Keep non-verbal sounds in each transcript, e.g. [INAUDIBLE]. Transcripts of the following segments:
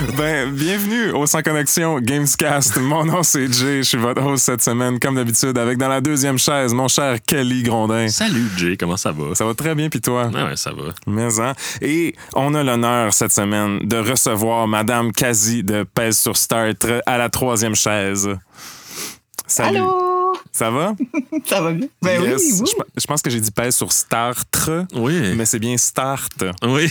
[LAUGHS] Ben, bienvenue au Sans Connexion Gamescast. Mon nom, c'est Jay. Je suis votre host cette semaine, comme d'habitude, avec dans la deuxième chaise, mon cher Kelly Grondin. Salut Jay, comment ça va? Ça va très bien, puis toi? Ah ouais, ça va. Mais, hein? Et on a l'honneur cette semaine de recevoir Madame Kazi de Pèse sur Start à la troisième chaise. Salut. Allô? Ça va? [LAUGHS] Ça va bien? Ben Yes. oui, vous? Je, je pense que j'ai dit pèse sur Start, Oui. mais c'est bien Start Oui.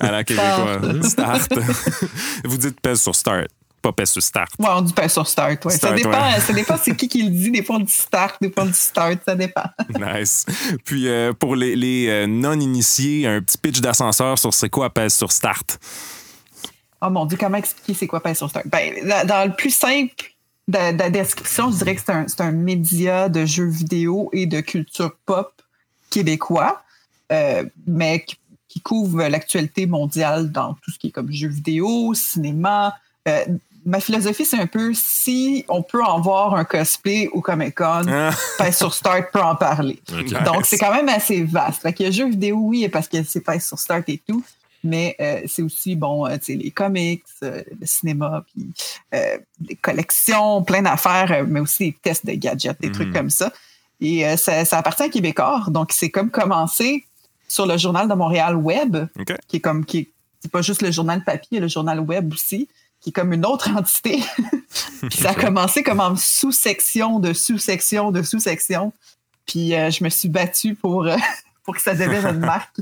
à la québécoise. Start. [LAUGHS] [LAUGHS] Vous dites pèse sur Start, pas pèse sur Start. Ouais, on dit pas sur start. Ouais. Start, ça dépend, ouais. ça dépend c'est qui qui le dit. Des fois, on dit start, des fois, on dit start. Ça dépend. Nice. Puis euh, pour les, les, euh, non-initiés, un petit pitch d'ascenseur sur c'est quoi pèse sur Start? Oh mon Dieu, comment expliquer c'est quoi Pèse sur start? Ben, dans le plus simple de, de la description, je dirais que c'est un, c'est un média de jeux vidéo et de culture pop québécois, euh, mais qui, qui couvre l'actualité mondiale dans tout ce qui est comme jeux vidéo, cinéma. Euh, ma philosophie, c'est un peu si on peut en voir un cosplay au Comic Con, Ah. [LAUGHS] Pèse sur Start peut en parler. Donc, c'est quand même assez vaste. Fait qu'il y a jeux vidéo, oui, parce que c'est pas sur Start et tout, mais euh, c'est aussi, bon, euh, tu sais, les comics, euh, le cinéma, puis euh, les collections, plein d'affaires, euh, mais aussi des tests de gadgets, des Mhm. trucs comme ça. Et euh, ça, ça appartient à Québécois, donc c'est comme commencé sur le Journal de Montréal Web, OK. qui est comme, qui est, c'est pas juste le journal papier, le journal web aussi, qui est comme une autre [LAUGHS] entité. Puis ça a commencé comme en sous-section de sous-section de sous-section. Puis euh, je me suis battue pour, euh, pour que ça devienne une marque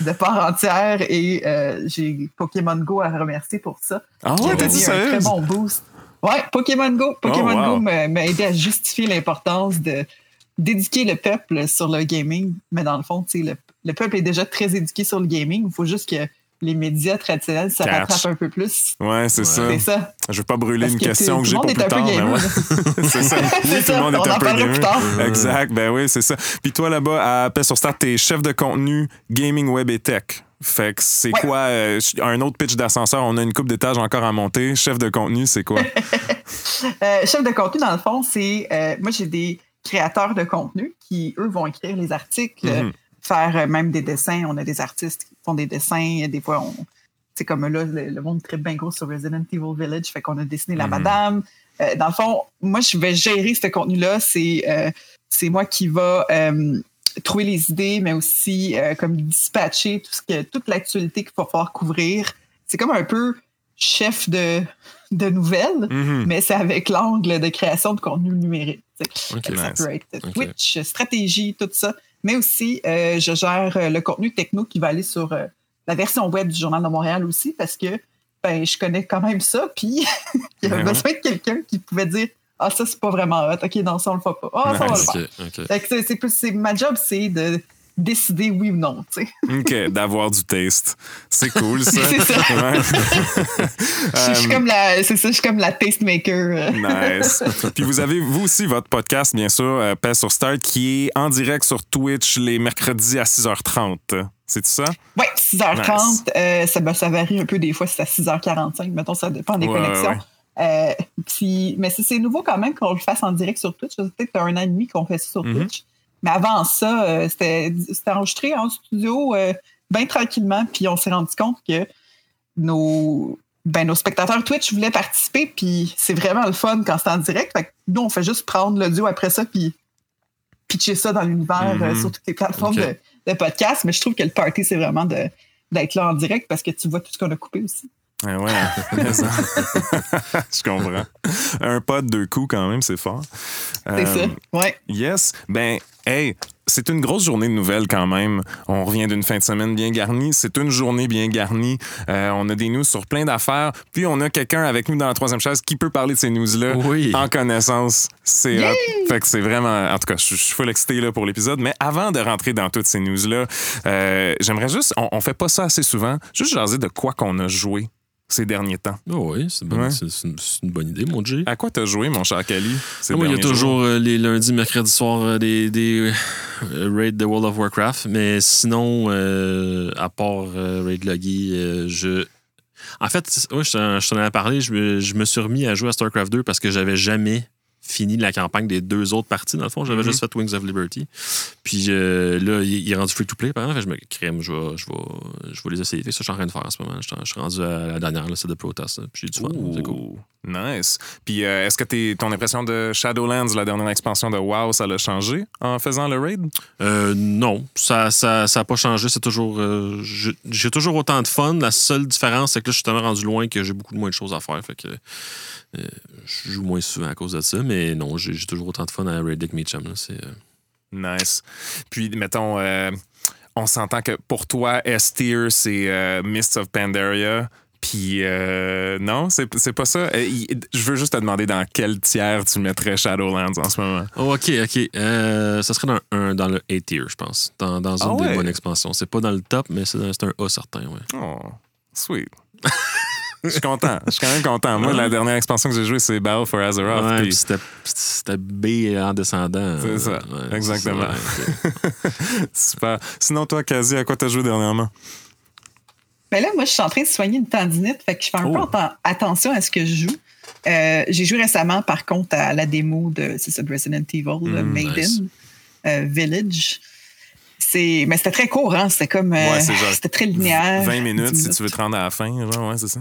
de part entière et euh, j'ai Pokémon Go à remercier pour ça. Ah ouais, t'es donné un très bon boost. Ouais, Pokémon Go. Pokémon Oh, wow. Go m'a aidé à justifier l'importance de d'éduquer le peuple sur le gaming. Mais dans le fond, le, le peuple est déjà très éduqué sur le gaming. Il faut juste que les médias traditionnels se Catch. rattrapent un peu plus. Ouais, c'est Ouais. ça. C'est ça. Je veux pas brûler Parce une que question que j'ai tout pour le plus monde est tard, un peu mais gamer. ouais. [LAUGHS] c'est ça. [LAUGHS] Oui, tout le ça, monde est un peu plus tard. Exact, ben oui, c'est ça. Puis toi là-bas à Pèse sur Start, t'es chef de contenu gaming web et tech. Fait que c'est Ouais. quoi euh, un autre pitch d'ascenseur, on a une coupe d'étages encore à monter. Chef de contenu, c'est quoi? [LAUGHS] Euh, chef de contenu, dans le fond, c'est. euh, moi, j'ai des créateurs de contenu qui, eux, vont écrire les articles, Mhm. Faire euh, même des dessins. On a des artistes qui font des dessins. Des fois, on. C'est comme là, le, le monde tripe bien gros sur Resident Evil Village. Fait qu'on a dessiné la Mhm. madame. Euh, dans le fond, moi, je vais gérer ce contenu-là. C'est euh, c'est moi qui va euh, trouver les idées, mais aussi euh, comme dispatcher tout ce que, toute l'actualité qu'il va falloir couvrir. C'est comme un peu chef de, de nouvelles Mhm. mais c'est avec l'angle de création de contenu numérique. tu sais. OK. Fait que ça nice. peut être. Twitch, stratégie, tout ça. Mais aussi, euh, je gère euh, le contenu techno qui va aller sur euh, la version web du Journal de Montréal aussi parce que ben, je connais quand même ça. [LAUGHS] Puis il y avait Ben besoin de quelqu'un qui pouvait dire Ah, ça, c'est pas vraiment hot. OK, non, ça, on le fait pas. Ah, ça, on le. Fait c'est plus, c'est- ma job, c'est de décider oui ou non. OK, d'avoir du taste. C'est cool, ça. [LAUGHS] C'est ça. [LAUGHS] Je- suis Euh, comme la, c'est ça, je suis comme la tastemaker. euh. Nice. [LAUGHS] Puis vous avez, vous aussi, votre podcast, bien sûr, euh, Pèse sur Start, qui est en direct sur Twitch les mercredis à 6h30. C'est ça? Oui, 6h30. Nice. euh, ça, ben, ça varie un peu des fois, c'est à 6h45. Mettons, ça dépend des Ouais, connexions. ouais. Euh, puis, mais c'est nouveau quand même qu'on le fasse en direct sur Twitch. Ça fait peut-être un an et demi qu'on fait ça sur Mhm. Twitch. Mais avant ça, euh, c'était enregistré en studio euh, bien tranquillement. Puis on s'est rendu compte que nos, ben, nos spectateurs Twitch voulaient participer. Puis c'est vraiment le fun quand c'est en direct. Fait que nous, on fait juste prendre l'audio après ça. Puis pitcher ça dans l'univers euh, sur toutes les plateformes de, de podcast. Mais je trouve que le party, c'est vraiment d'être là en direct parce que tu vois tout ce qu'on a coupé aussi. Ouais, [LAUGHS] ouais. Ça- [LAUGHS] Je comprends. Un pas de deux coups, quand même, c'est fort. C'est Euh, ça. Ouais. Yes. Ben, hey, c'est une grosse journée de nouvelles quand même. On revient d'une fin de semaine bien garnie. C'est une journée bien garnie. Euh, on a des news sur plein d'affaires. Puis on a quelqu'un avec nous dans la troisième chaise qui peut parler de ces news-là Oui. en connaissance. C'est. Fait que c'est vraiment. En tout cas, je je suis full excité là, pour l'épisode. Mais avant de rentrer dans toutes ces news-là, euh, j'aimerais juste. On, on fait pas ça assez souvent. Juste jaser de quoi qu'on a joué ces derniers temps. Oh oui, c'est Ouais. une, bonne idée, mon Jay. À quoi t'as joué, mon cher Kali? ces Ah, moi, il y a toujours euh, les lundis, mercredis soirs euh, des, des euh, raids de World of Warcraft. Mais sinon, à part Raid Loggy, je. En fait, ouais, je t'en je t'en avais parlé, je me, je me suis remis à jouer à StarCraft 2 parce que j'avais jamais fini la campagne des deux autres parties. Dans le fond, j'avais Mhm. juste fait Wings of Liberty. Puis euh, là, il, est rendu free-to-play, par exemple. Je me crème, je vais, je, vais, je vais les essayer. Fait que ça, je suis en train de faire en ce moment. Je suis en- je suis rendu à la dernière, c'est de Protest. là. Puis j'ai du fun. C'est cool. Nice. Puis euh, est-ce que t'es- ton impression de Shadowlands, la dernière expansion de WoW, ça l'a changé en faisant le raid? Euh, non, ça n'a ça, ça pas changé. C'est toujours. j'ai toujours autant de fun. La seule différence, c'est que là, je suis tellement rendu loin que j'ai beaucoup moins de choses à faire. Fait que je joue moins souvent à cause de ça. Mais non, j'ai toujours autant de fun à chums. là. C'est, euh, Nice. Puis, mettons, euh, on s'entend que pour toi, S-tier, c'est euh, Mists of Pandaria. Puis, euh, non, c'est pas ça. Euh, je veux juste te demander dans quel tiers tu mettrais Shadowlands en ce moment. Oh, ok, ok. Ça serait dans, un, dans le A tier, je pense. Dans, dans une Ah ouais? des bonnes expansions. C'est pas dans le top, mais c'est c'est un A certain. Ouais. Oh, sweet. [LAUGHS] Je suis content. Je suis quand même content. Moi, la dernière expansion que j'ai jouée, c'est Battle for Azeroth. Ouais, puis puis c'était B en descendant. C'est ça, Ouais, exactement. c'est ça. [LAUGHS] Super. Sinon, toi, Kazi, à quoi t'as joué dernièrement? Mais là, moi, je suis en train de soigner une tendinite, fait que je fais un Oh. peu atten- attention à ce que je joue. Euh, j'ai joué récemment, par contre, à la démo de, c'est ça, de Resident Evil, le Mm, Maiden nice. euh, Village. C'est, mais c'était très court, hein? C'était comme, euh, Ouais, c'est [LAUGHS] genre c'était très linéaire. 20 minutes 10 si tu veux te rendre à la fin. Ouais, c'est ça.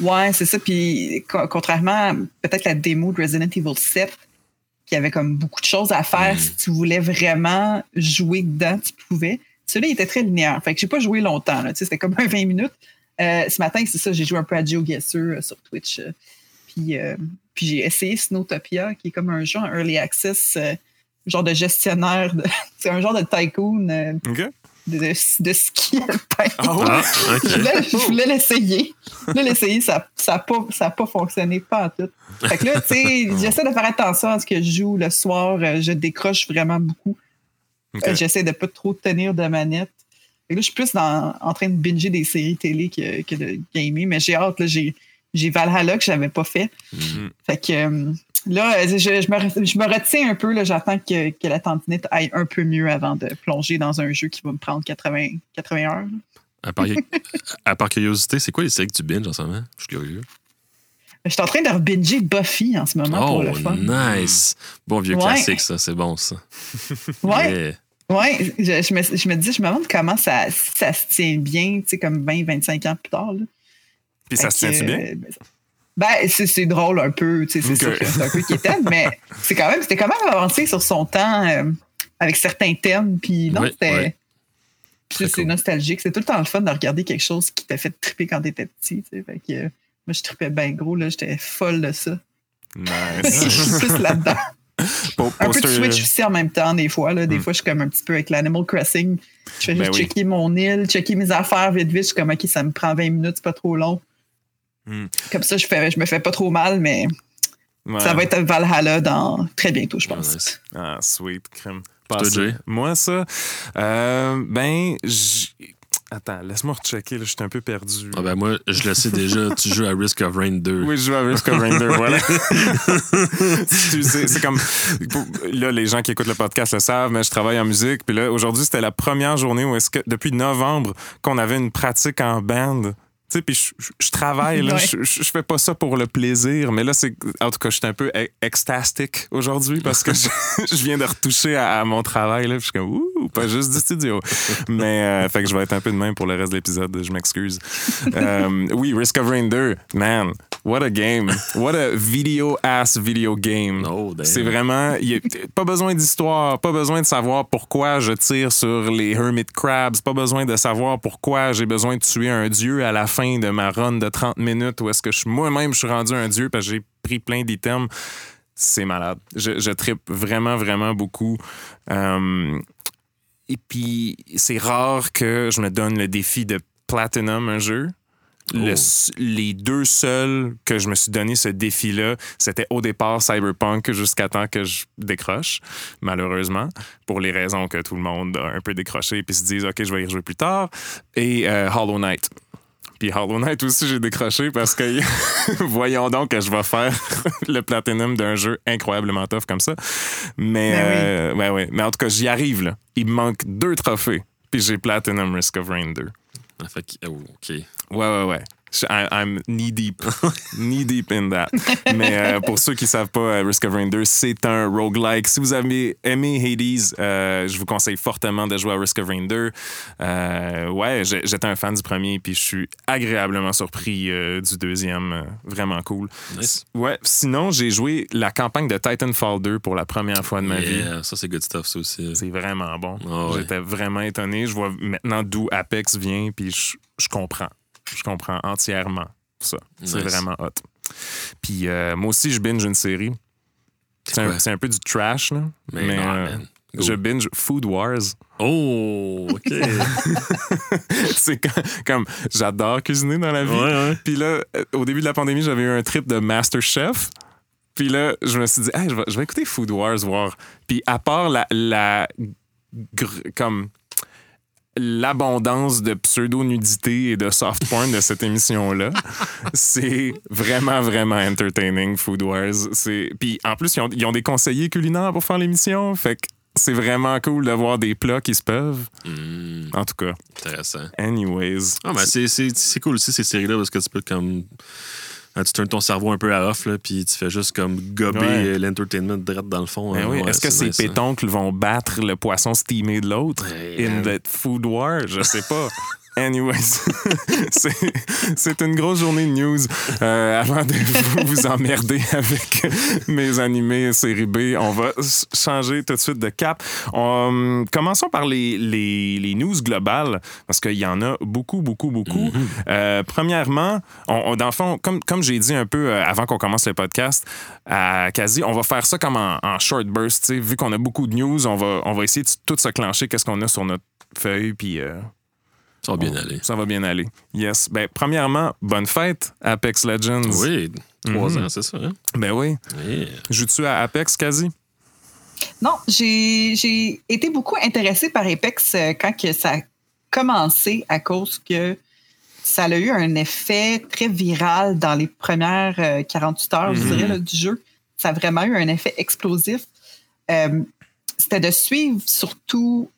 Ouais, c'est ça. Puis co- contrairement à peut-être la démo de Resident Evil 7, qui avait comme beaucoup de choses à faire, Mm. si tu voulais vraiment jouer dedans, tu pouvais. Celui-là, il était très linéaire. Fait que j'ai pas joué longtemps. là. Tu sais, C'était comme [LAUGHS] un 20 minutes. Euh, ce matin, c'est ça, j'ai joué un peu à GeoGuessr euh, sur Twitch. euh, puis euh, puis j'ai essayé Snowtopia, qui est comme un jeu en early access, euh, genre de gestionnaire. de- [LAUGHS] C'est un genre de tycoon euh, OK. De, ski alpin. Ah ouais? Ah, Je voulais, je voulais l'essayer. Je voulais l'essayer, ça n'a ça a pas, ça pas fonctionné, pas en tout. Fait que là, tu sais, [LAUGHS] j'essaie de faire attention à ce que je joue le soir. euh, Je décroche vraiment beaucoup. Euh, J'essaie de pas trop tenir de manette. Fait que là, je suis plus dans- en train de binger des séries télé que, que de gamer, mais j'ai hâte. là, J'ai j'ai Valhalla que j'avais pas fait. Mhm. Fait que euh, là, je, je me, re- je me retiens un peu. là, J'attends que, que la tendinite aille un peu mieux avant de plonger dans un jeu qui va me prendre 80, 80 heures. À part, à part curiosité, c'est quoi les séries que tu binges en ce moment? Je suis curieux. Je suis en train de rebinger Buffy en ce moment pour Oh, le fun. nice! Bon vieux Ouais. classique, ça. C'est bon, ça. Ouais, Yeah. ouais. Je, je me, je me dis, je me demande comment ça, ça se tient bien, tu sais, comme 20, 25 ans plus tard. là. Puis ça se tient-tu bien? euh, Ben, c'est drôle un peu, c'est Ok. sûr que c'est un peu quétaine, mais c'est quand même, c'était quand même avancé sur son temps euh, avec certains thèmes, puis non, c'était. C'est cool. nostalgique. C'est tout le temps le fun de regarder quelque chose qui t'a fait triper quand t'étais petit. Fait que, euh, moi, je tripais bien gros. là J'étais folle de ça. je Nice. [LAUGHS] suis plus là-dedans. Un peu de Switch aussi en même temps, des fois. Là. Des Mm. fois, je suis comme un petit peu avec l'Animal Crossing. Je fais Ben juste oui. checker mon île, checker mes affaires vite, vite. Je suis comme, OK, ça me prend 20 minutes, c'est pas trop long. Mm. Comme ça, je, fais, je me fais pas trop mal, mais Ouais. ça va être Valhalla dans très bientôt, je pense. nice. Ah, sweet, crème. Toi, Passé. Moi, ça, euh, ben, j'- attends, laisse-moi rechecker, là, je suis un peu perdu. Ah ben moi, je le sais déjà, [LAUGHS] tu joues à Risk of Rain 2. Oui, je joue à Risk of Rain 2, voilà. [LAUGHS] Tu sais, c'est comme. Là, les gens qui écoutent le podcast le savent, mais je travaille en musique. Puis là, aujourd'hui, c'était la première journée où est-ce que, depuis novembre, qu'on avait une pratique en band. Tu sais, puis je, travaille, là. Ouais. Je, fais pas ça pour le plaisir, mais là, c'est. En tout cas, je suis un peu e- extastique aujourd'hui parce que je, [LAUGHS] je viens de retoucher à, à mon travail, là. Puis je suis comme, ouh, pas juste du studio. Mais, euh, fait que je vais être un peu de même pour le reste de l'épisode, je m'excuse. Euh, oui, Risk of Rain 2, man, what a game. What a video-ass video game. Oh. C'est vraiment. y a pas besoin d'histoire, pas besoin de savoir pourquoi je tire sur les Hermit Crabs, pas besoin de savoir pourquoi j'ai besoin de tuer un dieu à la fin de ma run de 30 minutes où est-ce que moi-même je suis rendu un dieu parce que j'ai pris plein d'items. C'est malade. Je, je trippe vraiment, vraiment beaucoup. Euh, et puis, c'est rare que je me donne le défi de Platinum un jeu. Le les deux seuls que je me suis donné ce défi-là, c'était au départ Cyberpunk jusqu'à temps que je décroche, malheureusement, pour les raisons que tout le monde a un peu décroché puis se disent OK, je vais y rejouer plus tard, et euh, Hollow Knight. Puis Hollow Knight aussi, j'ai décroché parce que [LAUGHS] voyons donc que je vais faire [LAUGHS] le platinum d'un jeu incroyablement tough comme ça. Mais, Ben oui. euh, ouais, ouais. Mais en tout cas, j'y arrive. Là. Il me manque deux trophées. Puis j'ai Platinum Risk of Rain 2. Ah, fait oh, OK. Ouais, ouais, ouais. Je- I- I'm knee deep. [LAUGHS] knee deep in that. Mais euh, pour ceux qui ne savent pas, euh, Risk of Rain 2, c'est un roguelike. Si vous avez aimé Hades, euh, je vous conseille fortement de jouer à Risk of Rain 2. Euh, ouais, j'étais un fan du premier, puis je suis agréablement surpris du deuxième. Vraiment cool. Nice. Ouais, sinon, j'ai joué la campagne de Titanfall 2 pour la première fois de ma vie. Ça, c'est good stuff, ça aussi. C'est vraiment bon. Ah ouais. J'étais vraiment étonné. Je vois maintenant d'où Apex vient, puis je, je comprends. Je comprends entièrement ça. C'est vraiment hot. Puis euh, moi aussi, je binge une série. C'est un, peu du trash, là. Mais non. Go. je binge Food Wars. Oh, OK. [LAUGHS] c'est comme, comme- j'adore cuisiner dans la vie. ouais. Puis là, euh, au début de la pandémie, j'avais eu un trip de Master Chef. Puis là, je me suis dit, Hey, je, vais, je vais écouter Food Wars, voir. Puis à part la, la comme l'abondance de pseudo-nudité et de soft porn de cette émission-là, c'est vraiment, vraiment entertaining, Food Wars. Puis en plus, ils ont, ils ont des conseillers culinaires pour faire l'émission. Fait que c'est vraiment cool de voir des plats qui se peuvent. Hmm, En tout cas, intéressant. anyways. Ah, ben, c'est, cool aussi, ces séries-là, parce que tu peux comme. Tu turnes ton cerveau un peu à off, là, puis tu fais juste comme gober Ouais. euh, l'entertainment direct dans le fond. Ben hein. oui. Ouais, Est-ce que ces nice, hein. pétoncles vont battre le poisson steamé de l'autre Ouais, in euh, the food war? Je sais pas. [LAUGHS] Anyways, [LAUGHS] c'est une grosse journée de news. Euh, avant de vous, vous emmerder [LAUGHS] avec mes animés série B, on va changer tout de suite de cap. On- commençons par les, les, les news globales, parce qu'il y en a beaucoup, beaucoup, beaucoup. Euh, premièrement, on, on- dans le fond, comme, comme j'ai dit un peu euh, avant qu'on commence le podcast, à quasi, on va faire ça comme en, en short burst. Vu qu'on a beaucoup de news, on va, on va essayer de tout se clencher, qu'est-ce qu'on a sur notre feuille, puis... euh, Ça va bien aller. Ça va bien aller. Yes. Ben, premièrement, bonne fête, Apex Legends. Oui, trois Mhm. ans, c'est ça. Hein? Ben oui. Yeah. Joues-tu à Apex quasi? Non, j'ai j'ai été beaucoup intéressée par Apex euh, quand que ça a commencé à cause que ça a eu un effet très viral dans les premières euh, 48 heures, je Mhm. dirais, là, du jeu. Ça a vraiment eu un effet explosif. Euh, C'était de suivre surtout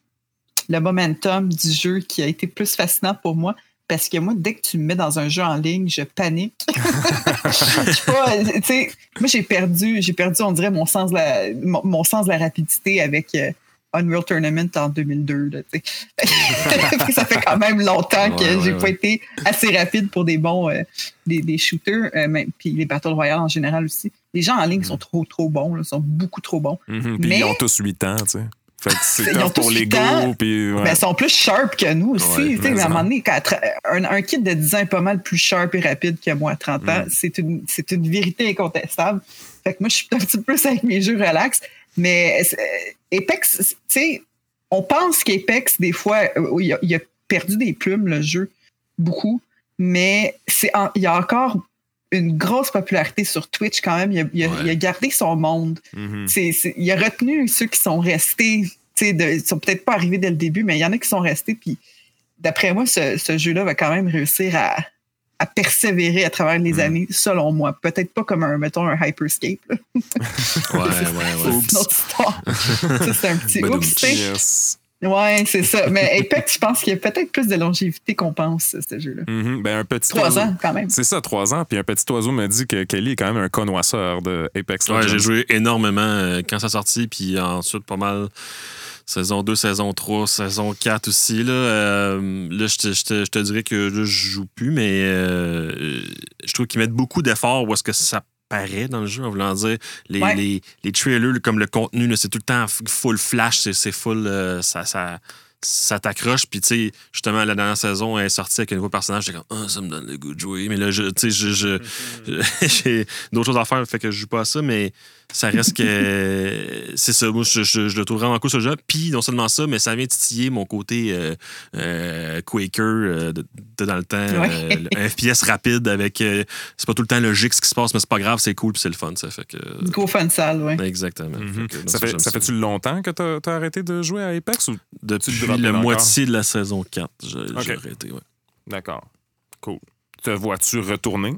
le momentum du jeu qui a été plus fascinant pour moi. Parce que moi, dès que tu me mets dans un jeu en ligne, je panique. [LAUGHS] Je sais pas, tu sais, moi, j'ai perdu, j'ai perdu, on dirait, mon sens de la, mon, mon sens de la rapidité avec euh, Unreal Tournament en 2002. là, tu sais. [LAUGHS] ça fait quand même longtemps que Ouais, j'ai ouais. pas été assez rapide pour des bons euh, des, des shooters, euh, même, puis les Battle Royale en général aussi. Les gens en ligne sont trop, trop bons, là, sont beaucoup trop bons. Mhm. Puis Mais- ils ont tous 8 ans, tu sais. Fait que c'est tough pour tous les huit ans. go, puis ouais. Ben, ils sont plus sharp que nous aussi. Ouais, à un moment donné, quand un, un kid de 10 ans est pas mal plus sharp et rapide que moi à 30 ans. Mm. C'est une, c'est une vérité incontestable. Fait que moi, je suis un petit peu plus avec mes jeux relax. Mais euh, Apex, tu sais, on pense qu'Apex, des fois, euh, il a, il a perdu des plumes, le jeu, beaucoup. Mais c'est il y a encore une grosse popularité sur Twitch quand même. Il a, il a- Ouais. il a gardé son monde Mhm. c'est, c'est- il a retenu ceux qui sont restés. tu sais, De, ils sont peut-être pas arrivés dès le début, mais il y en a qui sont restés. Puis, d'après moi, ce, ce jeu-là va quand même réussir à, à persévérer à travers les Mm. années, selon moi. Peut-être pas comme un, mettons, un Hyperscape. là. [LAUGHS] Ouais, ouais, ouais. C'est un petit Badoum. oups, tu sais. Yes. Ouais, c'est ça. Mais Apex, je pense qu'il y a peut-être plus de longévité qu'on pense, ce jeu-là. Mhm. Ben, un petit Trois oiseau. ans, quand même. C'est ça, trois ans. Puis un petit oiseau me dit que Kelly est quand même un connoisseur de Apex Ouais, j'ai joué énormément euh, quand ça sortit, puis ensuite pas mal saison 2, saison 3, saison 4 aussi. Là, Euh, là je, te, je te- je te dirais que là, je joue plus, mais euh, je trouve qu'ils mettent beaucoup d'efforts où est-ce que ça paraît dans le jeu, en voulant dire les, Ouais. les, les trailers, comme le contenu, c'est tout le temps full flash, c'est, full. euh, ça, ça, ça t'accroche. Puis, tu sais, justement, la dernière saison, elle est sortie avec un nouveau personnage. J'étais comme, ah, ça me donne le goût de jouer. Mais là, tu sais, je- [LAUGHS] j'ai d'autres choses à faire, fait que je joue pas à ça, mais ça reste que. c'est ça. Moi, je, je- je le trouve vraiment cool, ce jeu. Puis, non seulement ça, mais ça vient titiller mon côté euh, euh, Quaker euh, de, de dans le temps. Ouais. euh, le- FPS rapide avec. euh, c'est pas tout le temps logique ce qui se passe, mais c'est pas grave, c'est cool, puis c'est le fun, ça. Fait que. Gros fun sale, ouais. Exactement. Mhm. Fait que, non, Ça, fait, ça fait-tu longtemps que t'as as arrêté de jouer à Apex ou Depuis la moitié de la saison 4, j'ai arrêté, ouais. D'accord. Cool. Te vois-tu retourner?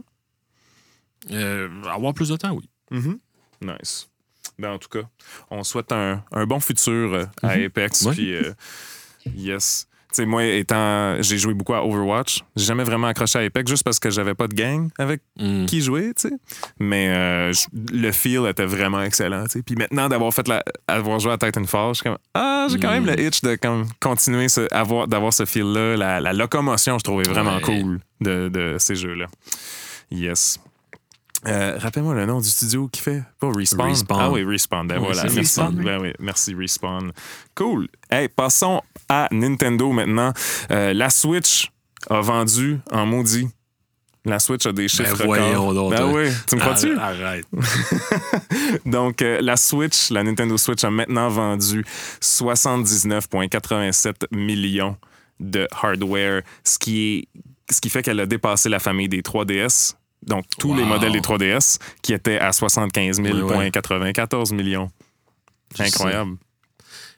Euh, avoir plus de temps, oui. Mhm. Nice. Ben, en tout cas, on souhaite un, un bon futur euh, à Mhm. Apex. Ouais. Puis, euh, yes. sais, moi, étant, j'ai joué beaucoup à Overwatch. J'ai jamais vraiment accroché à Apex juste parce que j'avais pas de gang avec Mm. qui jouer, tu sais. Mais euh, le feel était vraiment excellent, tu sais. Puis maintenant, d'avoir fait la, avoir joué à Titanfall, je suis comme, ah, j'ai quand même Mm. le itch de comme, continuer ce, avoir, d'avoir ce feel-là. La, la locomotion, je trouvais vraiment Ouais. cool de, de ces jeux-là. Yes. Euh, Rappelle-moi le nom du studio qui fait. Pas Respawn. Respawn. Ah oui, Respawn. Ben Oui, voilà. Merci. Respawn, oui. Ben oui, merci, Respawn. Cool. Hey, passons à Nintendo maintenant. Euh, la Switch a vendu en maudit. La Switch a des chiffres Ben voyons donc, Ben oui, tu me crois-tu? Arrête. [LAUGHS] Donc, euh, la Switch, la Nintendo Switch a maintenant vendu 79,87 millions de hardware, ce qui, est, ce qui fait qu'elle a dépassé la famille des 3DS. Donc, tous les modèles des 3DS qui étaient à 75 Oui, oui. 0,94 millions. Incroyable.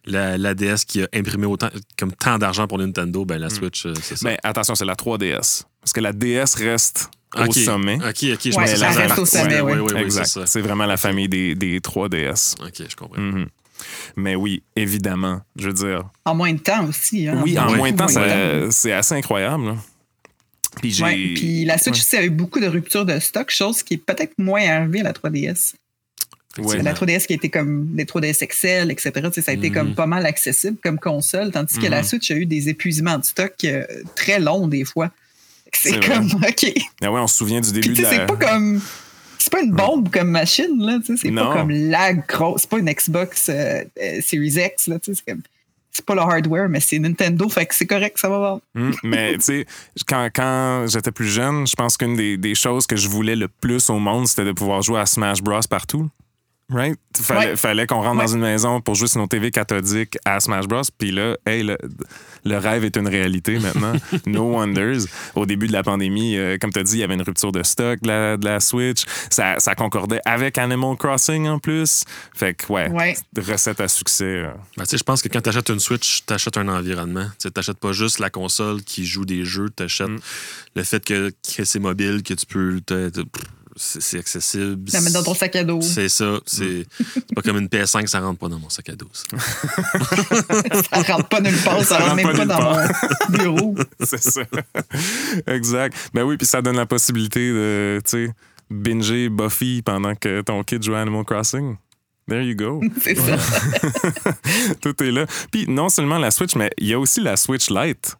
La, la DS qui a imprimé autant, comme tant d'argent pour Nintendo, ben la Switch, euh, c'est ça. Mais attention, c'est la 3DS. Parce que la DS reste au sommet. Ok, ok, je Ouais, ça reste au sommet, Ouais, oui. ouais, ouais, exact. c'est vraiment la famille des, des 3DS. Ok, je comprends. Mhm. Mais oui, évidemment. Je veux dire, En moins de temps aussi. Hein, Oui, en Ouais. moins de temps, c'est assez incroyable. là. Puis. Ouais, la Switch Ouais. aussi a eu beaucoup de ruptures de stock, chose qui est peut-être moins arrivée à la 3DS. Ouais. La 3DS qui a été comme des 3DS XL, etc. Ça a été Mhm. comme pas mal accessible comme console, tandis que la Mhm. Switch a eu des épuisements de stock euh, très longs des fois. C'est comme, [LAUGHS] OK. Ah ouais, on se souvient du début de la. c'est pas comme. C'est pas une bombe comme machine, là. C'est pas comme la grosse. C'est pas une Xbox euh, euh, Series X, là. C'est comme. C'est pas le hardware, mais c'est Nintendo, fait que c'est correct, ça va vendre. Hum, mais tu sais, quand, quand j'étais plus jeune, je pense qu'une des, des choses que je voulais le plus au monde, c'était de pouvoir jouer à Smash Bros. partout. Right? Fallait, Ouais. fallait qu'on rentre Ouais. dans une maison pour jouer sur nos TV cathodiques à Smash Bros. Puis là, hey, le, le rêve est une réalité maintenant. [LAUGHS] no wonders. Au début de la pandémie, euh, comme tu as dit, il y avait une rupture de stock de la, de la Switch. Ça, ça concordait avec Animal Crossing en plus. Fait que, ouais, Ouais. recette à succès. euh. Ben, je pense que quand tu achètes une Switch, tu achètes un environnement. Tu n'achètes pas juste la console qui joue des jeux, tu achètes Mm. le fait que, que c'est mobile, que tu peux. C'est accessible. La mettre dans ton sac à dos. C'est ça. C'est pas comme une PS5, ça rentre pas dans mon sac à dos. ça. [LAUGHS] Ça rentre pas nulle part, ça, rentre même pas, dans part. mon [LAUGHS] bureau. C'est ça. exact. Ben oui, puis ça donne la possibilité de, tu sais, binger Buffy pendant que ton kid joue à Animal Crossing. There you go. [LAUGHS] C'est ça. Tout est là. Puis non seulement la Switch, mais il y a aussi la Switch Lite.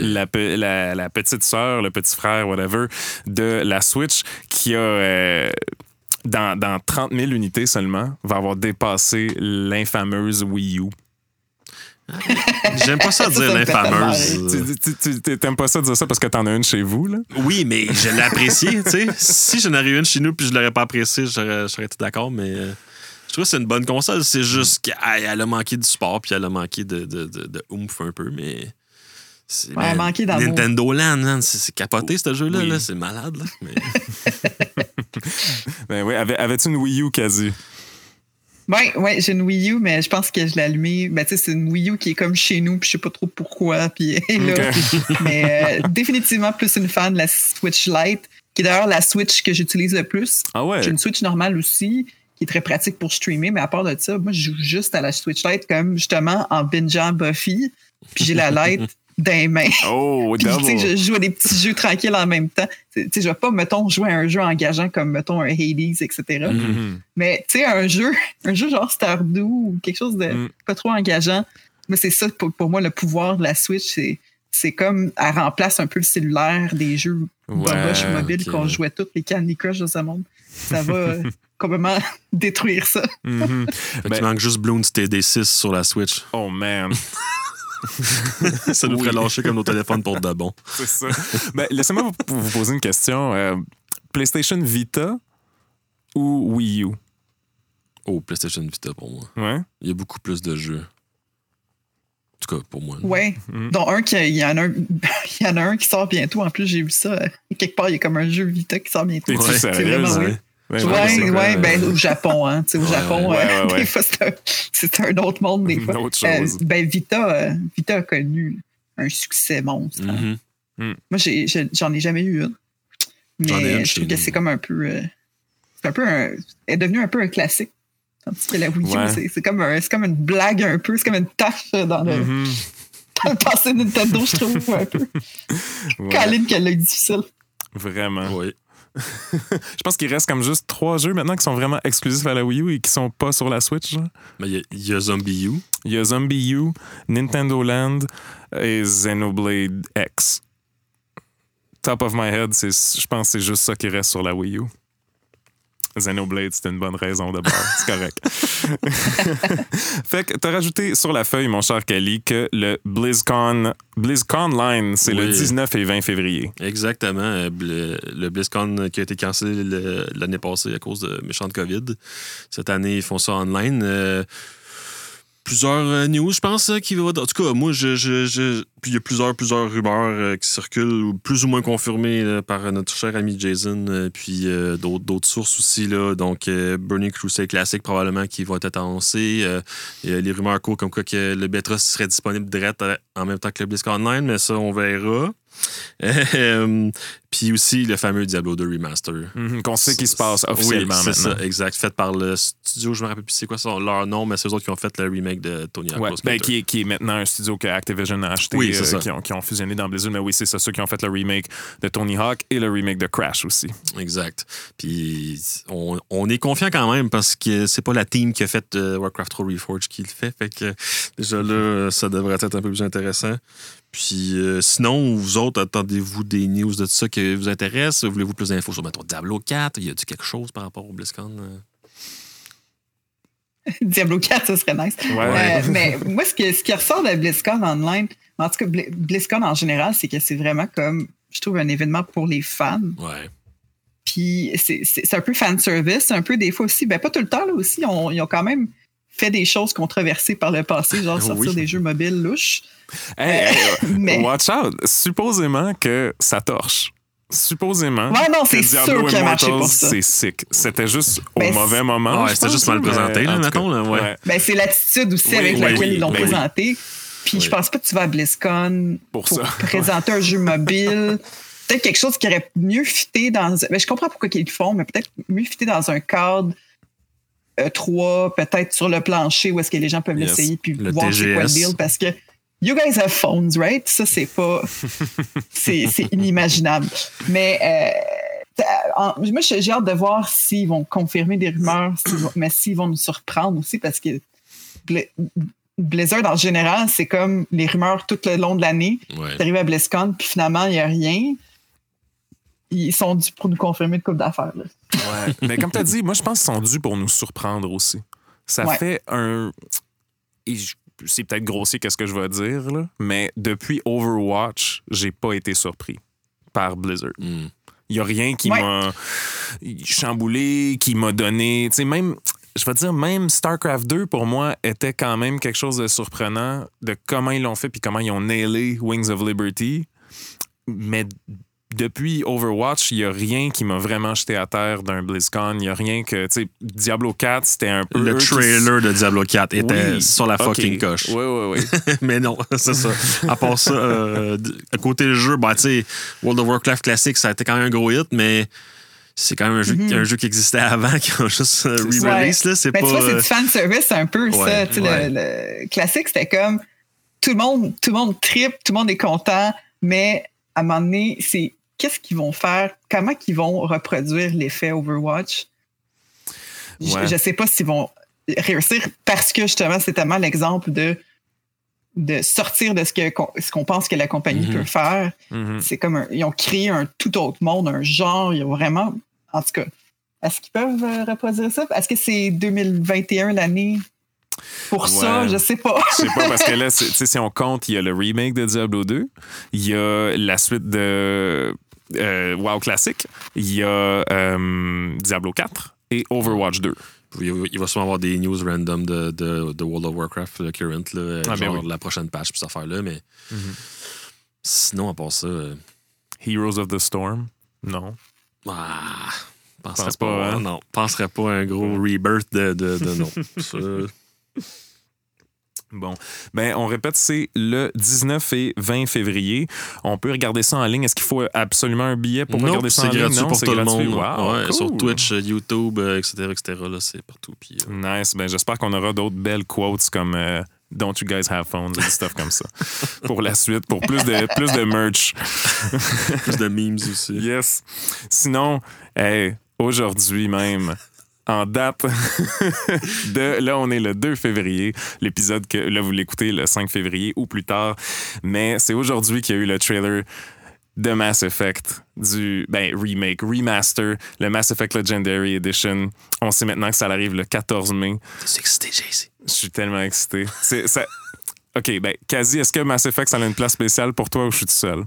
La, pe- la- la petite sœur, le petit frère, whatever, de la Switch qui a, euh, dans, dans 30 000 unités seulement, va avoir dépassé l'infameuse Wii U. J'aime pas ça dire l'infameuse. Tu- T'aimes pas ça dire ça parce que t'en as une chez vous, là? Oui, mais je l'ai apprécié, tu sais. Si j'en avais eu une chez nous puis je l'aurais pas apprécié, j'aurais j'aurais été d'accord, mais euh, je trouve que c'est une bonne console. C'est juste qu'elle a manqué du sport puis elle a manqué de, de, de, de oomph un peu, mais. C'est- Ouais, mais manqué d'amour. Nintendo Land, man, c'est capoté ce jeu-là, Oui. là, c'est malade. Là, mais... [LAUGHS] Ben oui, avais- avais-tu une Wii U quasi? Oui, ouais, j'ai une Wii U, mais je pense que je l'ai allumée. Ben, tu sais, c'est une Wii U qui est comme chez nous, puis je sais pas trop pourquoi. Puis là. [LAUGHS] Mais euh, définitivement plus une fan de la Switch Lite, qui est d'ailleurs la Switch que j'utilise le plus. Ah ouais? J'ai une Switch normale aussi, qui est très pratique pour streamer, mais à part de ça, moi, je joue juste à la Switch Lite comme justement en bingeant Buffy, puis j'ai la Lite dans les mains. Oh, [LAUGHS] Puis, tu double! je joue à des petits jeux tranquilles en même temps. Tu sais, je vais pas, mettons, jouer à un jeu engageant comme, mettons, un Hades, etc. Mhm. Mais, tu sais, un jeu, [LAUGHS] un jeu genre Stardew ou quelque chose de Mm. pas trop engageant. Mais c'est ça, pour, pour moi, le pouvoir de la Switch, c'est, c'est comme, elle remplace un peu le cellulaire des jeux Ouais, boboches mobiles ok. qu'on jouait tous, les Candy Crush de ce monde. Ça va euh, [LAUGHS] complètement détruire ça. Fait que Ben- Il manque juste Bloons TD6 sur la Switch. Oh man, [LAUGHS] ça nous Oui. ferait lâcher comme nos téléphones pour de bon. [LAUGHS] c'est ça. Ben, Laissez-moi vous, vous poser une question. Euh, PlayStation Vita ou Wii U? Oh, PlayStation Vita pour moi. Ouais? Il y a beaucoup plus de jeux. En tout cas, pour moi. Ouais. Mm. Dont un qui, il y en a un, [LAUGHS] il y en a un qui sort bientôt. En plus, j'ai vu ça. euh, quelque part, il y a comme un jeu Vita qui sort bientôt. Ouais, c'est vraiment Ouais. oui. Ouais, ouais, ben, au Japon, hein. Tu sais, au Ouais, Japon, ouais, euh, ouais, [LAUGHS] ouais. des fois, c'est un, autre monde, des [LAUGHS] fois. autre Euh, ben, Vita, euh, Vita a connu un succès monstre. hein. Mhm. Moi, j'ai- j'ai- j'en ai jamais eu une. Mais une je trouve que c'est comme un peu. euh, c'est un peu un. Elle est devenue un peu un classique. Tandis que la Wii U, Ouais. c'est- c'est comme, un- comme une blague un peu. C'est comme une tâche dans le, [LAUGHS] Mhm. Passer Nintendo, je trouve un peu. Ouais, Caline qu'elle l'a difficile. vraiment. Oui. [LAUGHS] Je pense qu'il reste comme juste trois jeux maintenant qui sont vraiment exclusifs à la Wii U et qui sont pas sur la Switch. Mais il y y, a Zombie U. Il y a Zombie U, Nintendo Land et Xenoblade X. Top of my head, c'est, je pense que c'est juste ça qui reste sur la Wii U. Xenoblade, c'était une bonne raison de bord. C'est correct. [LAUGHS] fait que t'as rajouté sur la feuille, mon cher Kali, que le BlizzCon, BlizzCon Line, c'est le Oui. 19 et 20 février. Exactement. euh, Le, le BlizzCon qui a été cancellé l'année passée à cause de méchante COVID. Cette année, ils font ça online. Euh, plusieurs euh, news, je pense, euh, qui va. En tout cas, moi, je, je- il y a plusieurs, plusieurs rumeurs euh, qui circulent, plus ou moins confirmées par notre cher ami Jason, puis d'autres, sources aussi. Là, donc, Burning Crusade Classic, probablement, qui va être annoncé. Les rumeurs courent comme quoi que le bêta serait disponible direct en même temps que le BlizzCon Online, mais ça, on verra. Euh, Puis aussi le fameux Diablo 2 Remaster. Mhm, Qu'on sait qu'il se passe officiellement oui, c'est maintenant. ça, exact. Fait par le studio, je me rappelle plus c'est quoi son- leur nom, mais c'est eux autres qui ont fait le remake de Tony Hawk Ouais, ben, qui, est, qui est maintenant un studio que Activision a acheté, Oui, euh, qui, ont, qui ont fusionné dans Blizzard. Mais oui, c'est ça, ceux qui ont fait le remake de Tony Hawk et le remake de Crash aussi. Exact. Puis on, on est confiant quand même parce que c'est pas la team qui a fait euh, Warcraft 3 Reforged qui le fait. Fait que déjà là, ça devrait être un peu plus intéressant. Puis euh, sinon, vous autres, attendez-vous des news de ça qui vous intéressent? Voulez-vous plus d'infos sur mettons, Diablo 4? Y a-t-il quelque chose par rapport au BlizzCon? euh? [LAUGHS] Diablo 4, ça serait nice. Ouais. Euh, mais moi, ce qui, ce qui ressort de BlizzCon Online, en tout cas, Bli- BlizzCon en général, c'est que c'est vraiment comme, je trouve, un événement pour les fans. Ouais. Puis c'est- un peu fan service, un peu des fois aussi, ben pas tout le temps là aussi, on- ils ont quand même fait des choses controversées par le passé, genre [LAUGHS] sortir Oui. des jeux mobiles louches. Hey, hey, euh, [LAUGHS] Mais- watch out! Supposément que ça torche. Supposément. Ouais, non, que c'est sûr qu'il a marché pour ça. C'est sick. C'était juste au Ben, mauvais moment. Ouais, c'était juste mal mais présenté, là, mettons, là, ouais. Ben, c'est l'attitude aussi Oui, avec oui, laquelle oui, ils l'ont ben oui. présenté. Puis Oui. je pense pas que tu vas à BlizzCon Pour pour, ça. [LAUGHS] présenter un jeu mobile. Peut-être quelque chose qui aurait mieux fité dans. Ben, je comprends pourquoi ils le font, mais peut-être mieux fité dans un cadre euh, 3, peut-être sur le plancher où est-ce que les gens peuvent Yes. l'essayer puis Le voir c'est quoi le deal parce que you guys have phones, right? Ça, c'est pas. [LAUGHS] c'est inimaginable. Mais. euh, moi, j'ai hâte de voir s'ils vont confirmer des rumeurs, vont- mais s'ils vont nous surprendre aussi parce que Blizzard, en général, c'est comme les rumeurs tout le long de l'année. Ouais. T'arrives à BlizzCon, puis finalement, il n'y a rien. Ils sont dus pour nous confirmer une coupe d'affaires. là. Ouais. Mais comme tu as dit, moi, je pense qu'ils sont dus pour nous surprendre aussi. Ça Ouais. fait un. et je- C'est peut-être grossier, qu'est-ce que je vais dire, là, mais depuis Overwatch, j'ai pas été surpris par Blizzard. Hmm. Il n'y a rien qui Ouais. m'a chamboulé, qui m'a donné. Tu sais, même, je vais dire, même StarCraft 2, pour moi, était quand même quelque chose de surprenant de comment ils l'ont fait puis comment ils ont nailé Wings of Liberty. Mais depuis Overwatch, il n'y a rien qui m'a vraiment jeté à terre d'un BlizzCon. Il n'y a rien que. Tu sais, Diablo 4, c'était un peu. Le qui- trailer de Diablo 4 était Oui. sur la fucking coche. Oui, oui, oui. [LAUGHS] mais non, [LAUGHS] c'est ça. À part ça, euh, à côté du jeu, bah, tu sais, World of Warcraft classique, ça a été quand même un gros hit, mais c'est quand même un jeu, Mhm. un jeu qui existait avant, [LAUGHS] qui a juste euh, re-release. là. C'est Mais pas. tu vois, c'est euh, du fan service un peu, Ouais, ça. Tu sais, ouais. le, le classique, c'était comme tout le monde, tout le monde tripe, tout le monde est content, mais à un moment donné, c'est qu'est-ce qu'ils vont faire, comment qu'ils vont reproduire l'effet Overwatch? Je- Ouais. Je sais pas s'ils vont réussir parce que justement, c'est tellement l'exemple de de sortir de ce que qu'on- ce qu'on pense que la compagnie Mhm. peut faire. Mhm. C'est comme un- ils ont créé un tout autre monde, un genre. Ils ont vraiment, en tout cas, est-ce qu'ils peuvent euh, reproduire ça? Est-ce que c'est 2021 l'année pour ça. Je sais pas. Je sais pas, parce que là, [LAUGHS] c'est- tu sais, si on compte, il y a le remake de Diablo 2, il y a la suite de euh, WoW Classic, il y a euh, Diablo 4 et Overwatch 2. Il va- sûrement avoir des news random de, de, de World of Warcraft le current, là, Ah, ben genre oui. la prochaine patch, puis cette affaire-là, mais Mhm. sinon, à part ça, euh, Heroes of the Storm, non. ah, penserais Pense pas, pas, hein? non, penserais pas à un gros rebirth de, de, de non. [LAUGHS] Ça, Bon, ben on répète, c'est le 19 et 20 février. On peut regarder ça en ligne. Est-ce qu'il faut absolument un billet pour regarder ça en ligne? gratuit Non, pour tout gratuit. le monde. Wow, Ouais, cool. Sur Twitch, euh, YouTube, euh, etc., etc., là, c'est partout. Puis, euh, Nice. Ben, j'espère qu'on aura d'autres belles quotes comme euh, Don't you guys have phones? Des stuff comme ça. [LAUGHS] Pour la suite, pour plus de, plus de merch. Plus de memes aussi. Yes. Sinon, hey, aujourd'hui même, en date [LAUGHS] de. Là, on est le 2 février. L'épisode que là, vous l'écoutez le 5 février ou plus tard. Mais c'est aujourd'hui qu'il y a eu le trailer de Mass Effect, du ben, remake, remaster, le Mass Effect Legendary Edition. On sait maintenant que ça arrive le 14 mai. C'est excité, JC. Je suis tellement excité. C'est, ça... OK, ben, quasi, est-ce que Mass Effect, ça a une place spéciale pour toi ou je suis tout seul?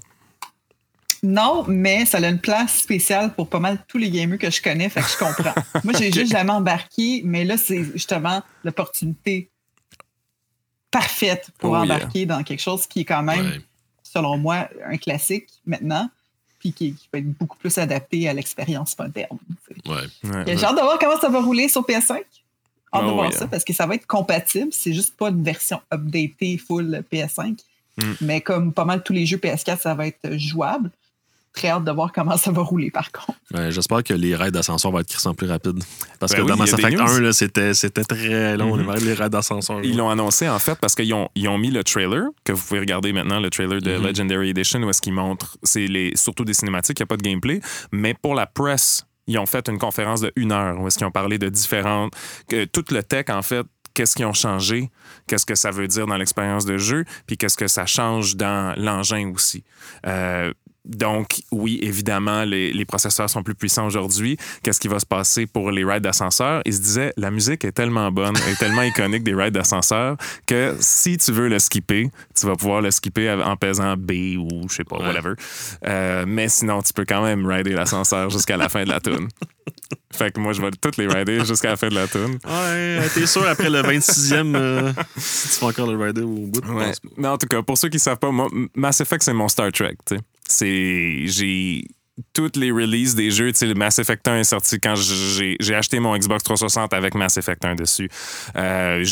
Non, mais ça a une place spéciale pour pas mal tous les gamers que je connais, fait que je comprends. [LAUGHS] Moi, j'ai juste jamais embarqué, mais là, c'est justement l'opportunité parfaite pour Oh, yeah. embarquer dans quelque chose qui est quand même, Ouais. selon moi, un classique maintenant, puis qui, qui peut être beaucoup plus adapté à l'expérience moderne. Ouais. Ouais. J'ai hâte de voir comment ça va rouler sur PS5. Hâte Oh, de voir yeah. ça parce que ça va être compatible. C'est juste pas une version updatée full PS5. Mm. Mais comme pas mal tous les jeux PS4, ça va être jouable. Très hâte de voir comment ça va rouler par contre. Ouais, J'espère que les raids d'ascenseur vont être crissement plus rapides. Parce Ben que oui, dans Mass Effect news. 1, là, c'était c'était très long, Mhm. les raids d'ascenseur. Ils l'ont annoncé en fait parce qu'ils ont, ils ont mis le trailer que vous pouvez regarder maintenant, le trailer de Mhm. Legendary Edition où est-ce qu'ils montrent, c'est les, surtout des cinématiques, il n'y a pas de gameplay, mais pour la presse, ils ont fait une conférence de une heure où est-ce qu'ils ont parlé de différentes, que tout le tech en fait, qu'est-ce qu'ils ont changé, qu'est-ce que ça veut dire dans l'expérience de jeu, puis qu'est-ce que ça change dans l'engin aussi. Euh, donc, oui, évidemment, les, les processeurs sont plus puissants aujourd'hui. Qu'est-ce qui va se passer pour les rides d'ascenseur? Ils se disaient, la musique est tellement bonne et tellement [LAUGHS] iconique des rides d'ascenseur que si tu veux le skipper, tu vas pouvoir le skipper en pesant B ou je sais pas, Ouais. whatever. Euh, mais sinon, tu peux quand même rider l'ascenseur jusqu'à la fin de la tune. [LAUGHS] Fait que moi, je vais toutes les rider jusqu'à la fin de la tune. Ouais, t'es sûr après le 26e, euh, si [LAUGHS] tu fais encore le rider au bout? Ouais. Mais en tout cas, pour ceux qui savent pas, moi, Mass Effect, c'est mon Star Trek. tu sais. C'est. J'ai. Toutes les releases des jeux, Mass Effect 1 est sorti quand j'ai acheté mon Xbox 360 avec Mass Effect 1 dessus. Euh,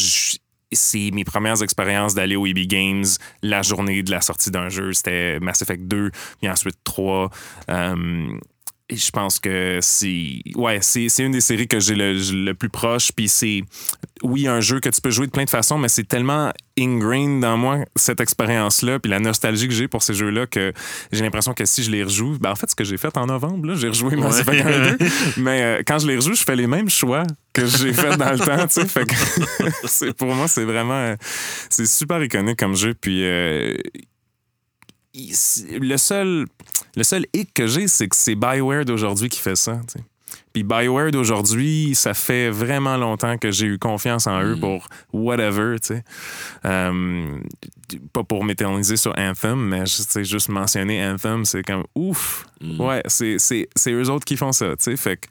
c'est mes premières expériences d'aller au EB Games la journée de la sortie d'un jeu. C'était Mass Effect 2, puis ensuite 3. Euh, et je pense que c'est ouais c'est une des séries que j'ai le, le plus proche. Puis c'est oui un jeu que tu peux jouer de plein de façons mais c'est tellement ingrained dans moi cette expérience là puis la nostalgie que j'ai pour ces jeux là que j'ai l'impression que si je les rejoue ben en fait ce que j'ai fait en novembre j'ai rejoué Mass. Effect 1 et 2 mais euh, quand je les rejoue je fais les mêmes choix que j'ai fait dans le temps tu sais. Fait que [LAUGHS] c'est pour moi c'est vraiment euh, c'est super iconique comme jeu. Puis euh, le seul le seul hic que j'ai, c'est que c'est BioWare d'aujourd'hui qui fait ça. Puis BioWare d'aujourd'hui, ça fait vraiment longtemps que j'ai eu confiance en eux Mm. pour whatever, tu sais. Euh, pas pour m'éterniser sur Anthem, mais juste mentionner Anthem, c'est comme ouf. Mm. Ouais, c'est, c'est, c'est eux autres qui font ça, tu sais. Fait que,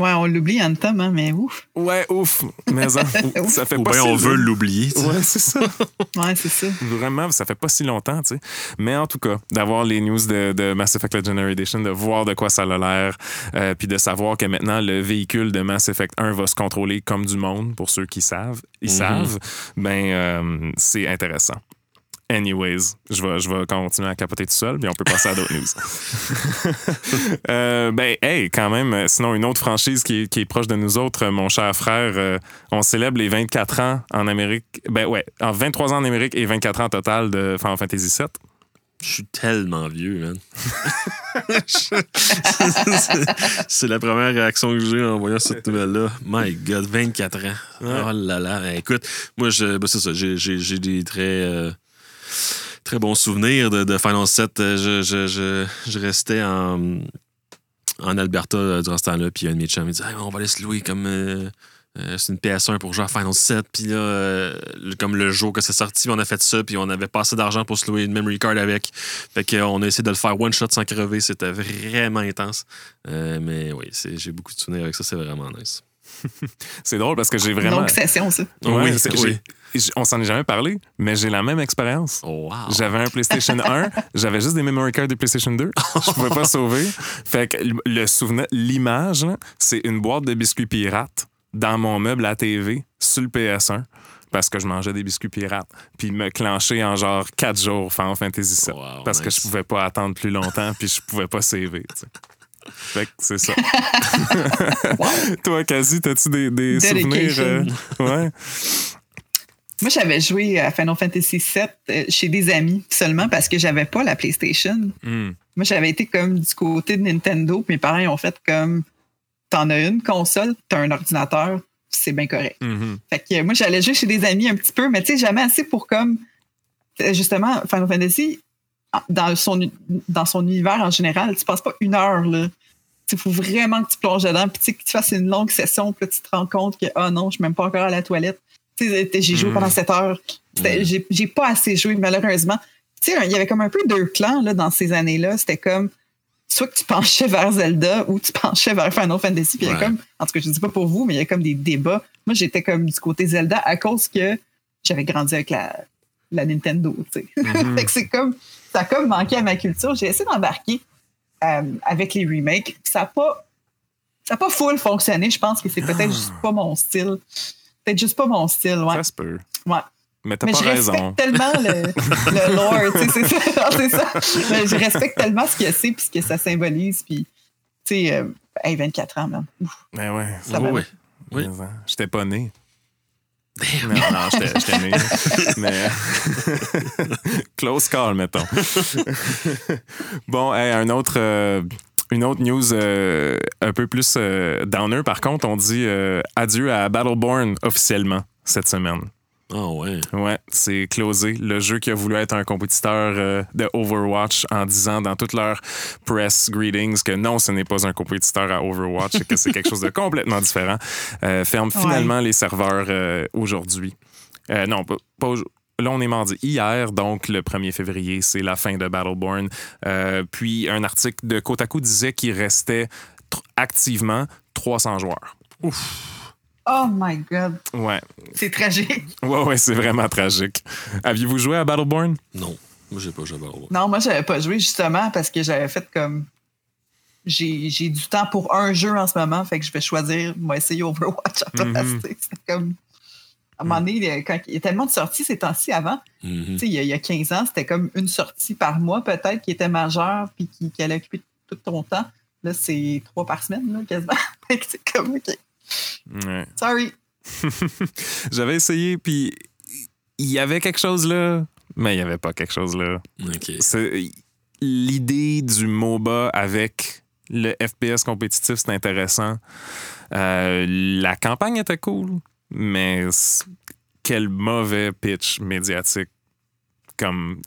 Ouais, on l'oublie Anthem, hein, mais ouf. ouais, ouf. Mais ça, [LAUGHS] ça fait Ou pas bien si on veut l'oublier. tu sais. Ouais, c'est ça. [LAUGHS] Ouais, c'est ça. Vraiment, ça fait pas si longtemps, tu sais. Mais en tout cas, d'avoir les news de, de Mass Effect Legendary Edition, de voir de quoi ça a l'air, euh, puis de savoir que maintenant, le véhicule de Mass Effect 1 va se contrôler comme du monde, pour ceux qui savent, ils Mhm. savent, ben, euh, c'est intéressant. Anyways, je vais, je vais continuer à capoter tout seul, puis on peut passer à d'autres news. [LAUGHS] Euh, ben, hey, quand même, euh, sinon, une autre franchise qui est, qui est proche de nous autres, euh, mon cher frère, euh, on célèbre les 24 ans en Amérique. Ben, ouais, en 23 ans en Amérique et 24 ans total de Final Fantasy VII. Je suis tellement vieux, man. [LAUGHS] c'est la première réaction que j'ai en voyant cette nouvelle-là. My God, 24 ans. Oh là là. Écoute, moi, je, ben, c'est ça. J'ai, des euh, très bons souvenirs de, de Final 7. Euh, Je, je, je, je restais en, en Alberta euh, durant ce temps-là, puis un de mes chums me dit Hey, on va aller se louer comme. euh, euh, c'est une PS1 pour jouer à Final 7. Puis là, euh, le- comme le jour que c'est sorti, on a fait ça. Puis on avait pas assez d'argent pour se louer une memory card avec. Fait qu'on a essayé de le faire one shot sans crever. C'était vraiment intense. Euh, mais oui, c'est- j'ai beaucoup de souvenirs avec ça. C'est vraiment nice. [LAUGHS] C'est drôle parce que j'ai vraiment. Longue session, ça. Ouais, oui, c'est- oui. On s'en est jamais parlé, mais j'ai la même expérience. Oh, wow. J'avais un PlayStation [LAUGHS] 1, j'avais juste des memory cards de PlayStation 2. Je pouvais pas [LAUGHS] sauver. Fait que le- souvenir, l'image, c'est une boîte de biscuits pirates dans mon meuble à TV sur le PS1 parce que je mangeais des biscuits pirates. Puis me clencher en genre 4 jours Final Fantasy VII Wow, parce que je pouvais pas attendre plus longtemps puis je pouvais pas saver. sais. Fait que c'est ça. [LAUGHS] Toi, Kazi, t'as-tu des, des souvenirs? Euh, ouais? Moi, j'avais joué à Final Fantasy VII euh, chez des amis seulement parce que j'avais pas la PlayStation. Hmm. Moi, j'avais été comme du côté de Nintendo. Mes parents ils ont fait comme t'en as une console, t'as un ordinateur, c'est bien correct. Mhm. Fait que moi, j'allais jouer chez des amis un petit peu, mais tu sais, jamais assez pour comme. euh, Justement, Final Fantasy, dans son, dans son univers en général, tu passes pas une heure, là. Il faut vraiment que tu plonges dedans, puis que tu fasses une longue session, puis tu te rends compte que, ah non, je suis même pas encore à la toilette. J'ai joué Mm. pendant 7 heures. C'était- Mm. J'ai pas assez joué, malheureusement. Tu sais, il y avait comme un peu deux clans, là, dans ces années-là. C'était comme, soit que tu penchais vers Zelda ou tu penchais vers Final Fantasy. Puis il y a comme, en tout cas, je dis pas pour vous, mais il y a comme des débats. Moi, j'étais comme du côté Zelda à cause que j'avais grandi avec la, la Nintendo, tu sais. [LAUGHS] Fait que c'est comme, ça a comme manqué à ma culture. J'ai essayé d'embarquer euh, avec les remakes. Ça n'a pas, ça a pas full fonctionné. Je pense que c'est peut-être Ah. juste pas mon style. Peut-être juste pas mon style, ouais. Ça se peut. ouais. Mais t'as Mais pas je raison. respecte tellement le, le [LAUGHS] lore, tu sais, c'est ça. Non, [LAUGHS] c'est ça. Mais je respecte tellement ce que c'est puis ce que ça symbolise. Puis, tu sais, euh, hey, 24 ans, man. Ouf, Mais ouais. Ça Oui, va. oui. Oui. J'étais pas né. Non, non, j'étais j'étais né. [LAUGHS] Mais. Close call, mettons. bon, hey, un autre. euh, une autre news euh, un peu plus euh, downer, par contre, on dit euh, adieu à Battleborn officiellement cette semaine. Ah ouais. Ouais, c'est closé. Le jeu qui a voulu être un compétiteur euh, de Overwatch en disant dans toutes leurs press greetings que non, ce n'est pas un compétiteur à Overwatch et que c'est quelque chose de complètement différent, euh, ferme Ouais. finalement les serveurs euh, aujourd'hui. Euh, non, pas, pas aujourd- Là, on est mardi. Hier, donc le 1er février, c'est la fin de Battleborn. Euh, puis, un article de Kotaku disait qu'il restait tr- activement 300 joueurs. Oh my God. Ouais, C'est tragique. [LAUGHS] ouais, ouais, c'est vraiment tragique. Aviez-vous joué à Battleborn? Non. Moi, j'ai pas joué à Battleborn. Non, moi, j'avais pas joué justement parce que j'avais fait comme. J'ai j'ai du temps pour un jeu en ce moment, fait que je vais choisir, moi, essayer Overwatch à place. Mhm. sais. C'est comme. À un moment donné, quand il y a tellement de sorties ces temps-ci avant, Mhm. tu sais, il y, a, il y a 15 ans, c'était comme une sortie par mois peut-être qui était majeure puis qui, qui allait occuper tout ton temps. Là, c'est trois par semaine, là, quasiment. [LAUGHS] C'est comme, OK, Ouais. sorry. [LAUGHS] J'avais essayé, puis il y avait quelque chose là, mais il n'y avait pas quelque chose là. C'est- L'idée du MOBA avec le FPS compétitif, c'est intéressant. Euh, la campagne était cool, mais quel mauvais pitch médiatique. Comme,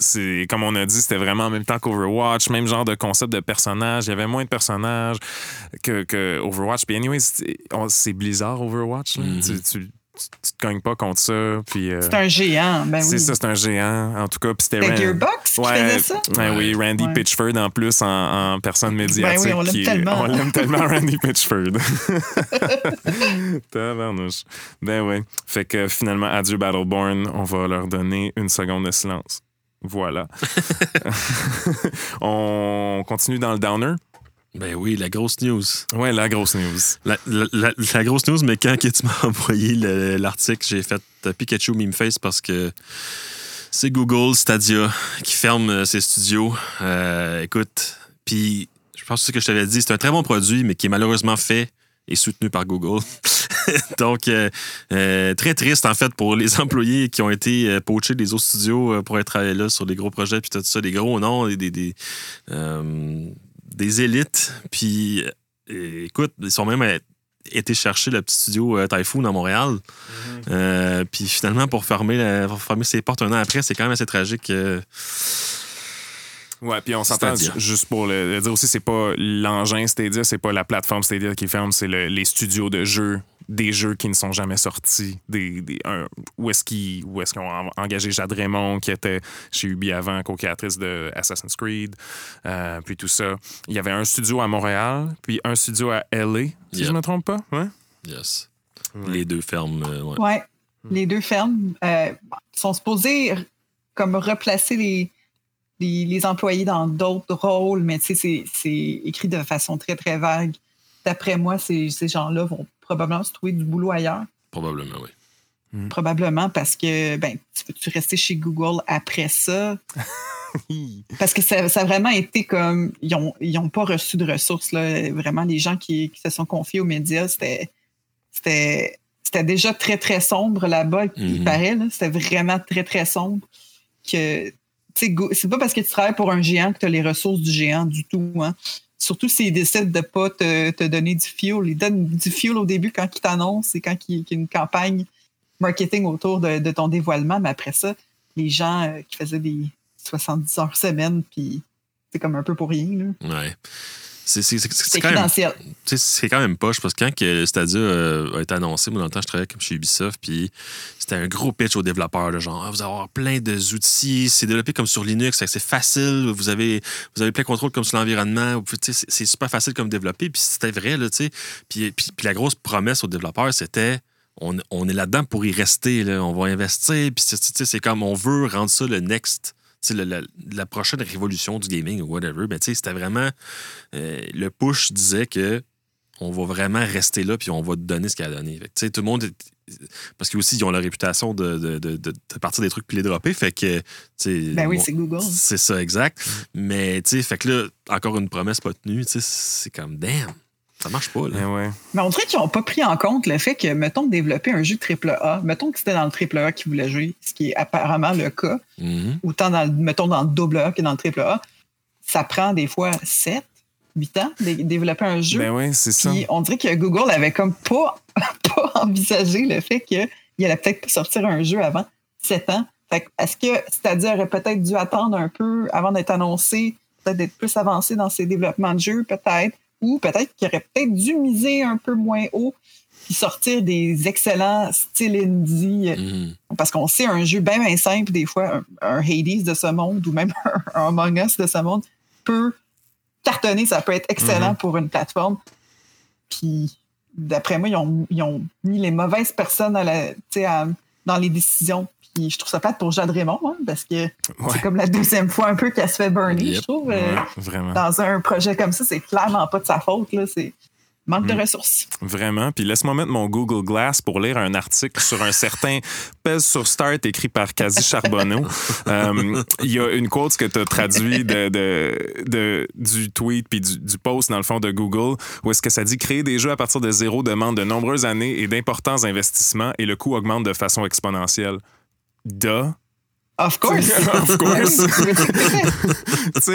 comme on a dit, c'était vraiment en même temps qu'Overwatch, même genre de concept de personnage. Il y avait moins de personnages que, que Overwatch. Puis, anyway, c'est, Blizzard Overwatch. Mhm. tu, tu, tu te cognes pas contre ça. Puis, euh, C'est un géant, ben c'est oui. ça, c'est un géant. En tout cas, puis c'était C'était Ran- Gearbox qui Ouais, faisait ça? ouais, oui, Randy Ouais. Pitchford en plus en, en personne médiatique. Ben oui, on l'aime qui est- tellement. On l'aime tellement, [LAUGHS] Randy Pitchford. [LAUGHS] Tabarnouche. Ben oui. Fait que finalement, adieu Battleborn. On va leur donner une seconde de silence. Voilà. [LAUGHS] on continue dans le downer. Ben oui, la grosse news. Ouais, la grosse news. La, la- la- la grosse news, mais quand tu m'as [LAUGHS] envoyé le- l'article, j'ai fait euh, Pikachu meme face parce que c'est Google Stadia qui ferme euh, ses studios. Euh, écoute, puis je pense que ce que je t'avais dit, c'est un très bon produit, mais qui est malheureusement fait et soutenu par Google. [LAUGHS] Donc, euh, euh, très triste en fait pour les [LAUGHS] employés qui ont été euh, poachés des autres studios pour être là sur des gros projets, puis tout ça, des gros noms, des, des, des, élites. Puis, euh, écoute, ils sont même euh, été chercher le petit studio euh, Typhoon à Montréal. Euh, puis finalement, pour fermer, la- pour fermer ses portes un an après, c'est quand même assez tragique. euh, Ouais, puis on s'entend juste pour le, le dire aussi, c'est pas l'engin Stadia, c'est pas la plateforme Stadia qui ferme, c'est le- les studios de jeux, des jeux qui ne sont jamais sortis, des, des- un- où est-ce qu'ils où est-ce qu'ils ont en- engagé Jade Raymond qui était chez Ubi avant, co-créatrice de Assassin's Creed, euh, puis tout ça. Il y avait un studio à Montréal, puis un studio à LA, si Yep. je me trompe pas. Ouais. yes. Ouais. Les deux fermes. euh, ouais. Ouais. Les deux fermes euh, sont supposés r- comme replacer les, les, les employés dans d'autres rôles, mais tu sais, c'est- c'est écrit de façon très, très vague. D'après moi, ces, ces gens-là vont probablement se trouver du boulot ailleurs. Probablement, oui. Probablement parce que ben, tu peux-tu rester chez Google après ça? [LAUGHS] Parce que ça, ça a vraiment été comme. Ils n'ont ils ont pas reçu de ressources. Là. Vraiment, les gens qui, qui se sont confiés aux médias, c'était. C'était. Déjà très, très sombre là-bas, il Mhm. paraît. là. C'était vraiment très, très sombre. Que, c'est pas parce que tu travailles pour un géant que tu as les ressources du géant du tout. Hein. Surtout s'ils décident de pas te, te donner du fuel. Ils donnent du fuel au début quand ils t'annoncent et quand il y a une campagne marketing autour de, de ton dévoilement. Mais après ça, les gens euh, qui faisaient des 70 heures semaine, puis c'est comme un peu pour rien. là. Ouais. C'est quand quand même poche parce que quand que Stadia euh, a été annoncé, moi dans le temps je travaillais comme chez Ubisoft, puis c'était un gros pitch aux développeurs, là, genre Ah, vous allez avoir plein d'outils, c'est développé comme sur Linux, c'est facile, vous avez vous avez plein de contrôle comme sur l'environnement, c'est super facile comme développer, puis c'était vrai là, tu sais, puis, puis, puis la grosse promesse aux développeurs c'était on, on est là-dedans pour y rester, là. on va investir, puis c'est comme on veut rendre ça le next. Le- la, la prochaine révolution du gaming ou whatever, mais tu sais, c'était vraiment euh, le push disait que on va vraiment rester là puis on va te donner ce qu'il a donné. Fait que, tu sais, tout le monde parce qu'ils aussi ils ont la réputation de, de, de, partir des trucs puis les dropper fait que Ben oui, c'est Google. c'est ça exact mais tu sais fait que là encore une promesse pas tenue tu sais c'est comme damn ça marche pas là Eh ouais. Mais on dirait qu'ils n'ont pas pris en compte le fait que, mettons, développer un jeu AAA, mettons que c'était dans le AAA qu'ils voulaient jouer, ce qui est apparemment le cas, Mhm. autant dans le, mettons, dans le double A que dans le AAA, ça prend des fois 7, 8 ans de développer un jeu. Ben oui, c'est ça. Puis on dirait que Google avait comme pas, [LAUGHS] pas envisagé le fait qu'il allait peut-être pas sortir un jeu avant 7 ans. Fait que est-ce que c'est-à-dire aurait peut-être dû attendre un peu avant d'être annoncé, peut-être d'être plus avancé dans ses développements de jeux, peut-être, ou peut-être qu'il aurait peut-être dû miser un peu moins haut puis sortir des excellents styles indie. Mhm. Parce qu'on sait un jeu bien, bien simple, des fois, un, un Hades de ce monde ou même [LAUGHS] un, Among Us de ce monde peut cartonner, ça peut être excellent Mhm. pour une plateforme. Puis, d'après moi, ils ont, ils ont mis les mauvaises personnes à la, tu sais, à- dans les décisions. Puis, je trouve ça plate pour Jade Raymond, hein, parce que Ouais. c'est comme la deuxième fois un peu qu'elle se fait burner, Yep. je trouve. euh, Ouais, vraiment. dans un projet comme ça, c'est clairement pas de sa faute. Là, c'est manque Mm. de ressources. Vraiment. Puis laisse-moi mettre mon Google Glass pour lire un article sur un certain [LAUGHS] Pèse sur Start écrit par Kazi Charbonneau. [LAUGHS] Euh, Il y a une quote que tu as traduit de, de- de- du tweet puis du, du post, dans le fond, de Google, où est-ce que ça dit créer des jeux à partir de zéro demande de nombreuses années et d'importants investissements et le coût augmente de façon exponentielle. Duh. Of course. [LAUGHS] Of course. [LAUGHS]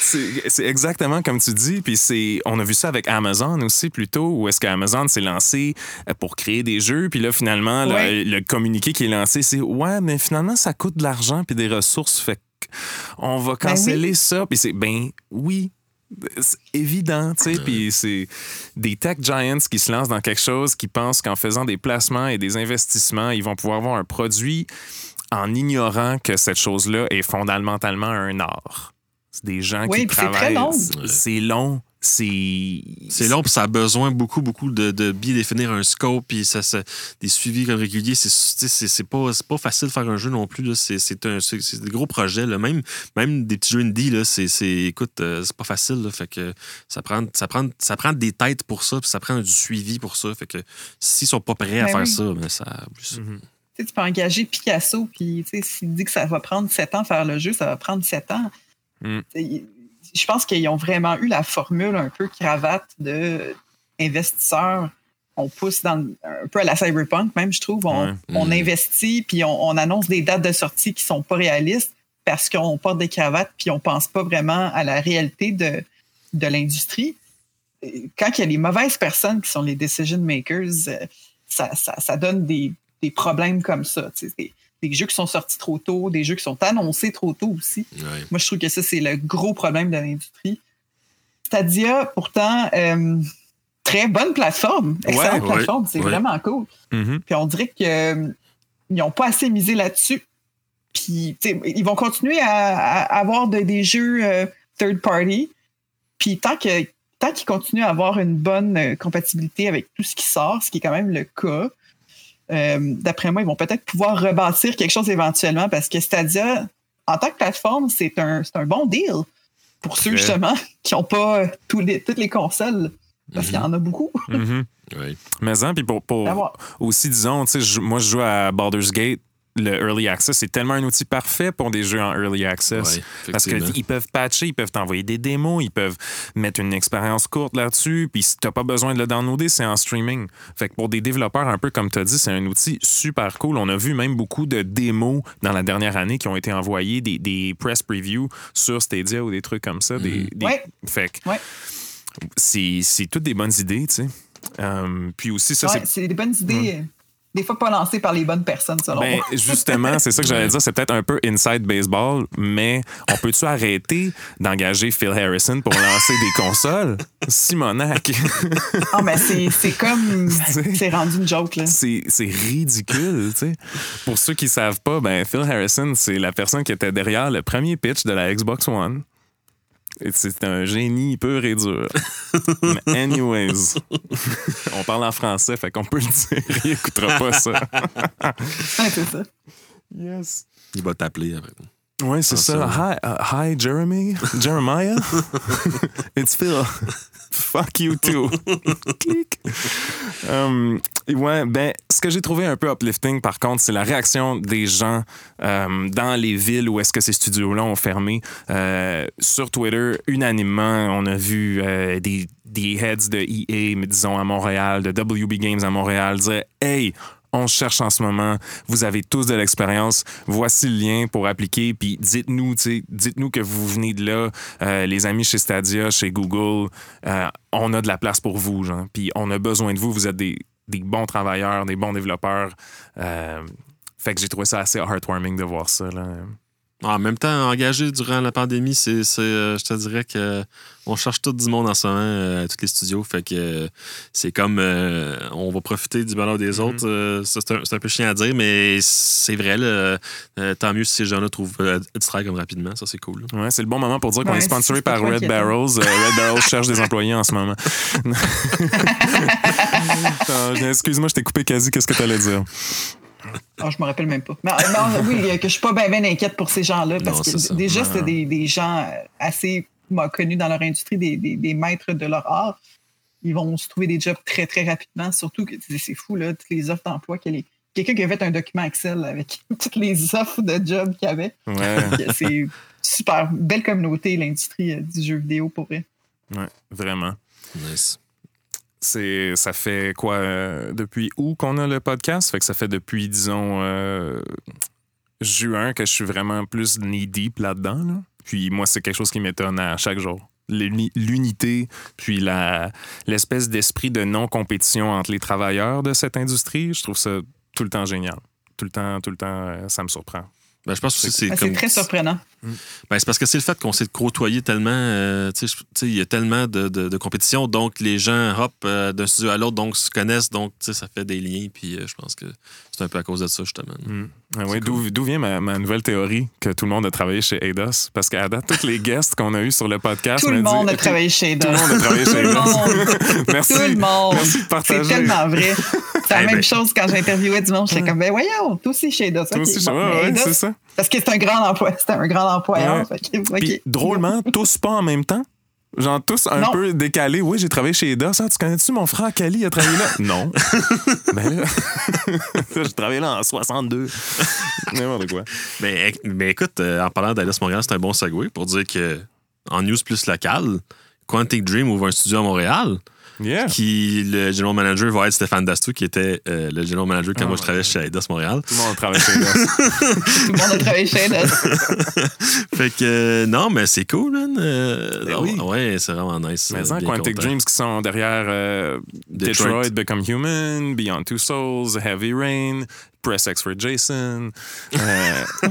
C'est- c'est exactement comme tu dis. Puis c'est, on a vu ça avec Amazon aussi plutôt, où est-ce qu'Amazon s'est lancé euh, pour créer des jeux, puis là finalement le- Ouais. le, communiqué qui est lancé, c'est ouais, mais finalement ça coûte de l'argent puis des ressources, fait on va canceller ça. Puis c'est ben oui. C'est évident, tu sais, puis c'est des tech giants qui se lancent dans quelque chose, qui pensent qu'en faisant des placements et des investissements, ils vont pouvoir avoir un produit en ignorant que cette chose-là est fondamentalement un art. C'est des gens Oui, qui puis c'est très travaillent. long. C'est long. C'est. C'est long, puis ça a besoin beaucoup, beaucoup de, de bien définir un scope, puis ça, ça- des suivis comme réguliers. C'est, pas, c'est pas facile de faire un jeu non plus. Là. C'est, c'est, un, c'est, c'est des gros projets. Là. Même, même des petits jeux indie, là, c'est, c'est, écoute, euh, c'est pas facile. Là. Fait que ça prend, ça, prend, ça prend des têtes pour ça, puis ça prend du suivi pour ça. Fait que s'ils sont pas prêts à Ben faire oui. ça, ça. Mhm. Tu sais, tu peux engager Picasso, puis tu sais, s'il dit que ça va prendre 7 ans faire le jeu, ça va prendre 7 ans. Mm. Je pense qu'ils ont vraiment eu la formule un peu cravate de investisseurs. On pousse dans un peu à la cyberpunk, même, je trouve. On, Ouais. on Mm. investit, puis on, on annonce des dates de sortie qui sont pas réalistes parce qu'on porte des cravates, puis on pense pas vraiment à la réalité de, de l'industrie. Quand il y a les mauvaises personnes qui sont les decision makers, euh, ça, ça, ça donne des, des problèmes comme ça. Des, des jeux qui sont sortis trop tôt, des jeux qui sont annoncés trop tôt aussi. Ouais. Moi, je trouve que ça, c'est le gros problème de l'industrie. Stadia, pourtant, euh, très bonne plateforme. Excellente Ouais, ouais, plateforme. c'est vraiment cool. Mhm. Puis on dirait qu'ils n'ont pas assez misé là-dessus. Puis, ils vont continuer à, à avoir de- des jeux euh, third party. Puis tant que tant qu'ils continuent à avoir une bonne euh, compatibilité avec tout ce qui sort, ce qui est quand même le cas, euh, d'après moi, ils vont peut-être pouvoir rebâtir quelque chose éventuellement parce que Stadia, en tant que plateforme, c'est un, un bon deal pour ceux justement [LAUGHS] qui n'ont pas tous les, toutes les consoles. Parce qu'il y en a beaucoup Mhm. [LAUGHS] Mais hein, puis pour, pour aussi, disons, moi, je joue à Baldur's Gate le Early Access, c'est tellement un outil parfait pour des jeux en Early Access. Ouais, Parce qu'ils peuvent patcher, ils peuvent t'envoyer des démos, ils peuvent mettre une expérience courte là-dessus, puis si t'as pas besoin de le downloader, c'est en streaming. Fait que pour des développeurs, un peu comme tu as dit, c'est un outil super cool. On a vu même beaucoup de démos dans la dernière année qui ont été envoyées, des, des press previews sur Stadia ou des trucs comme ça. Des, des- Ouais. Fait que Ouais. c'est toutes des bonnes idées, tu sais. Euh, puis aussi, ça, Ouais, c'est c'est des bonnes idées, euh, des fois pas lancées par les bonnes personnes, selon ben, moi. [LAUGHS] justement, c'est ça que j'allais dire. C'est peut-être un peu inside baseball, mais on peut-tu arrêter d'engager Phil Harrison pour lancer des consoles? Simonac, Ah, mais c'est comme. [LAUGHS] C'est rendu une joke, là. c'est c'est ridicule, tu sais. Pour ceux qui savent pas, ben Phil Harrison, c'est la personne qui était derrière le premier pitch de la Xbox One. C'est un génie pur et dur. [LAUGHS] Mais anyways, on parle en français, fait qu'on peut le dire. Il écoutera pas ça. Ouais, c'est ça. Yes. Il va t'appeler après. Ouais, c'est ça. Hi, uh, hi, Jeremy. Jeremiah. [LAUGHS] It's Phil. Fuck you too. Um, ouais, ben, ce que j'ai trouvé un peu uplifting, par contre, c'est la réaction des gens euh, dans les villes où est-ce que ces studios-là ont fermé. Euh, sur Twitter, unanimement, on a vu euh, des, des heads de EA, disons à Montréal, de WB Games à Montréal, dire Hey, on cherche en ce moment, vous avez tous de l'expérience, voici le lien pour appliquer, puis dites-nous, dites-nous que vous venez de là, Euh, les amis chez Stadia, chez Google, euh, on a de la place pour vous, genre, puis on a besoin de vous, vous êtes des, bons travailleurs, des bons développeurs. Euh, fait que j'ai trouvé ça assez heartwarming de voir ça. En même temps, engagé durant la pandémie, c'est, c'est, euh, je te dirais que on cherche tout du monde en ce moment euh, à tous les studios. Fait que euh, c'est comme euh, on va profiter du bonheur des autres. Euh, ça, c'est, un, c'est un peu chiant à dire, mais c'est vrai. là, euh, tant mieux si ces gens-là trouvent euh, du travail comme rapidement. Ça, c'est cool. là. Ouais, c'est le bon moment pour dire qu'on Ouais, est sponsoré par Red. Barrels. Euh, Red Barrels cherche des employés en ce moment. [LAUGHS] [LAUGHS] Excuse-moi, je t'ai coupé quasi. Qu'est-ce que tu allais dire? Ah, je me rappelle même pas. Mais, non, oui, que je suis pas bien inquiète pour ces gens-là, parce Non, que ça. déjà, c'est des, des gens euh, assez connus dans leur industrie, des, des- des maîtres de leur art. Ils vont se trouver des jobs très, très rapidement. Surtout que c'est fou, là, toutes les offres d'emploi. a les- Quelqu'un qui a fait un document Excel avec [LAUGHS] toutes les offres de jobs qu'il y avait. Ouais, [LAUGHS] C'est super. Belle communauté, l'industrie euh, du jeu vidéo, pour vrai. ouais, vraiment. Nice. C'est, ça fait quoi euh, depuis où qu'on a le podcast? Fait que ça fait depuis, disons, euh, juin que je suis vraiment plus knee deep là-dedans. là. Puis moi, c'est quelque chose qui m'étonne à chaque jour. L'uni- L'unité, puis la, l'espèce d'esprit de non-compétition entre les travailleurs de cette industrie, je trouve ça tout le temps génial. Tout le temps, tout le temps, euh, ça me surprend. Ben, je pense aussi que c'est Ah, comme. Très surprenant. Ben, c'est parce que c'est le fait qu'on s'est côtoyé tellement. euh, il y a tellement de, de- de compétition, donc les gens hop euh, d'un studio à l'autre, donc se connaissent, donc ça fait des liens. Puis euh, je pense que c'est un peu à cause de ça, justement. Ah ouais, d'où, d'où vient ma, ma nouvelle théorie que tout le monde a travaillé chez Eidos? Parce qu'à date, tous les guests qu'on a eus sur le podcast. Tout le monde disent- a travaillé chez Tout Eidos. le monde a travaillé Tout chez le Eidos. monde. [LAUGHS] Merci. Tout le monde. Merci de C'est tellement vrai. C'est la Eh même ben- chose quand j'interviewais du monde. J'étais comme, ben voyons, toi aussi chez Eidos. Ok, aussi, bon, ouais, ouais, Eidos, c'est ça. Parce que c'est un grand emploi. C'était un grand employeur. Ouais. Fait que, ok. Puis drôlement, [LAUGHS] tous pas en même temps? Genre tous un Non. peu décalés. Oui, j'ai travaillé chez. Ah, tu connais-tu mon frère Kali? A travaillé là? [LAUGHS] non. [LAUGHS] ben là, j'ai travaillé là en 62. N'importe quoi. Mais, mais écoute, euh, en parlant d'Alice Montréal, c'est un bon segue pour dire que en news plus local, Quantic Dream ouvre un studio à Montréal. Yeah. Qui le general manager va être Stéphane Dastou, qui était euh, le general manager quand Oh moi je travaillais chez Eidos Montréal. Tout le monde travaille chez Eidos. Tout le monde a travaillé chez Eidos. [LAUGHS] Fait que euh, non, mais c'est cool, man. Euh, Ben oui. Ouais, c'est vraiment nice. Mais en Quantic content. Dreams qui sont derrière euh, Detroit. Detroit. Become Human, Beyond Two Souls, Heavy Rain, Press X for Jason. Euh, [LAUGHS]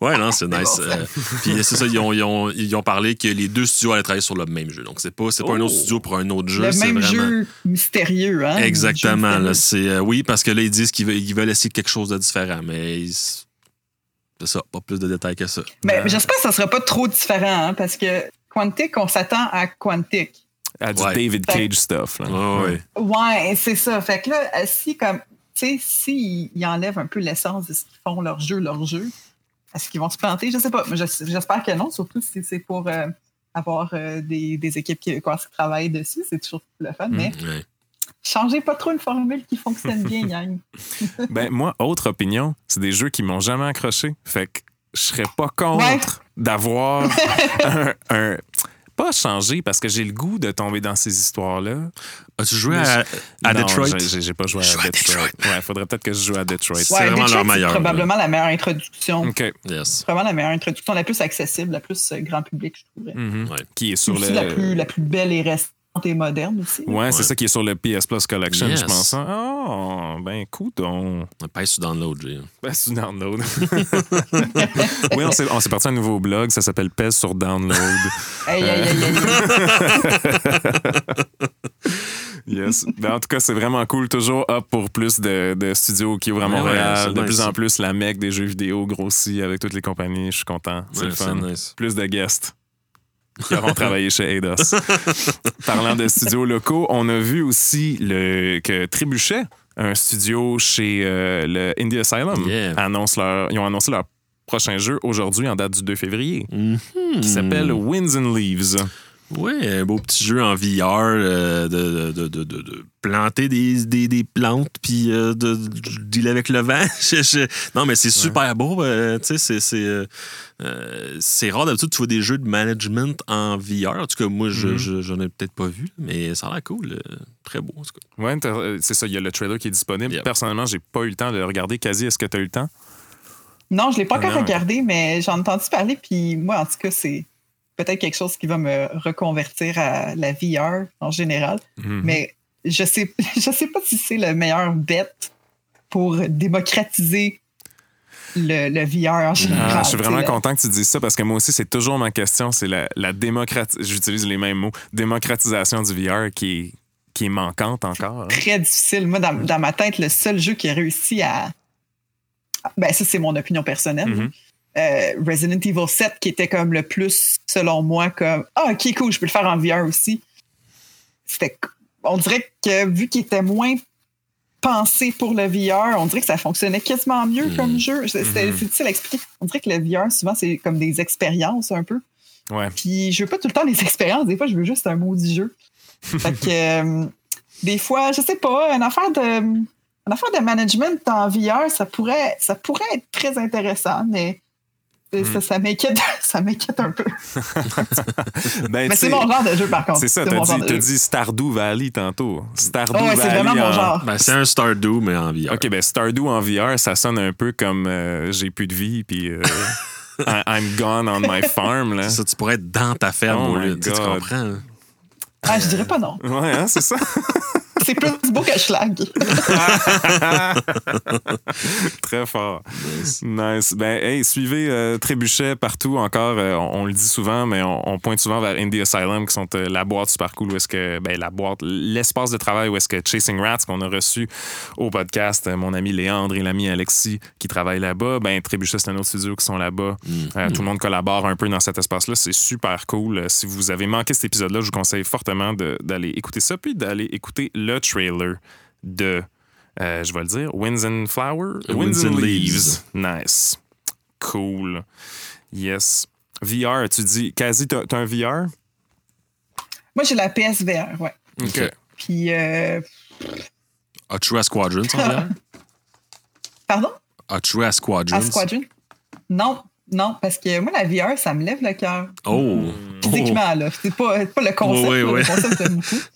Ouais, non, c'est nice. bon. Euh, Puis c'est ça, ils ont, ils, ont, ils ont parlé que les deux studios allaient travailler sur le même jeu. Donc c'est pas, c'est pas un autre Oh. studio pour un autre jeu. Le c'est même vraiment... jeu mystérieux, hein? Exactement. Là, c'est, euh, oui, parce que là, ils disent qu'ils veulent, ils veulent essayer quelque chose de différent, mais ils- c'est ça, pas plus de détails que ça. Mais Euh, j'espère que ça sera pas trop différent, hein, parce que Quantic, on s'attend à Quantic. À du Ouais. David Fait- Cage stuff. là. Ouais, ouais. Ouais, c'est ça. Fait que là, si comme, tu sais, s'ils ils enlèvent un peu l'essence de ce qu'ils font, leur jeu, leur jeu, est-ce qu'ils vont se planter? Je sais pas. Mais j'es- J'espère que non, surtout si c'est pour euh, avoir euh, des, des équipes qui, travaillent dessus. C'est toujours le fun. Mais Ouais. changez pas trop une formule qui fonctionne bien, [LAUGHS] gang. Ben, moi, autre opinion, c'est des jeux qui m'ont jamais accroché. Fait que je serais pas contre Ouais. d'avoir [LAUGHS] un, un- Pas changer parce que j'ai le goût de tomber dans ces histoires-là. As-tu joué à, à Non, Detroit? j'ai- J'ai pas joué à à Detroit. Ouais, faudrait peut-être que je joue à Detroit. C'est vraiment Detroit, leur meilleur, C'est probablement la meilleure introduction. OK. Yes. Vraiment la meilleure introduction, la plus accessible, la plus euh, grand public, je trouverais. Mhm. Ouais. Qui est sur le. la, plus, la plus belle et récente et moderne aussi. Ouais, c'est ça qui est sur le PS Plus Collection, Yes. je pense. hein. Oh, ben, coudon. On pèse sur download, Jay. Ben, sur Download. oui, on s'est on s'est parti un nouveau blog, ça s'appelle Pèse sur Download. [LAUGHS] Aïe, aïe, aïe, aïe. [LAUGHS] Yes. Ben, en tout cas, c'est vraiment cool. Toujours up pour plus de, de studios qui ouvrent à Ouais, ouais, Montréal. de nice. plus en plus, la mec des jeux vidéo grossit avec toutes les compagnies. Je suis content. C'est Ouais, le fun. nice. Plus de guests qui auront travaillé chez Eidos. [LAUGHS] Parlant de studios locaux, on a vu aussi le, que Trébuchet, un studio chez euh, le Indie Asylum, Yeah. annonce leur, ils ont annoncé leur prochain jeu aujourd'hui en date du 2 février, Mhm. qui s'appelle Winds and Leaves. Ouais, un beau petit jeu en VR euh, de, de, de, de- de planter des, des, des plantes puis euh, de, de dealer avec le vent. [LAUGHS] Je- je- Non, mais c'est super beau. euh, tu sais, c'est- c'est euh, euh, c'est rare d'habitude tu vois des jeux de management en VR. En tout cas, moi, je Mhm. je- j'en ai peut-être pas vu, mais ça a l'air cool. euh, Très beau, en tout cas. Euh, c'est ça, il y a le trailer qui est disponible. Yep. Personnellement, j'ai pas eu le temps de le regarder. Quasi, est-ce que tu as eu le temps? Non, je l'ai pas encore regardé, mais j'en ai entendu parler, puis moi, en tout cas, c'est peut-être quelque chose qui va me reconvertir à la VR en général. Mhm. Mais je sais, [LAUGHS] je sais pas si c'est le meilleur bet pour démocratiser le, le VR en général. Ah, je suis vraiment content que tu dises ça parce que moi aussi, c'est toujours ma question. C'est la, la démocratisation. J'utilise les mêmes mots. Démocratisation du VR qui est, qui est manquante encore. hein. Très difficile. Moi, dans, dans ma tête, le seul jeu qui a réussi à. Ben, ça, c'est mon opinion personnelle. Mhm. Euh, Resident Evil 7, qui était comme le plus, selon moi, comme Ah, ok, cool, je peux le faire en VR aussi. C'était. On dirait que vu qu'il était moins pensé pour le VR, on dirait que ça fonctionnait quasiment mieux comme jeu. C'est Mhm. c'est difficile à expliquer. On dirait que le VR, souvent, c'est comme des expériences un peu. Ouais. Puis je veux pas tout le temps des [LAUGHS] expériences. Des fois, je veux juste un maudit jeu. fait que euh, des fois, je sais pas, une affaire de une affaire de management en VR, ça pourrait ça pourrait être très intéressant, mais Hmm. ça, ça m'inquiète ça m'inquiète un peu. [LAUGHS] Ben, Mais c'est mon genre de jeu par contre. C'est ça, t'as dit, dit Stardew Valley tantôt. Stardew Oh, ouais, Valley. c'est vraiment mon en- genre. Ben, c'est un Stardew, mais en VR. OK, ben Stardew en VR, ça sonne un peu comme euh, j'ai plus de vie, puis euh, [LAUGHS] I'm gone on my farm. Là. Ça, tu pourrais être dans ta ferme, Oh au lieu- tu sais, tu comprends? hein? Ah, je dirais pas non. Ouais, hein, c'est ça. [LAUGHS] [LAUGHS] C'est plus beau que Schlag. [LAUGHS] Très fort. Nice. Nice. Ben, hey, suivez euh, Trébuchet partout encore. euh, on, on le dit souvent, mais on, on pointe souvent vers Indie Asylum, qui sont euh, la boîte super cool, où est-ce que, ben, la boîte, l'espace de travail où est-ce que Chasing Rats, qu'on a reçu au podcast, euh, mon ami Léandre et l'ami Alexis qui travaillent là-bas, ben, Trébuchet, c'est un autre studio qui sont là-bas. Euh, Tout le monde collabore un peu dans cet espace-là. C'est super cool. Si vous avez manqué cet épisode-là, je vous conseille fortement d'aller écouter ça, puis d'aller écouter le trailer de, euh, je vais le dire, Winds and Flower? Winds and Leaves. Nice. Cool. Yes. VR, tu dis, quasi, t'as t'as un VR? Moi, j'ai la PSVR, ouais. OK. Puis, euh, à Squadron, en VR? pardon? À Squadron? À Squadron? Non, non, parce que moi, la VR, ça me lève le cœur. Oh! Physiquement, là. C'est pas, pas le concept. Ouais, là, ouais. Le concept de beaucoup. [LAUGHS]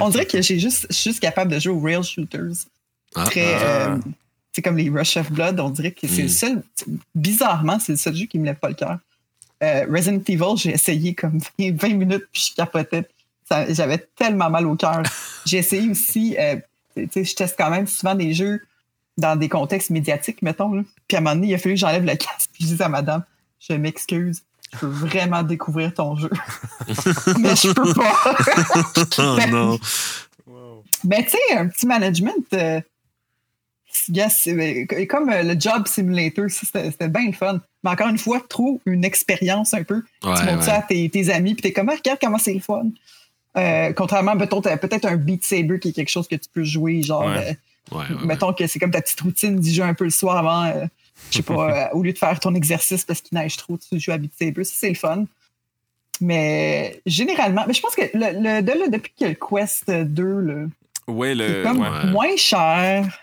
On dirait que j'ai juste, je suis juste capable de jouer aux rail shooters. Ah, Très, ah. euh, c'est comme les Rush of Blood. On dirait que c'est Mm. le seul. Bizarrement, c'est le seul jeu qui me lève pas le cœur. Euh, Resident Evil, j'ai essayé comme [LAUGHS] 20 20 minutes puis je capotais. J'avais tellement mal au cœur. [LAUGHS] J'ai essayé aussi. euh, je teste quand même souvent des jeux dans des contextes médiatiques, mettons. là. Puis à un moment donné, il a fallu que j'enlève le casque. Puis je dis à madame, je m'excuse, je veux vraiment découvrir ton jeu. [LAUGHS] Mais je peux pas. [LAUGHS] Oh non! Ben, tu sais, un petit management. euh, euh, comme euh, le Job Simulator, c'était bien le fun. Mais encore une fois, trop une expérience un peu. tu Ouais, montres ça à tes, tes amis, puis t'es comme, Ah, regarde comment c'est le fun. Euh, contrairement, mettons, t'as peut-être un Beat Saber qui est quelque chose que tu peux jouer, genre, Ouais. euh, Ouais, ouais, ouais. mettons que c'est comme ta petite routine d'y jouer un peu le soir avant, euh, je sais pas, [LAUGHS] euh, au lieu de faire ton exercice parce qu'il neige trop, tu joues à Beat Saber. Ça, c'est le fun. Mais généralement, mais je pense que le, le- de là, depuis que le Quest 2, là, Ouais, le, comme ouais. moins cher.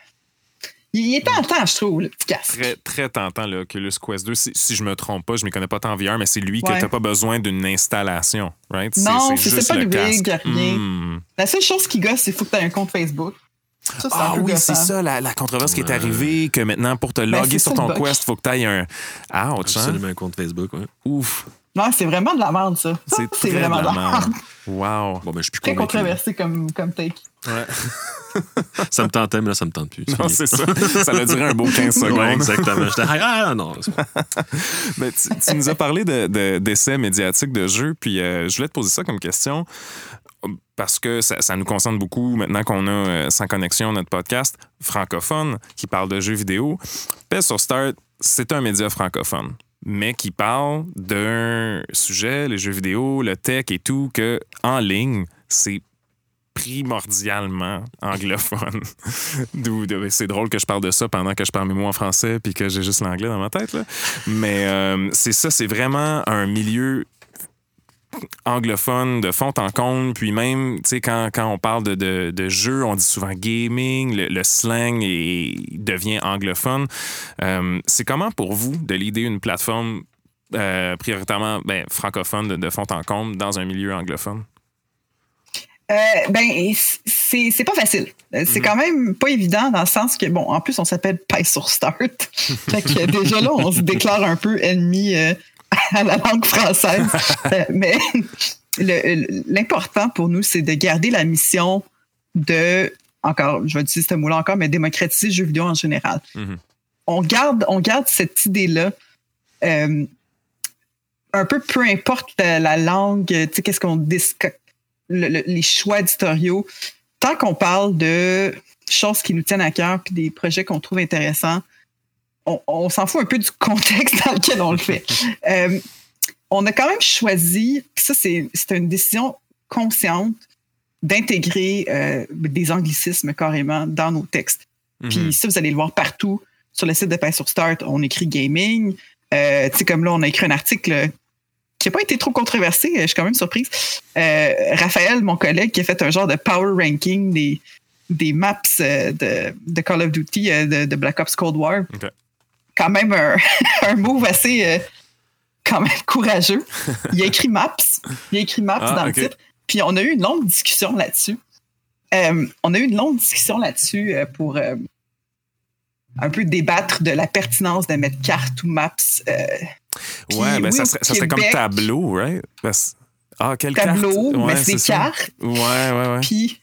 Il, est tentant, je trouve, le petit casque. Très, très tentant, le Oculus Quest 2. Si, si je me trompe pas, je ne connais pas tant en VR, mais c'est lui que tu n'as pas besoin d'une installation, right? Non, c'est- c'est juste pas le de rig, casque. rien. Hmm. La seule chose qui gosse, c'est qu'il faut que tu aies un compte Facebook. Ça, Ah oui, c'est ça, la, la controverse qui est arrivée, que maintenant, pour te Ben, loguer sur ton. Quest, il faut que tu ailles un... Ouch, hein? Absolument un compte Facebook, ouais. Ouf, Non, c'est vraiment de la merde, ça. C'est vraiment de la merde. Wow. Bon, ben, je suis plus Très controversé comme, comme take. Ouais. [LAUGHS] Ça me tentait, mais là, ça me tente plus. Non, c'est ça. Ça a duré un beau 15 secondes. Ouais, exactement. J'étais, ah, ah, non. c'est pas- Ben, [LAUGHS] tu, tu nous as parlé de- de- d'essais médiatiques de jeux, puis euh, je voulais te poser ça comme question parce que ça, nous concerne beaucoup maintenant qu'on a euh, Sans Connexion, notre podcast francophone qui parle de jeux vidéo. Paix sur Start, c'est un média francophone, mais qui parle d'un sujet, les jeux vidéo, le tech et tout, que en ligne, c'est primordialement anglophone. [LAUGHS] C'est drôle que je parle de ça pendant que je parle mes mots en français puis que j'ai juste l'anglais dans ma tête. là. Mais euh, c'est ça, c'est vraiment un milieu anglophone de fond en comble. Puis même, tu sais, quand, quand on parle de, de, de jeux, on dit souvent gaming, le, le slang devient anglophone. Euh, c'est comment pour vous de l'idée une plateforme euh, prioritairement ben, francophone de, de fond en comble dans un milieu anglophone? Euh, ben, c'est c'est pas facile. C'est quand même pas évident dans le sens que, bon, en plus, on s'appelle Pie sur Start. [LAUGHS] fait que déjà là, on se déclare un peu ennemi [LAUGHS] à la langue française. [LAUGHS] Euh, mais l'important pour nous, c'est de garder la mission de, encore, je vais utiliser ce mot-là encore, mais démocratiser le jeu vidéo en général. Mhm. on, garde, on garde cette idée-là. euh, un peu peu importe la, la langue, tu sais, qu'est-ce qu'on le- les choix éditoriaux, tant qu'on parle de choses qui nous tiennent à cœur puis des projets qu'on trouve intéressants, on, on s'en fout un peu du contexte dans lequel on le fait. [LAUGHS] Euh, on a quand même choisi, ça c'est une décision consciente d'intégrer euh, des anglicismes carrément dans nos textes. Puis Mhm. ça, vous allez le voir partout. Sur le site de Pain sur Start, on écrit gaming. Euh, tu sais, comme là, on a écrit un article qui n'a pas été trop controversé. Je suis quand même surprise. Raphaël, mon collègue, qui a fait un genre de power ranking des, des maps de, de Call of Duty, de, de Black Ops Cold War. Quand même un, [LAUGHS] un move assez euh, quand même courageux. Il a écrit [LAUGHS] Maps. Il a écrit Maps Ah, dans le titre. Puis on a eu une longue discussion là-dessus. Euh, on a eu une longue discussion là-dessus euh, pour euh, un peu débattre de la pertinence de mettre carte ou maps. Ouais, ben oui, ça serait, ça serait comme tableau, right? Parce- Ah, quelle tableau, carte? mais Ouais, c'est des ça. cartes. Ouais, ouais, ouais. Puis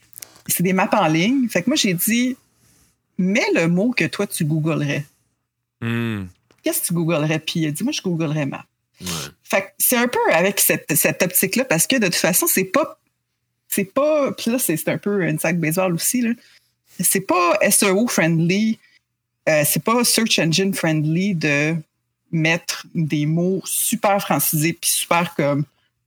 c'est des maps en ligne. Fait que moi, j'ai dit, mets le mot que toi, tu googlerais. Hmm. Qu'est-ce que tu googlerais? Puis il a dit, moi, je googlerais map. Ouais. Fait que c'est un peu avec cette, cette optique-là, parce que de toute façon, c'est pas. C'est pas. Puis là, c'est c'est un peu une sac baseball aussi, là. C'est pas SEO friendly. euh, c'est pas search engine friendly de mettre des mots super francisés puis super comme,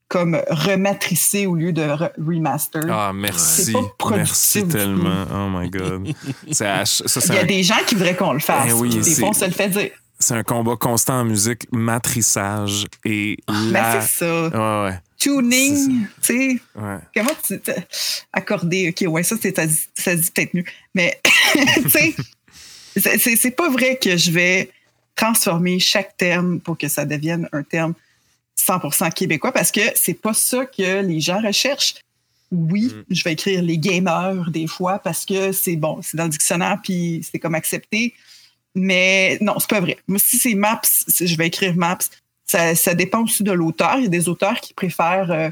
comme rematricés au lieu de re- remaster. Ah, merci. Merci tellement. Oh my God. Ça, Il y a un, des gens qui voudraient qu'on le fasse. Eh oui, des c'est- fois, on se le fait dire. c'est un combat constant en musique, matrissage et la... Ben, c'est ça. Ouais, ouais, Tuning, tu sais. ouais. Comment tu. Accordé, ok, ouais, ça, c'est- ça, dit peut-être mieux. Mais, [LAUGHS] tu sais, c'est pas vrai que je vais transformer chaque terme pour que ça devienne un terme 100% québécois parce que c'est pas ça que les gens recherchent. Oui, Mm. je vais écrire les gamers des fois parce que c'est bon, c'est dans le dictionnaire puis c'est comme accepté. Mais non, c'est pas vrai. Moi, si c'est Maps, je vais écrire Maps. Ça, ça dépend aussi de l'auteur. Il y a des auteurs qui préfèrent euh,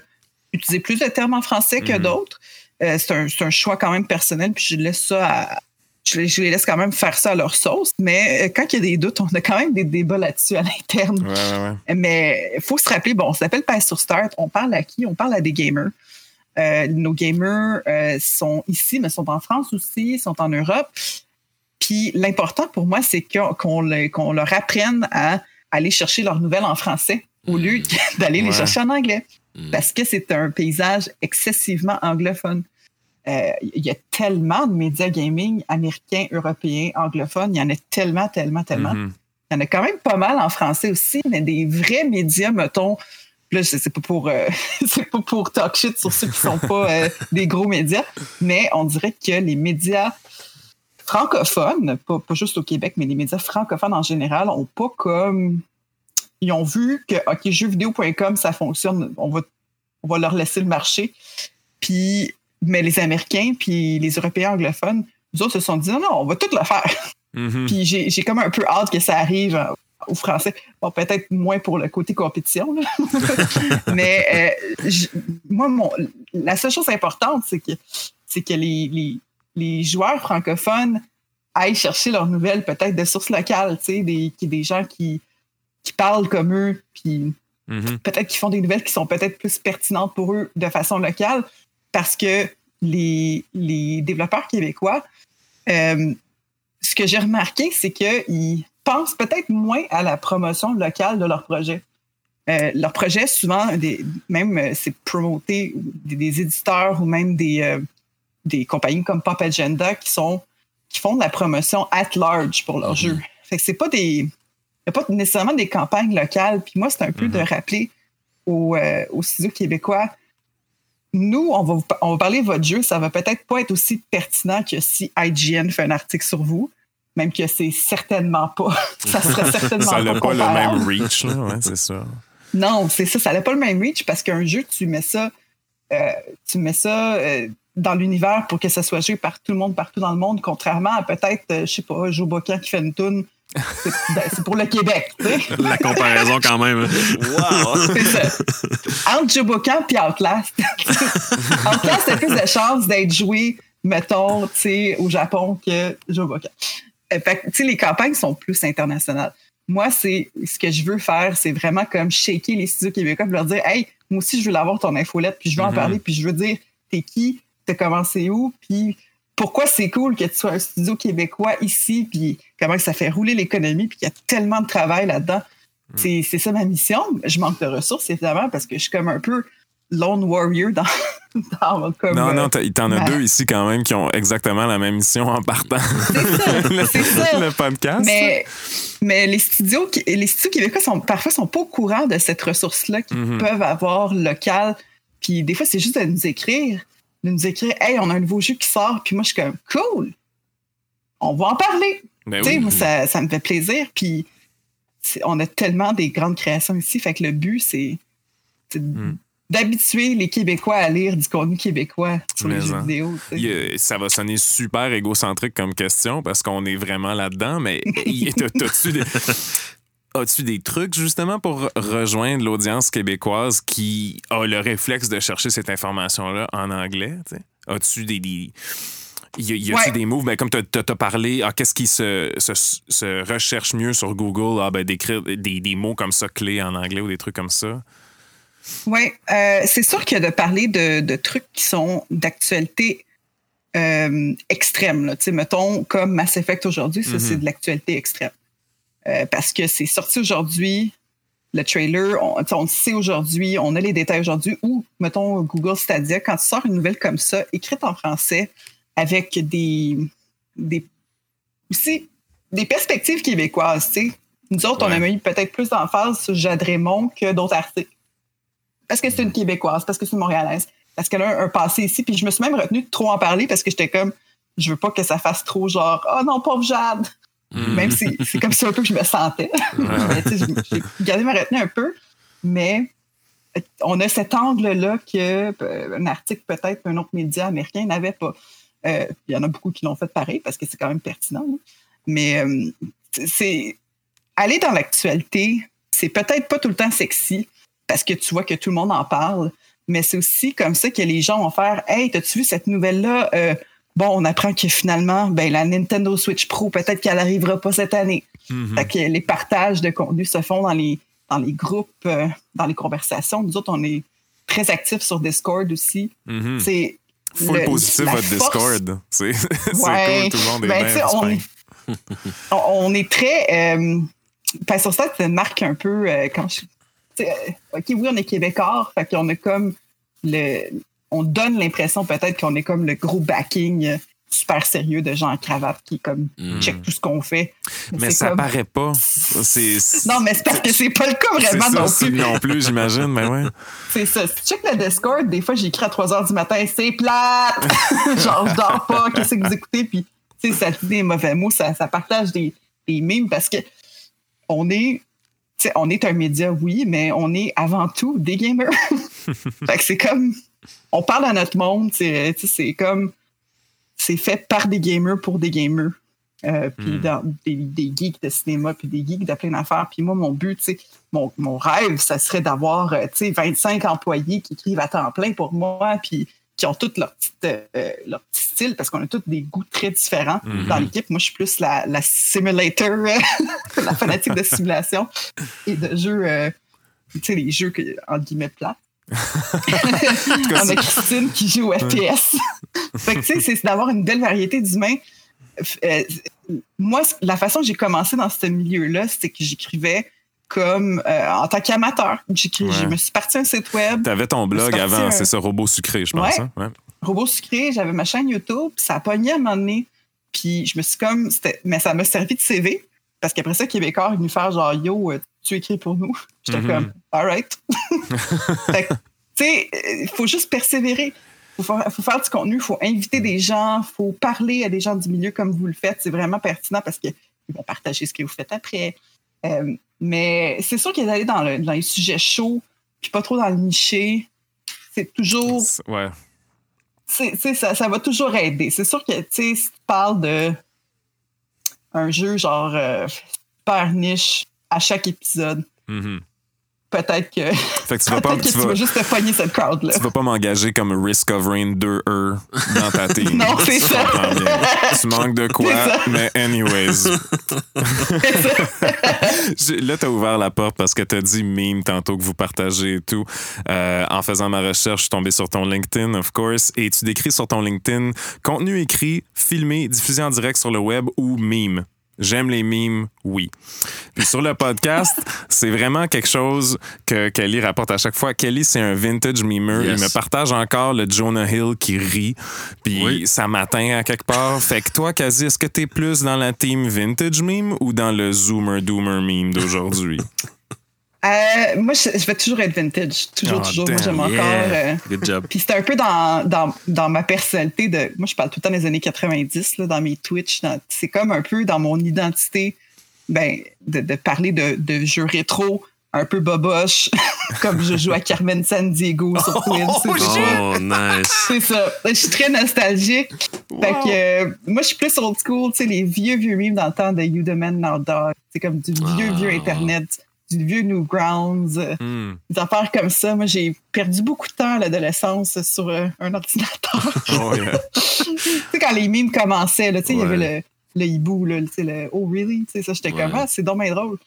utiliser plus de termes en français que Mhm. d'autres. Euh, c'est un, c'est un choix quand même personnel, puis je laisse ça à- je, les- je les laisse quand même faire ça à leur sauce. Mais euh, quand il y a des doutes, on a quand même des débats là-dessus à l'interne. Ouais, ouais, ouais. Mais il faut se rappeler, bon, on s'appelle Pass sur Start. On parle à qui? On parle à des gamers. Euh, nos gamers euh, sont ici, mais sont en France aussi, sont en Europe. Puis l'important pour moi, c'est qu'on qu'on le- qu'on leur apprenne à aller chercher leurs nouvelles en français au lieu d'aller les chercher en anglais. Mm. Parce que c'est un paysage excessivement anglophone. Euh, Il y a tellement de médias gaming américains, européens, anglophones. Il y en a tellement, tellement, tellement. Mhm. Il y en a quand même pas mal en français aussi, mais des vrais médias, mettons, là, c'est pas pour euh, [LAUGHS] pas pour talk shit sur ceux qui sont pas euh, [LAUGHS] des gros médias, mais on dirait que les médias francophones, pas, pas juste au Québec, mais les médias francophones en général, ont pas comme ils ont vu que OK, jeuxvideo.com, ça fonctionne, on va, on va leur laisser le marché. Puis, mais les Américains puis les Européens anglophones, eux autres se sont dit non, non, on va tout le faire. Mhm. Puis j'ai j'ai comme un peu hâte que ça arrive euh, aux Français. Bon, peut-être moins pour le côté compétition, là. [LAUGHS] mais euh, moi, mon, la seule chose importante, c'est que, c'est que les, les, les joueurs francophones aillent chercher leurs nouvelles peut-être de sources locales, tu sais, des, des gens qui, qui parlent comme eux, puis Mhm. peut-être qu'ils font des nouvelles qui sont peut-être plus pertinentes pour eux de façon locale, parce que les, les développeurs québécois, euh, ce que j'ai remarqué, c'est qu'ils pensent peut-être moins à la promotion locale de leur projet. Euh, leur projet, souvent, des, même euh, c'est promoté des, des éditeurs ou même des, euh, des compagnies comme Pop Agenda qui sont qui font de la promotion at large pour leur jeu. Fait que c'est pas des il n'y a pas nécessairement des campagnes locales. Puis moi, c'est un peu de rappeler aux, aux studios québécois, nous, on va, vous pa- on va parler de votre jeu, ça va peut-être pas être aussi pertinent que si IGN fait un article sur vous, même que c'est certainement pas. [LAUGHS] ça serait certainement Ça pas, n'a pas le même reach, là, ouais, c'est ça. Non, c'est ça, ça n'a pas le même reach parce qu'un jeu, tu mets ça, euh, tu mets ça euh, dans l'univers pour que ça soit joué par tout le monde, partout dans le monde, contrairement à peut-être, euh, je sais pas, Joe Bocan qui fait une toune. C'est [LAUGHS] ben, c'est pour le Québec, tu sais. La comparaison, quand même. hein. Wow! [LAUGHS] C'est ça. Entre Joe Bocan puis Outlast. [LAUGHS] Outlast a plus de chances d'être joué, mettons, tu sais, au Japon que Joe Bocan. Euh, Fait que, tu sais, les campagnes sont plus internationales. Moi, c'est ce que je veux faire, c'est vraiment comme shaker les studios québécois et leur dire Hey, moi aussi, je veux l'avoir ton infolette, puis je veux en Mhm. parler, puis je veux dire t'es qui, t'as commencé où, puis pourquoi c'est cool que tu sois un studio québécois ici, puis comment ça fait rouler l'économie, puis qu'il y a tellement de travail là-dedans. C'est c'est ça ma mission. Je manque de ressources, évidemment, parce que je suis comme un peu lone warrior dans, [LAUGHS] dans comme. Non, non, t'as- t'en as ma- deux ici quand même qui ont exactement la même mission en partant. C'est ça, [LAUGHS] ça. le podcast. Mais, mais les studios, qui- les studios québécois sont parfois sont pas au courant de cette ressource-là qu'ils Mhm. peuvent avoir locale. Puis des fois, c'est juste de nous écrire, de nous écrire, hey, on a un nouveau jeu qui sort. Puis moi, je suis comme, cool, on va en parler. Ben Tu sais, oui. moi, ça, ça me fait plaisir. Puis on a tellement des grandes créations ici. Fait que le but, c'est c'est Mm. d'habituer les Québécois à lire du contenu québécois sur les jeux vidéo. tu a- ça va sonner super égocentrique comme question parce qu'on est vraiment là-dedans, mais [LAUGHS] t'as-tu des, [LAUGHS] as-tu des trucs justement pour rejoindre l'audience québécoise qui a le réflexe de chercher cette information-là en anglais? tu? As-tu des. des y a- y a-tu Ouais. des moves? Ben, comme tu as, parlé, ah, qu'est-ce qui se, se, se recherche mieux sur Google? Ah, ben, d'écrire des, des mots comme ça, clés en anglais ou des trucs comme ça. Oui, euh, c'est sûr que de parler de, de trucs qui sont d'actualité euh, extrême, là, mettons comme Mass Effect aujourd'hui, ça c'est de l'actualité extrême. Euh, parce que c'est sorti aujourd'hui, le trailer, on, on le sait aujourd'hui, on a les détails aujourd'hui, ou mettons Google Stadia, quand tu sors une nouvelle comme ça, écrite en français, avec des, des aussi des perspectives québécoises, tu sais. Nous autres, on a mis peut-être plus d'emphase sur Jade Raymond que d'autres articles parce que c'est une Québécoise, parce que c'est une Montréalaise, parce qu'elle a un, un passé ici. Puis je me suis même retenue de trop en parler parce que j'étais comme, je veux pas que ça fasse trop genre, oh non, pauvre Jade. Même si c'est comme ça un peu que je me sentais. [LAUGHS] J'ai gardé ma retenue un peu, mais on a cet angle-là que euh, article peut-être un autre média américain n'avait pas. Euh, Il y en a beaucoup qui l'ont fait pareil parce que c'est quand même pertinent. Mais euh, c'est aller dans l'actualité, c'est peut-être pas tout le temps sexy parce que tu vois que tout le monde en parle, mais c'est aussi comme ça que les gens vont faire Hey, t'as-tu vu cette nouvelle-là? Euh, bon, on apprend que finalement, ben, la Nintendo Switch Pro, peut-être qu'elle n'arrivera pas cette année. Mhm. Fait que les partages de contenu se font dans les, dans les groupes, euh, dans les conversations. Nous autres, on est très actifs sur Discord aussi. Mhm. C'est Full le- positif votre Discord. [LAUGHS] C'est Ouais. cool, tout le monde est Ben, bien on, est, on, est très. Euh, ben, sur ça, ça marque un peu euh, quand je. euh, OK, oui, on est Québécois, fait qu'on a comme le. On donne l'impression peut-être qu'on est comme le gros backing euh, super sérieux de gens en cravate qui comme Mm. check tout ce qu'on fait. Mais ça comme- paraît pas. C'est. Non, mais c'est parce que c'est pas le cas c'est vraiment ça, non c'est- plus. non plus, j'imagine. Mais ouais. C'est ça. Si tu check le Discord, des fois, j'écris à 3 h du matin, c'est plate! [LAUGHS] Genre, je dors pas, qu'est-ce que vous écoutez? Puis, tu sais, ça dit des mauvais mots, ça, ça partage des, des mimes parce que on est, tu sais, on est un média, oui, mais on est avant tout des gamers. [LAUGHS] fait que c'est comme, on parle à notre monde, c'est comme, c'est fait par des gamers pour des gamers. Euh, puis Mm. dans des, des geeks de cinéma, puis des geeks de plein d'affaires. Puis moi, mon but, mon, mon rêve, ça serait d'avoir, euh, tu sais, 25 employés qui écrivent à temps plein pour moi, puis qui ont tous leur, euh, leur petit style, parce qu'on a tous des goûts très différents Mhm. dans l'équipe. Moi, je suis plus la, la simulator, euh, [LAUGHS] la fanatique de simulation et de jeux, euh, tu sais, les jeux, que, entre guillemets, plates. Cas, On a Christine qui joue au FPS. fait que, tu sais, c'est d'avoir une belle variété d'humains. Euh, moi, la façon que j'ai commencé dans ce milieu-là, c'était que j'écrivais comme euh, en tant qu'amateur. Ouais. Je me suis parti un site web, T'avais ton blog avant, un- c'est ça, Robot Sucré, je pense. Ouais. hein? Ouais. robot sucré, j'avais ma chaîne YouTube, puis ça a pogné à un moment donné. Puis je me suis comme. Mais ça m'a servi de CV. Parce qu'après ça, Québécois est venu faire genre Yo, euh, tu écris pour nous. [LAUGHS] J'étais Mhm. comme Alright. [LAUGHS] Fait que, tu sais, il faut juste persévérer. Il faut, faire- faut faire du contenu, il faut inviter des gens, il faut parler à des gens du milieu comme vous le faites. C'est vraiment pertinent parce qu'ils vont partager ce que vous faites après. Euh, mais c'est sûr qu'ils allaient dans, le- dans les sujets chauds, puis pas trop dans le niché. C'est toujours Ouais. sais, ça, ça va toujours aider. C'est sûr que tu sais, si tu parles de un jeu genre euh, super niche à chaque épisode, Mhm. peut-être que, Fait que tu vas [LAUGHS] pas, peut-être que tu tu vas, vas juste te pogner cette crowd-là. tu vas pas m'engager comme Risk of Rain 2E dans ta team. [LAUGHS] Non, c'est ça. Tu manques de quoi, mais anyways. [LAUGHS] Là, t'as ouvert la porte parce que t'as dit meme tantôt que vous partagez et tout. Euh, en faisant ma recherche, je suis tombé sur ton LinkedIn, of course, et tu décris sur ton LinkedIn contenu écrit, filmé, diffusé en direct sur le web ou meme. J'aime les memes, oui. Puis sur le podcast, [LAUGHS] c'est vraiment quelque chose que Kelly rapporte à chaque fois. Kelly, c'est un vintage. Yes. Il me partage encore le Jonah Hill qui rit. Puis Oui. ça m'atteint à quelque part. Fait que toi, Kazi, est-ce que t'es plus dans la team vintage meme ou dans le zoomer doomer meme d'aujourd'hui? [LAUGHS] Euh, moi, je, je vais toujours être vintage. Toujours, Ah, toujours. Moi, j'aime encore. euh, Good job. [LAUGHS] Puis c'est un peu dans, dans, dans ma personnalité de. Moi, je parle tout le temps des années 90, là, dans mes Twitch. C'est comme un peu dans mon identité ben, de, de parler de, de jeux rétro, un peu boboche, [LAUGHS] comme je joue à Carmen San Diego sur Twitch. c'est ça. Oh, nice. C'est ça. Je suis très nostalgique. Fait que euh, moi, je suis plus old school, tu sais, les vieux, vieux memes dans le temps de You the Man Now Dog. C'est comme du vieux, Ah. vieux Internet, du vieux Newgrounds, euh, Hmm. des affaires comme ça. Moi, j'ai perdu beaucoup de temps à l'adolescence sur euh, un ordinateur. [LAUGHS] Oh, yeah. [LAUGHS] tu sais, quand les memes commençaient, là, tu sais, il y avait le, le hibou, là, tu sais, le Oh, really? Tu sais, ça, j'étais comme, ah, c'est dommage drôle.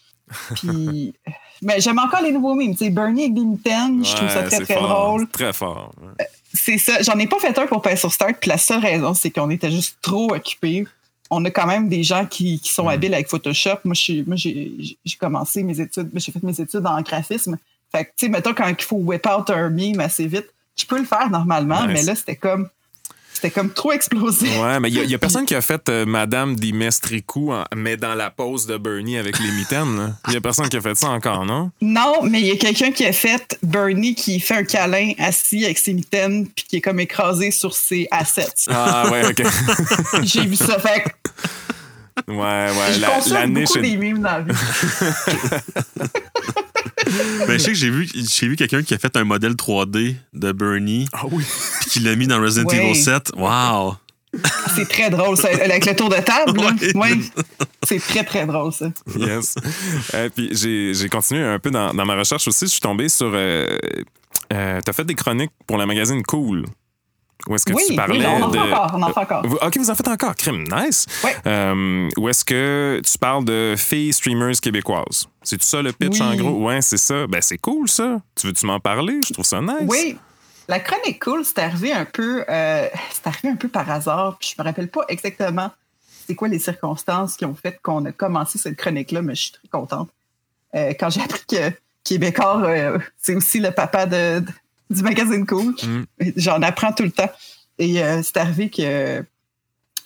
Puis, [LAUGHS] mais j'aime encore les nouveaux memes. Tu sais, Bernie avec des mitaines, je trouve ça très, très fort. drôle. Très fort. ouais. C'est ça. J'en ai pas fait un pour passer sur Start, puis la seule raison, c'est qu'on était juste trop occupés. On a quand même des gens qui, qui sont Mm. habiles avec Photoshop. Moi, je suis- moi, j'ai j'ai commencé mes études, j'ai fait mes études en graphisme. Fait que, tu sais, mettons, quand il faut whip out un meme assez vite, je peux le faire normalement, Nice. mais là, c'était comme, c'était comme trop explosé. Ouais, mais il y, a [LAUGHS] personne qui a fait euh, Madame Dimestricou, en- mais dans la pose de Bernie avec les mitaines. Il y a personne qui a fait ça encore, non? Non, mais il y a quelqu'un qui a fait Bernie qui fait un câlin assis avec ses mitaines puis qui est comme écrasé sur ses assets. Ah, ouais, OK. [LAUGHS] J'ai vu ça. Fait Ouais, ouais. je La, consomme beaucoup est- des memes dans la vie. [LAUGHS] [LAUGHS] Ben, je sais que j'ai vu, j'ai vu quelqu'un qui a fait un modèle 3D de Bernie Ah oui. puis qui l'a mis dans Resident Ouais. Evil 7. Wow! C'est très drôle, ça. Avec le tour de table, là. Ouais. C'est très, très drôle, ça. Yes. Euh, puis j'ai j'ai continué un peu dans, dans ma recherche aussi. Je suis tombé sur. Euh, euh, T'as fait des chroniques pour le magazine Cool. Où est-ce que oui, tu parlais oui, on en de. encore. On en fait encore. Vous- ok, vous en faites encore. Crime, nice. Ouais. Euh, où est-ce que tu parles de filles streamers québécoises? C'est tout ça le pitch Oui. en gros? Ouais, c'est ça. Ben, c'est cool ça. Tu veux-tu m'en parler? Je trouve ça nice. Oui. La chronique cool, c'est arrivé un peu, euh, c'est arrivé un peu par hasard. Puis je me rappelle pas exactement c'est quoi les circonstances qui ont fait qu'on a commencé cette chronique-là, mais je suis très contente. Euh, quand j'ai appris que Québécois, euh, c'est aussi le papa de, de- du magazine Cool, Mm. j'en apprends tout le temps. Et euh, c'est arrivé que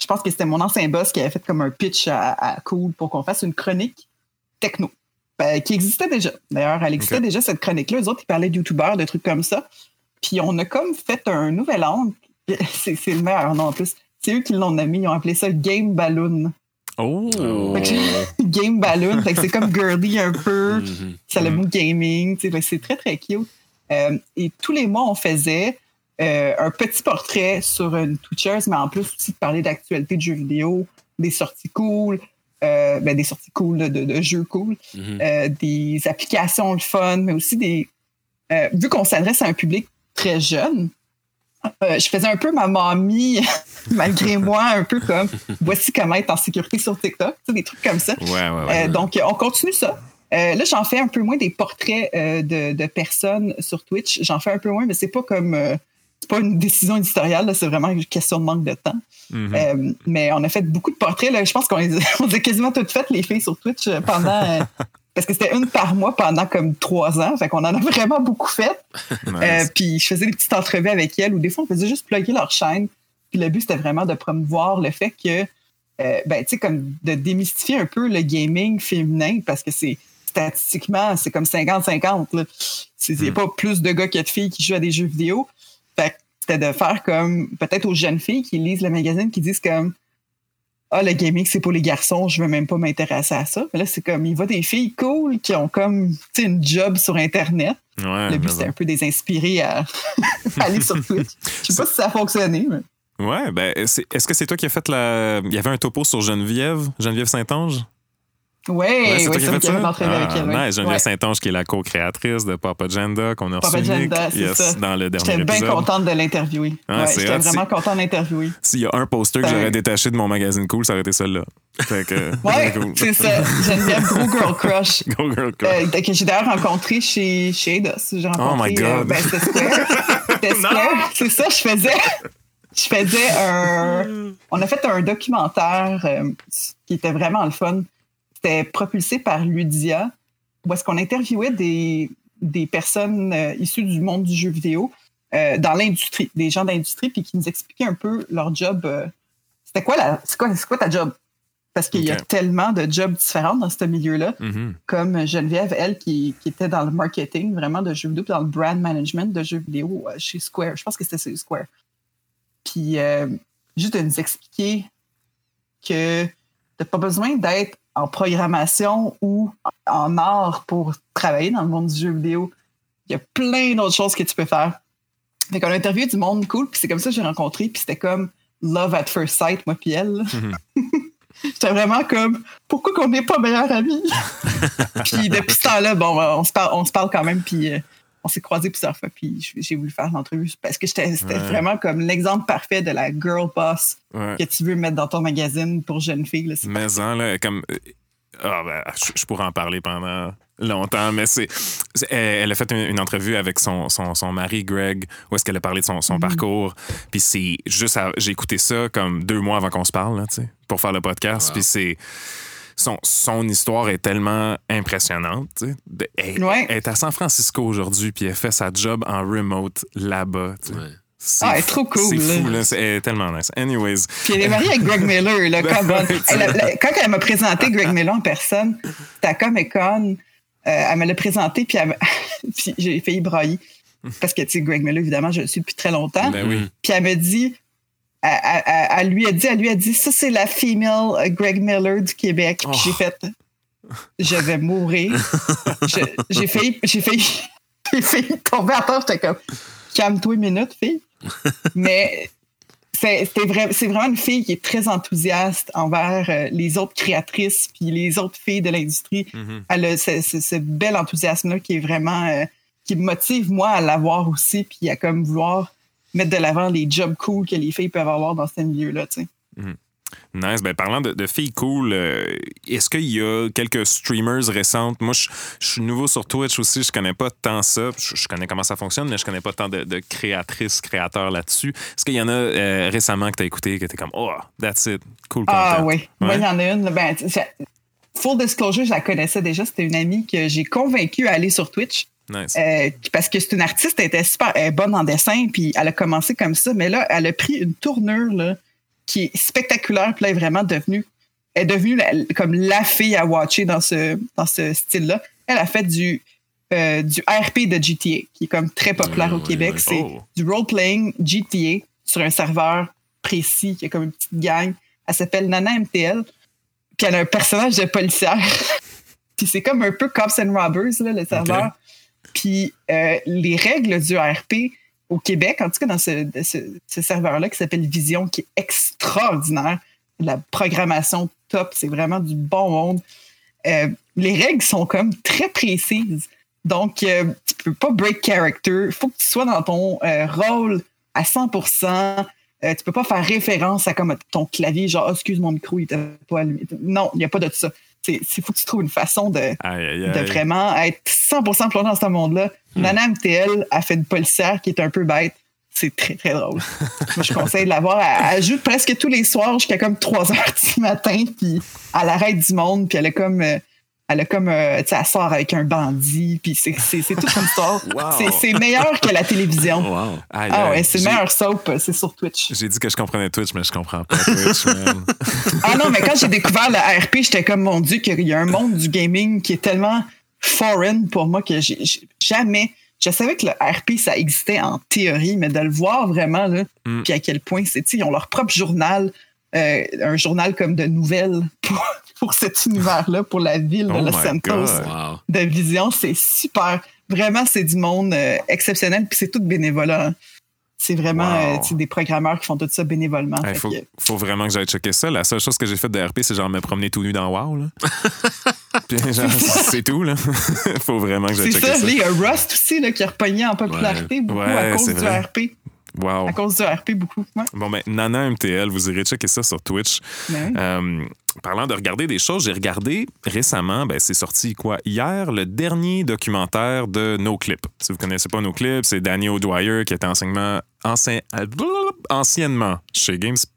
je pense que c'était mon ancien boss qui avait fait comme un pitch à, à Cool pour qu'on fasse une chronique techno. Ben, qui existait déjà. D'ailleurs, elle existait déjà, cette chronique-là. Eux autres, ils parlaient de YouTubeurs, de trucs comme ça. Puis on a comme fait un nouvel angle. [LAUGHS] C'est c'est le meilleur nom en plus. C'est eux qui l'ont nommé. Ils ont appelé ça Game Balloon. Oh! [LAUGHS] Game Balloon. C'est comme girly un peu. [LAUGHS] Mhm. Ça le Mhm. mot gaming. C'est très, très cute. Euh, et tous les mois, on faisait euh, un petit portrait sur une Twitchers, mais en plus aussi de parler d'actualité de jeux vidéo, des sorties cool, euh, ben, des sorties cool de, jeux cool, Mhm. euh, des applications le fun, mais aussi des. euh, vu qu'on s'adresse à un public très jeune, je faisais un peu ma mamie, [LAUGHS] malgré moi, un peu comme [LAUGHS] voici comment être en sécurité sur TikTok, des trucs comme ça. Ouais, ouais, ouais. Donc, on continue ça. Euh, là, j'en fais un peu moins des portraits euh, de, de personnes sur Twitch. J'en fais un peu moins, mais c'est pas comme. euh, c'est pas une décision éditoriale, c'est vraiment une question de manque de temps. Mhm. Euh, mais on a fait beaucoup de portraits. Là. Je pense qu'on les, [LAUGHS] on les a quasiment toutes faites, les filles, sur Twitch pendant. [LAUGHS] parce que c'était une par mois pendant comme trois ans. Fait qu'on en a vraiment beaucoup fait. [LAUGHS] Nice. Euh, puis je faisais des petites entrevues avec elles ou des fois, on faisait juste plugger leur chaîne. Puis le but, c'était vraiment de promouvoir le fait que, euh, ben, tu sais, comme de démystifier un peu le gaming féminin parce que c'est statistiquement, c'est comme 50-50. là. C'est- Il n'y a pas plus de gars que de filles qui jouent à des jeux vidéo. Fait c'était de faire comme, peut-être aux jeunes filles qui lisent le magazine, qui disent comme, ah, le gaming, c'est pour les garçons, je veux même pas m'intéresser à ça. Mais là, c'est comme, il va des filles cool qui ont comme, tu sais, une job sur Internet. ouais, Le but, bon. un peu des inspirés à à [LAUGHS] aller sur Twitch. Je sais pas si ça a fonctionné, mais. Ouais, ben, c'est- est-ce que c'est toi qui as fait la. Il y avait un topo sur Geneviève, Geneviève Saint-Ange? Ouais, Ouais, ouais, c'est qui ça? l'entrevue avec Ah, elle. ouais. nice. Geneviève Ouais. Saint-Ange, qui est la co-créatrice de Papa Agenda, qu'on a reçu yes, dans le dernier J'étais bien épisode. contente de l'interviewer. Ah, J'étais vraiment contente d'interviewer. S'il y a un poster que j'aurais détaché de mon magazine cool, ça aurait été que. Ouais, [LAUGHS] cool. c'est ça. Geneviève, gros girl crush. [LAUGHS] Go girl, go. Euh, que j'ai d'ailleurs rencontré chez, chez Eidos. Oh my God. euh, ben. [LAUGHS] C'est ça, je faisais. Je faisais un. On a fait un documentaire euh, qui était vraiment le fun. C'était propulsé par Ludia, où est-ce qu'on interviewait des, des personnes euh, issues du monde du jeu vidéo euh, dans l'industrie, des gens d'industrie, puis qui nous expliquaient un peu leur job. euh, C'était quoi, la, c'est quoi, c'est quoi ta job? Parce qu'il y a tellement de jobs différents dans ce milieu-là Mhm. comme Geneviève, elle, qui, qui était dans le marketing vraiment de jeux vidéo, puis dans le brand management de jeux vidéo chez Square. Je pense que c'était chez Square. Puis juste de nous expliquer que t'as pas besoin d'être en programmation ou en art pour travailler dans le monde du jeu vidéo. Il y a plein d'autres choses que tu peux faire. Fait qu'on a interviewé du monde cool, puis c'est comme ça que j'ai rencontré, puis c'était comme love at first sight, moi puis elle. là. [LAUGHS] J'étais vraiment comme, pourquoi qu'on n'est pas meilleurs amis? [LAUGHS] puis depuis ce temps-là, bon, on se parle, on se parle quand même, puis euh, on s'est croisés plusieurs fois, puis j'ai voulu faire l'entrevue parce que c'était Ouais. vraiment comme l'exemple parfait de la girl boss Ouais. que tu veux mettre dans ton magazine pour jeunes filles. là. Mais en, là, comme. euh, Ah, ben, je, je pourrais en parler pendant longtemps, mais c'est. Elle, a fait une, une entrevue avec son, son, son mari, Greg, où est-ce qu'elle a parlé de son, son parcours. Puis c'est juste. J'ai écouté ça comme deux mois avant qu'on se parle, là, tu sais, pour faire le podcast. Wow. Puis c'est. Son, son histoire est tellement impressionnante. tu sais. De- Elle, Ouais. elle est à San Francisco aujourd'hui, puis elle fait sa job en remote là-bas. C'est Ah, elle est trop cool, C'est fou, là. C'est elle est tellement nice. Anyways. Puis elle est mariée avec Greg Miller. Là, [LAUGHS] quand, elle, elle- elle- quand elle m'a présenté Greg Miller en personne, c'était à Comic Con. euh, elle me l'a présenté, puis, [LAUGHS] j'ai failli brailler. Parce que, tu sais, Greg Miller, évidemment, je le suis depuis très longtemps. Ben oui. Puis elle me dit, elle, elle- elle- elle lui a dit, elle lui a dit, ça c'est la female euh, Greg Miller du Québec. Puis Oh. j'ai fait, je vais mourir. [LAUGHS] J'ai failli, j'ai failli, [LAUGHS] j'ai failli tomber à terre. J'étais comme, calme-toi une minute, fille. Mais c'est vrai- vraiment une fille qui est très enthousiaste envers euh, les autres créatrices puis les autres filles de l'industrie. Mhm. Elle a ce, ce- ce bel enthousiasme-là qui est vraiment euh, qui me motive moi à l'avoir aussi puis à comme vouloir mettre de l'avant les jobs cool que les filles peuvent avoir dans ce milieu-là. sais. Nice. Ben, parlant de, de filles cool, euh, est-ce qu'il y a quelques streamers récentes? Moi, je, je suis nouveau sur Twitch aussi. Je connais pas tant ça. Je, je connais comment ça fonctionne, mais je connais pas tant de, de créatrices, créateurs là-dessus. Est-ce qu'il y en a euh, récemment que tu as écouté que tu es comme, oh, that's it. Cool Ah content? oui, moi Ouais. il y en a une. Ben, full disclosure, je la connaissais déjà. C'était une amie que j'ai convaincue à aller sur Twitch. Nice. Euh, parce que c'est une artiste, elle était super elle est bonne en dessin, puis elle a commencé comme ça, mais là, elle a pris une tournure là, qui est spectaculaire, puis là, est vraiment devenue, est devenue comme la fille à watcher dans ce, dans ce style-là. Elle a fait du, euh, du RP de GTA, qui est comme très populaire au Québec. C'est Oh. du role-playing GTA sur un serveur précis, qui a comme une petite gang. Elle s'appelle Nana MTL. Puis elle a un personnage de policière. [LAUGHS] puis c'est comme un peu Cops and Robbers, là, le serveur. Puis euh, les règles du RP au Québec, en tout cas dans ce, serveur-là qui s'appelle Vision, qui est extraordinaire. La programmation top, c'est vraiment du bon monde. Euh, les règles sont comme très précises. Donc, euh, tu peux pas break character. Il faut que tu sois dans ton euh, rôle à 100%. Euh, tu peux pas faire référence à comme ton clavier, genre, Ah, excuse mon micro, il était pas allumé. Non, il n'y a pas de ça. Il faut que tu trouves une façon de, Aïe, aïe, de vraiment être 100% plongé dans ce monde-là. Nana MTL a fait une policière qui est un peu bête. C'est très, très drôle. [LAUGHS] Moi, je conseille de la voir. Elle, elle joue presque tous les soirs jusqu'à comme 3 heures du matin, puis elle arrête du monde, puis elle a comme... euh, elle a comme, euh, tu sais, elle sort avec un bandit, puis c'est c'est- c'est toute une histoire. [LAUGHS] Wow. C'est- meilleur que la télévision. Wow. Aïe, Ah ouais, c'est meilleur soap, c'est sur Twitch. J'ai dit que je comprenais Twitch, mais je comprends pas Twitch, [LAUGHS] man. Ah non, mais quand j'ai découvert le RP, j'étais comme, mon Dieu, qu'il y a un monde du gaming qui est tellement foreign pour moi que j'ai jamais. Je savais que le RP, ça existait en théorie, mais de le voir vraiment, là, Mm. puis à quel point c'est, ils ont leur propre journal, euh, un journal comme de nouvelles pour, pour cet univers-là, pour la ville de Oh Los Santos. Wow. de Vision. C'est super. Vraiment, c'est du monde euh, exceptionnel, puis c'est tout bénévolat. hein. C'est vraiment Wow. euh, des programmeurs qui font tout ça bénévolement. Il faut, que- faut vraiment que j'aille checker ça. La seule chose que j'ai faite de RP, c'est genre me promener tout nu dans WoW. Là. [LAUGHS] Puis genre, c'est tout. là. [LAUGHS] faut vraiment que j'aille C'est checker ça, ça. là, il y a Rust aussi là, qui a repogné en popularité beaucoup Ouais, à cause c'est du vrai. RP. Wow. À cause du RP, beaucoup. Ouais. Bon, ben, Nana MTL, vous irez checker ça sur Twitch. Ben. Euh, parlant de regarder des choses, j'ai regardé récemment, ben, c'est sorti quoi hier, le dernier documentaire de No Clip. Si vous connaissez pas No Clip, c'est Danny O'Dwyer qui était enseignement, ancien- anciennement chez GameSpot.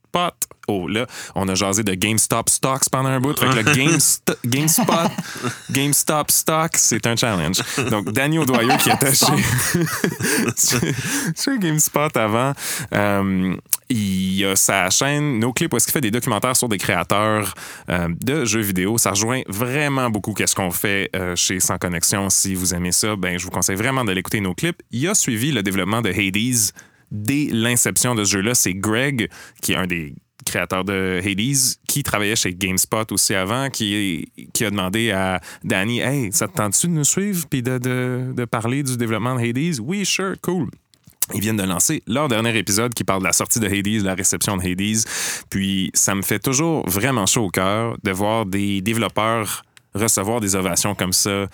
Oh, là, on a jasé de GameStop Stocks pendant un bout. Fait que le [LAUGHS] GameSt- GameSpot, GameStop Stock, c'est un challenge. Donc, Danny O'Dwyer qui était chez, chez, chez GameSpot avant, euh, il a sa chaîne No Clip où est-ce qu'il fait des documentaires sur des créateurs euh, de jeux vidéo. Ça rejoint vraiment beaucoup qu'est-ce qu'on fait euh, chez Sans Connexion. Si vous aimez ça, ben je vous conseille vraiment de l'écouter No Clip. Il a suivi le développement de Hades dès l'inception de ce jeu-là. C'est Greg qui est un des créateurs de Hades, qui travaillait chez GameSpot aussi avant, qui, qui a demandé à Danny Hey, ça te tente-tu de nous suivre puis de, de, de parler du développement de Hades Oui, sure, cool. Ils viennent de lancer leur dernier épisode qui parle de la sortie de Hades, la réception de Hades. Puis ça me fait toujours vraiment chaud au cœur de voir des développeurs recevoir des ovations comme ça.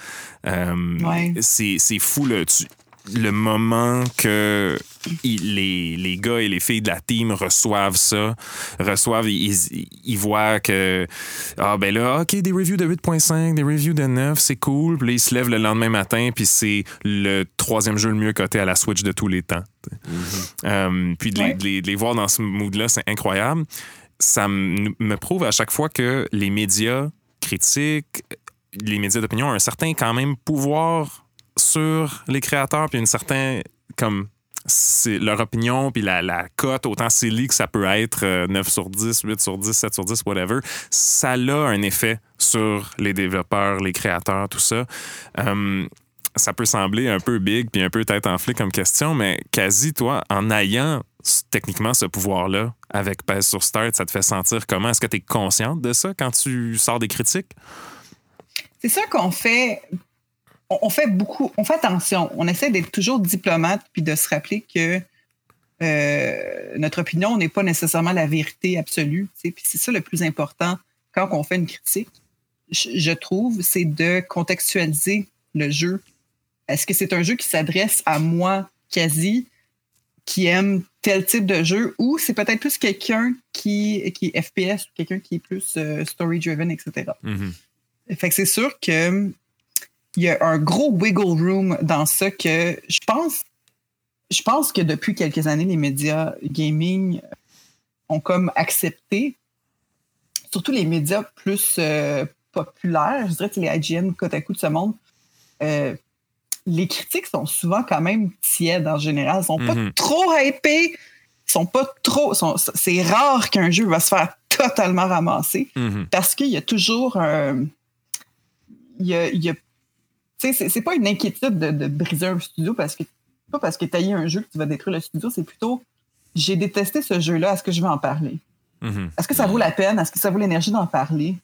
Euh, Ouais. c'est fou, là. Tu- le moment que il- les, les gars et les filles de la team reçoivent ça, reçoivent, ils, ils- ils voient que, ah ben là, OK, des reviews de 8.5, des reviews de 9, c'est cool. Puis là, ils se lèvent le lendemain matin, puis c'est le troisième jeu le mieux coté à la Switch de tous les temps. Euh, puis de les, de les- de les voir dans ce mood-là, c'est incroyable. Ça me me prouve à chaque fois que les médias critiques, les médias d'opinion ont un certain quand même pouvoir sur les créateurs, puis une certaine comme c'est leur opinion, puis la, la cote, autant silly que ça peut être euh, 9 sur 10, 8 sur 10, 7 sur 10, whatever, ça a un effet sur les développeurs, les créateurs, tout ça. Euh, ça peut sembler un peu big puis un peu tête enflée comme question, mais quasi, toi, en ayant techniquement ce pouvoir-là avec Pèse sur Start, ça te fait sentir comment? Est-ce que tu es consciente de ça quand tu sors des critiques? C'est sûr qu'on fait, on, on fait beaucoup, on fait attention. On essaie d'être toujours diplomate puis de se rappeler que euh, notre opinion n'est pas nécessairement la vérité absolue. tu sais. Puis c'est ça le plus important quand on fait une critique, je, je trouve, c'est de contextualiser le jeu. Est-ce que c'est un jeu qui s'adresse à moi, quasi, qui aime tel type de jeu, ou c'est peut-être plus quelqu'un qui, qui est FPS, quelqu'un qui est plus euh, story-driven, etc. Fait que c'est sûr que il y a un gros wiggle room dans ça que je pense je pense que depuis quelques années les médias gaming ont comme accepté surtout les médias plus euh, populaires, je dirais que les IGN, Kotaku de ce monde euh, les critiques sont souvent quand même tièdes en général, Elles sont pas Mhm. trop hypées, sont pas trop. c'est rare qu'un jeu va se faire totalement ramasser Mhm. parce qu'il y a toujours un. Il y a. il y a- tu sais, c'est- pas une inquiétude de, de briser un studio parce que. Pas parce que tu as eu un jeu que tu vas détruire le studio, c'est plutôt j'ai détesté ce jeu-là, est-ce que je vais en parler? Mhm. Est-ce que ça vaut la peine? Est-ce que ça vaut l'énergie d'en parler?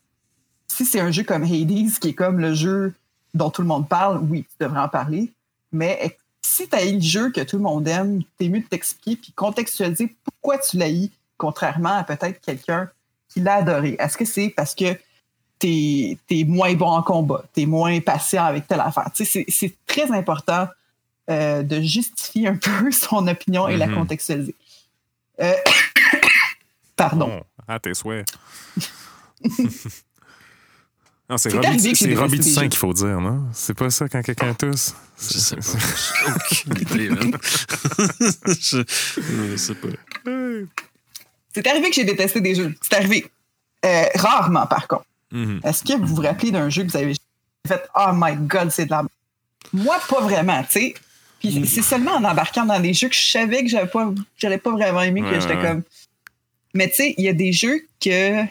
Si c'est un jeu comme Hades, qui est comme le jeu dont tout le monde parle, oui, tu devrais en parler. Mais si tu as eu le jeu que tout le monde aime, t'es mieux de t'expliquer puis contextualiser pourquoi tu l'as eu, contrairement à peut-être quelqu'un qui l'a adoré. Est-ce que c'est parce que t'es es moins bon en combat, t'es moins patient avec telle affaire? Tu sais, c'est- c'est très important euh, de justifier un [LAUGHS] peu son opinion et la Mhm. contextualiser. Euh, [COUGHS] Pardon. Bon, à tes souhaits. [LAUGHS] non, c'est Robbie, Toussaint des qu'il faut dire, non? C'est pas ça quand quelqu'un tousse? Je sais pas. [LAUGHS] Je, je sais pas. C'est arrivé que j'ai détesté des jeux. C'est arrivé. Euh, rarement, par contre. Mhm. Est-ce que vous vous rappelez d'un jeu que vous avez fait Oh my god, c'est de la. Moi, pas vraiment, tu sais. Puis c'est seulement en embarquant dans des jeux que je savais que j'avais pas, j'allais pas vraiment aimé, Ouais, que j'étais ouais. comme. Mais tu sais, il y a des jeux que.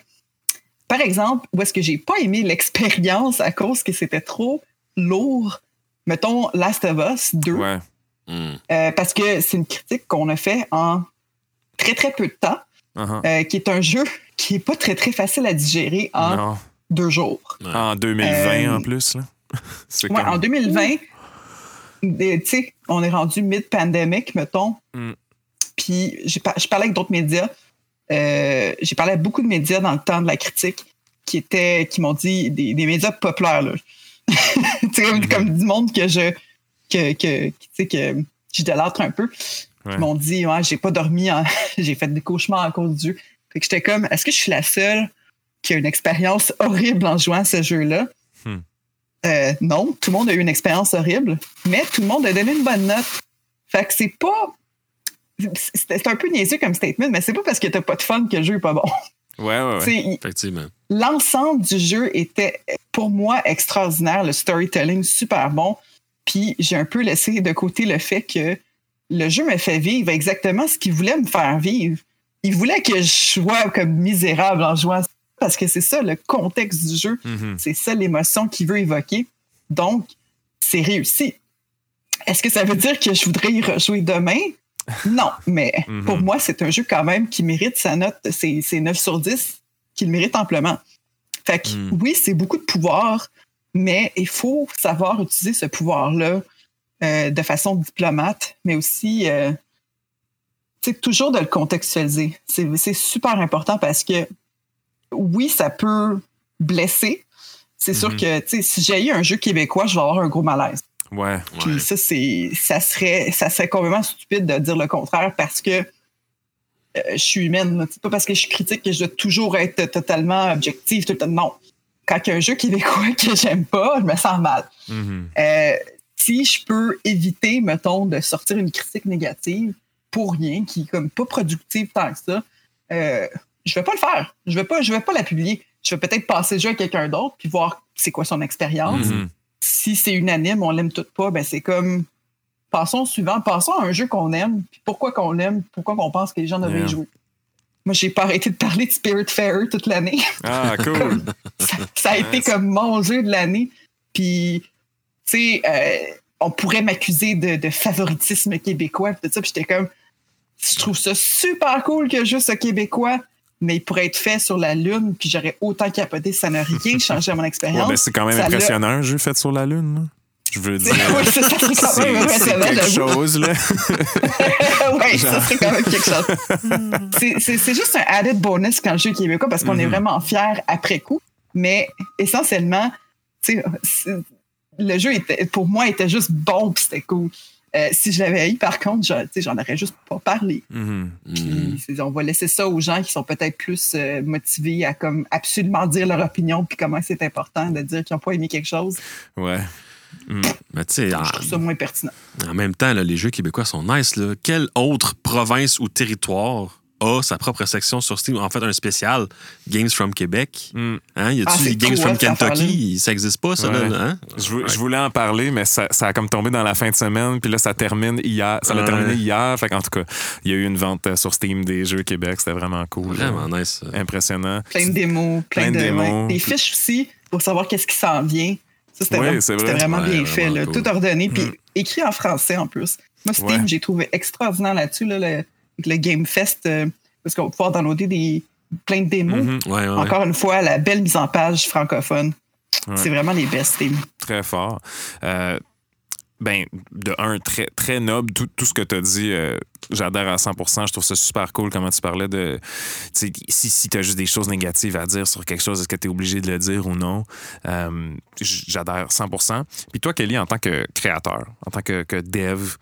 Par exemple, où est-ce que j'ai pas aimé l'expérience à cause que c'était trop lourd. Mettons Last of Us 2. Ouais. Hmm. Euh, parce que c'est une critique qu'on a fait en très très peu de temps, Uh-huh. euh, qui est un jeu qui est pas très très facile à digérer en Non. Deux jours. En 2020 Euh, en plus, là. [LAUGHS] C'est Ouais, comme- en 2020, des- tu sais, on est rendu mid-pandemic, mettons. Mm. Puis par- je parlais avec d'autres médias. Euh, j'ai parlé à beaucoup de médias dans le temps de la critique qui étaient qui m'ont dit des, des médias populaires là. [LAUGHS] Tu sais, comme, Mhm. comme du monde que je que, que, tu sais, que j'idolâtre un peu. Ouais. Ils m'ont dit ouais, j'ai pas dormi, en- [LAUGHS] j'ai fait des cauchemars à cause du. Fait que j'étais comme est-ce que je suis la seule qui a une expérience horrible en jouant à ce jeu-là? Hmm. Euh, non, tout le monde a eu une expérience horrible, mais tout le monde a donné une bonne note. Fait que c'est pas. C'est un peu niaiseux comme statement, mais c'est pas parce que t'as pas de fun que le jeu est pas bon. Ouais, ouais, ouais. Effectivement. L'ensemble du jeu était pour moi extraordinaire, le storytelling super bon. Puis j'ai un peu laissé de côté le fait que le jeu me fait vivre exactement ce qu'il voulait me faire vivre. Il voulait que je sois comme misérable en jouant à parce que c'est ça le contexte du jeu. Mhm. C'est ça l'émotion qu'il veut évoquer. Donc, c'est réussi. Est-ce que ça veut dire que je voudrais y rejouer demain? Non, mais [LAUGHS] Mhm. pour moi, c'est un jeu quand même qui mérite sa note, c'est c'est 9 sur 10, qu'il mérite amplement. Fait que Mhm. oui, c'est beaucoup de pouvoir, mais il faut savoir utiliser ce pouvoir-là euh, de façon diplomate, mais aussi euh, toujours de le contextualiser. C'est c'est super important parce que oui, ça peut blesser. C'est sûr Mhm. que tu sais, si j'ai eu un jeu québécois, je vais avoir un gros malaise. Ouais. Puis Ouais. ça, c'est, ça serait, ça serait complètement stupide de dire le contraire parce que euh, je suis humaine. C'est pas parce que je suis critique que je dois toujours être totalement objective. Tout le temps. Non. Quand il y a un jeu québécois [LAUGHS] que j'aime pas, je me sens mal. Mhm. Euh, si je peux éviter, mettons, de sortir une critique négative pour rien, qui est comme pas productive tant que ça, euh, je vais pas le faire. Je vais pas, je vais pas la publier. Je vais peut-être passer le jeu à quelqu'un d'autre puis voir c'est quoi son expérience Mhm. si c'est unanime, on l'aime tout pas, ben c'est comme passons au suivant, passons à un jeu qu'on aime, puis pourquoi qu'on l'aime, pourquoi qu'on pense que les gens devraient Yeah. jouer. Moi, j'ai pas arrêté de parler de Spirit Fairer toute l'année. Ah, cool. [LAUGHS] ça, ça a été comme mon jeu de l'année. Puis, tu sais, euh, on pourrait m'accuser de, de favoritisme québécois, puis tout ça, puis j'étais comme, je trouve ça super cool que juste ce québécois, mais il pourrait être fait sur la Lune, puis j'aurais autant capoté, ça n'a rien [LAUGHS] changé à mon Ouais, expérience. ben, c'est quand même Ça impressionnant, un jeu fait sur la Lune. là. Je veux dire. [LAUGHS] Oui, c'est ça, c'est quand même impressionnant, quelque chose, là. [LAUGHS] oui, ça serait quand même quelque chose. C'est- juste un added bonus quand le jeu est québécois parce qu'on est Mhm. vraiment fiers après coup. Mais essentiellement, tu sais, c'est- le jeu était, pour moi était juste bon puis c'était cool. Euh, si je l'avais eu, par contre, je- tu sais, j'en aurais juste pas parlé. Mhm. Puis, Hmm. c'est- on va laisser ça aux gens qui sont peut-être plus euh, motivés à comme absolument dire leur opinion puis comment c'est important de dire qu'ils n'ont pas aimé quelque chose. Ouais. Mhm. Mais tu sais, en, Je trouve ça moins pertinent. en même temps, là, les jeux québécois sont nice. Là. Quelle autre province ou territoire a sa propre section sur Steam. En fait, un spécial Games from Québec. Mm. Hein? Y a-tu Ah, Games from Kentucky? Ça existe pas, ça? Ouais. là, hein? Je, vou- je voulais en parler, mais ça, ça a comme tombé dans la fin de semaine, puis là, ça termine hier. Ça l'a terminé hier. Fait qu'en tout cas, il y a eu une vente euh, sur Steam des jeux Québec. C'était vraiment cool. Vraiment Euh, nice. Impressionnant. Plein de démos, plein, Plein de démos. Des fiches aussi pour savoir qu'est-ce qui s'en vient. Ça, c'était vraiment, vrai. vraiment bien vraiment fait. là. Tout ordonné, puis Mm. écrit en français en plus. Moi, Steam, Ouais. j'ai trouvé extraordinaire là-dessus, là, le, le Game Fest, euh, parce qu'on va pouvoir downloader des, plein de démos. Mhm. Ouais, ouais, ouais. Encore une fois, la belle mise en page francophone. C'est vraiment les best Steam. Très fort. Euh, ben, de un, très, très noble. Tout, tout ce que tu as dit, euh, j'adhère à 100% Je trouve ça super cool comment tu parlais de. Si, si tu as juste des choses négatives à dire sur quelque chose, est-ce que tu es obligé de le dire ou non? Euh, j'adhère 100% Puis toi, Kelly, en tant que créateur, en tant que, que dev,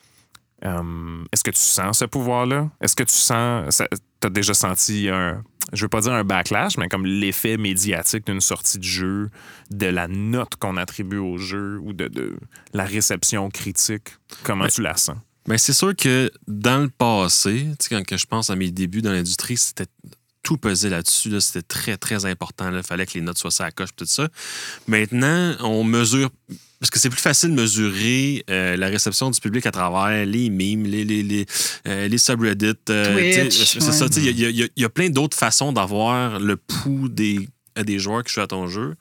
euh, est-ce que tu sens ce pouvoir-là? Est-ce que tu sens. Tu as déjà senti un. Je veux pas dire un backlash, mais comme l'effet médiatique d'une sortie de jeu, de la note qu'on attribue au jeu ou de, de la réception critique? Comment Ouais. tu la sens? Ben, c'est sûr que dans le passé, quand que je pense à mes débuts dans l'industrie, c'était tout pesé là-dessus. là. C'était très, très important. Il fallait que les notes soient ça à coche, tout ça. Maintenant, on mesure. Parce que c'est plus facile de mesurer euh, la réception du public à travers les memes, les, les, les, euh, les subreddits. euh, c'est ouais. ça. Il y, a- y y plein d'autres façons d'avoir le pouls des, des joueurs qui jouent à ton jeu.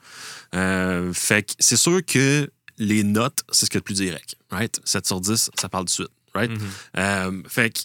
Fait que c'est sûr que les notes, c'est ce qu'il y a de plus direct. Right? 7 sur 10, ça parle de suite. Right? Euh, fait que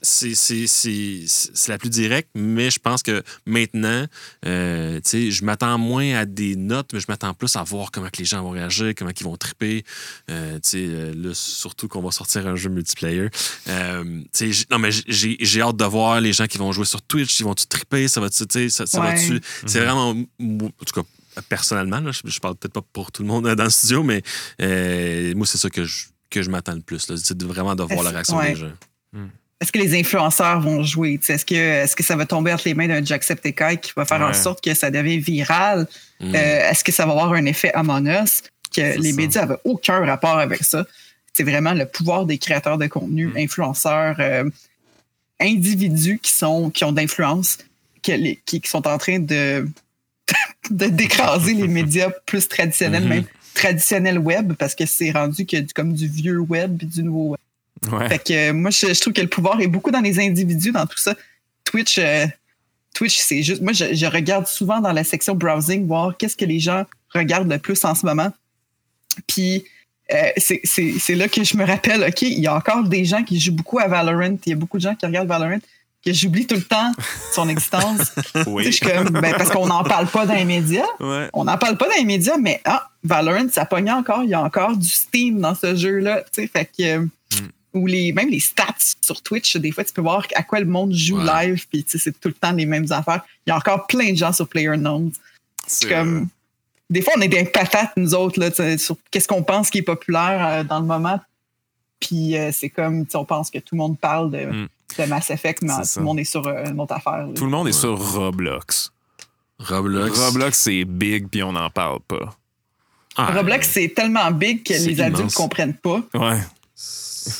c'est, c'est, c'est, c'est la plus directe, mais je pense que maintenant, euh, tu sais, je m'attends moins à des notes, mais je m'attends plus à voir comment que les gens vont réagir, comment ils vont triper. Euh, tu sais, euh, là, surtout qu'on va sortir un jeu multiplayer. Euh, tu sais, j- non, mais j'ai, j'ai hâte de voir les gens qui vont jouer sur Twitch, ils vont-tu triper, ça va-tu, tu sais, ça, ça Ouais. va-tu... C'est vraiment, moi, en tout cas, personnellement, là, je, je parle peut-être pas pour tout le monde dans le studio, mais euh, moi, c'est ça que je, que je m'attends le plus, c'est vraiment de voir la réaction Ouais. des gens. Est-ce que les influenceurs vont jouer? Est-ce que, est que ça va tomber entre les mains d'un Jacksepticeye qui va faire en sorte que ça devient viral? Mm. Euh, Est-ce que ça va avoir un effet Among Us? Que les ça. médias n'avaient aucun rapport avec ça. C'est vraiment le pouvoir des créateurs de contenu, Mm. influenceurs, euh, individus qui, sont, qui ont d'influence, qui, qui sont en train de [LAUGHS] de d'écraser les [LAUGHS] médias plus traditionnels, Mhm. même traditionnels web, parce que c'est rendu que comme du vieux web et du nouveau web. Ouais. Fait que euh, moi, je, je trouve que le pouvoir est beaucoup dans les individus, dans tout ça. Twitch, euh, Twitch, c'est juste. Moi, je, je regarde souvent dans la section browsing, voir qu'est-ce que les gens regardent le plus en ce moment. Puis, euh, c'est- là que je me rappelle, OK, il y a encore des gens qui jouent beaucoup à Valorant. Il y a beaucoup de gens qui regardent Valorant que j'oublie tout le temps son [LAUGHS] existence. Tu sais, Oui. je suis comme, ben, parce qu'on n'en parle pas dans les médias. Ouais. On n'en parle pas dans les médias, mais ah, Valorant, ça pogne encore. Il y a encore du Steam dans ce jeu-là. Tu sais, fait que. euh, Ou les, même les stats sur Twitch, des fois, tu peux voir à quoi le monde joue Ouais. live, puis tu sais, c'est tout le temps les mêmes affaires. Il y a encore plein de gens sur PlayerUnknown's. C'est, Comme, des fois, on est des patates, nous autres, là, sur qu'est-ce qu'on pense qui est populaire euh, dans le moment. Puis euh, c'est comme, on pense que tout le monde parle de, Mm. de Mass Effect, mais C'est tout ça. le monde est sur euh, une autre affaire. là. Tout le monde est sur Roblox. Roblox. Roblox, c'est big, puis on n'en parle pas. Ah, Roblox, c'est tellement big que les adultes immense. comprennent pas. Ouais.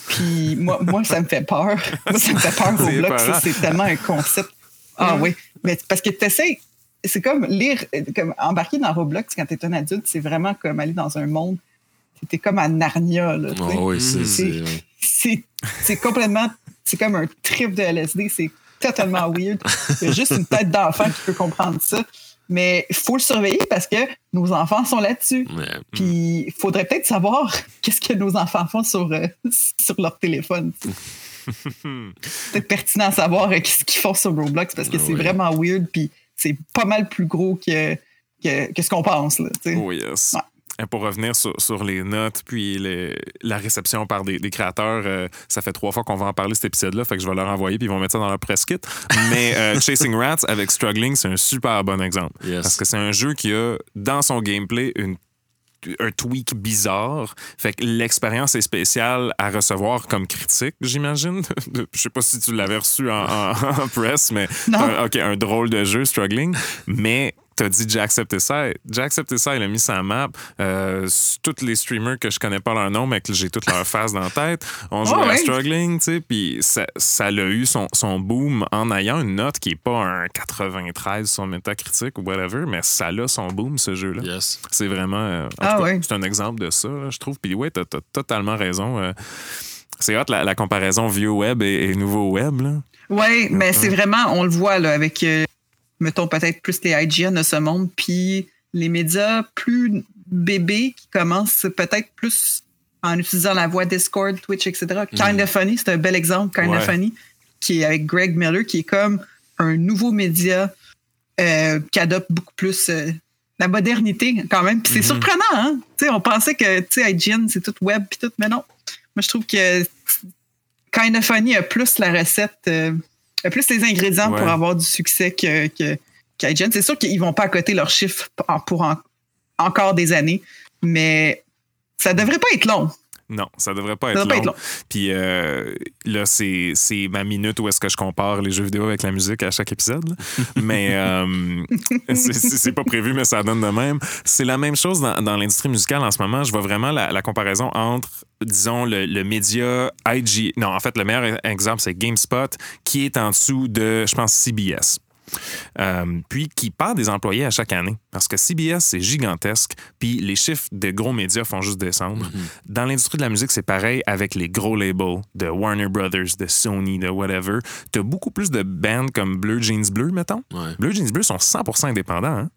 Puis moi, moi, ça me fait peur. Moi, ça me fait peur, épeurant. ça, C'est tellement un concept. Ah oui. Mais parce que tu essaies, c'est comme lire, comme embarquer dans Roblox quand tu es un adulte, c'est vraiment comme aller dans un monde. T'es comme à Narnia. Là. Ah oui, c'est. C'est- ouais. c'est c'est complètement. C'est comme un trip de LSD. C'est totalement weird. Il y a juste une tête d'enfant qui peut comprendre ça. Mais il faut le surveiller parce que nos enfants sont là-dessus. Ouais. Puis il faudrait peut-être savoir [LAUGHS] qu'est-ce que nos enfants font sur, euh, [LAUGHS] sur leur téléphone. [LAUGHS] C'est pertinent à savoir euh, qu'est-ce qu'ils font sur Roblox parce que c'est Ouais. vraiment weird. Puis c'est pas mal plus gros que, que, que ce qu'on pense. Là. Oh yes. Ouais. Pour revenir sur, sur les notes, puis les- la réception par des, des créateurs, euh, ça fait trois fois qu'on va en parler cet épisode-là, fait que je vais leur envoyer, puis ils vont mettre ça dans leur press kit. Mais euh, [LAUGHS] Chasing Rats avec Struggling, c'est un super bon exemple. Yes. Parce que c'est un jeu qui a, dans son gameplay, une un tweak bizarre. Fait que l'expérience est spéciale à recevoir comme critique, j'imagine. [LAUGHS] Je sais pas si tu l'avais reçu en, en- [LAUGHS] en press, mais Non. un, OK, un drôle de jeu, Struggling. Mais t'as dit Jacksepticeye. Jacksepticeye, il a mis sa map. Euh, tous les streamers que je connais pas leur nom, mais que j'ai toutes leurs faces dans la tête, ont joué [LAUGHS] Oh, à ouais. Struggling, tu sais, puis ça, ça a eu son, son boom en ayant une note qui est pas un 93 sur Metacritic ou whatever, mais ça a son boom, ce jeu-là. Yes. C'est vraiment. euh, Ah ouais. C'est un exemple de ça, là, je trouve. Puis ouais, t'as as totalement raison. euh, c'est hot la, la comparaison vieux web et, et nouveau web. Là. Oui, mais c'est vraiment, on le voit là, avec, euh, mettons, peut-être plus les IGN de ce monde, puis les médias plus bébés qui commencent peut-être plus en utilisant la voix Discord, Twitch, etc. Kind of Funny, c'est un bel exemple, Kind Ouais. of Funny, qui est avec Greg Miller, qui est comme un nouveau média euh, qui adopte beaucoup plus euh, la modernité quand même. Puis c'est surprenant, hein? On pensait que IGN, c'est tout web puis tout, mais non. Moi, je trouve que Kind of Funny a plus la recette, euh, plus les ingrédients Ouais. pour avoir du succès que, que. C'est sûr qu'ils vont pas à côté leurs chiffres pour, pour en- encore des années, mais ça devrait pas être long. Non, ça devrait pas Ça être, devrait pas long. être long. Puis euh, là, c'est c'est ma minute où est-ce que je compare les jeux vidéo avec la musique à chaque épisode. mais [LAUGHS] euh, c'est- c'est c'est pas prévu, mais ça donne de même. C'est la même chose dans, dans l'industrie musicale en ce moment. Je vois vraiment la, la comparaison entre, disons, le, le média IG. Non, en fait, le meilleur exemple, c'est GameSpot, qui est en dessous de, je pense, CBS. Euh, puis qui perd des employés à chaque année. Parce que CBS, c'est gigantesque, puis les chiffres des gros médias font juste descendre. Dans l'industrie de la musique, c'est pareil avec les gros labels de Warner Brothers, de Sony, de whatever. T'as beaucoup plus de bands comme Bleu Jeans Bleu, mettons. Ouais. Bleu Jeans Bleu sont 100% indépendants. hein.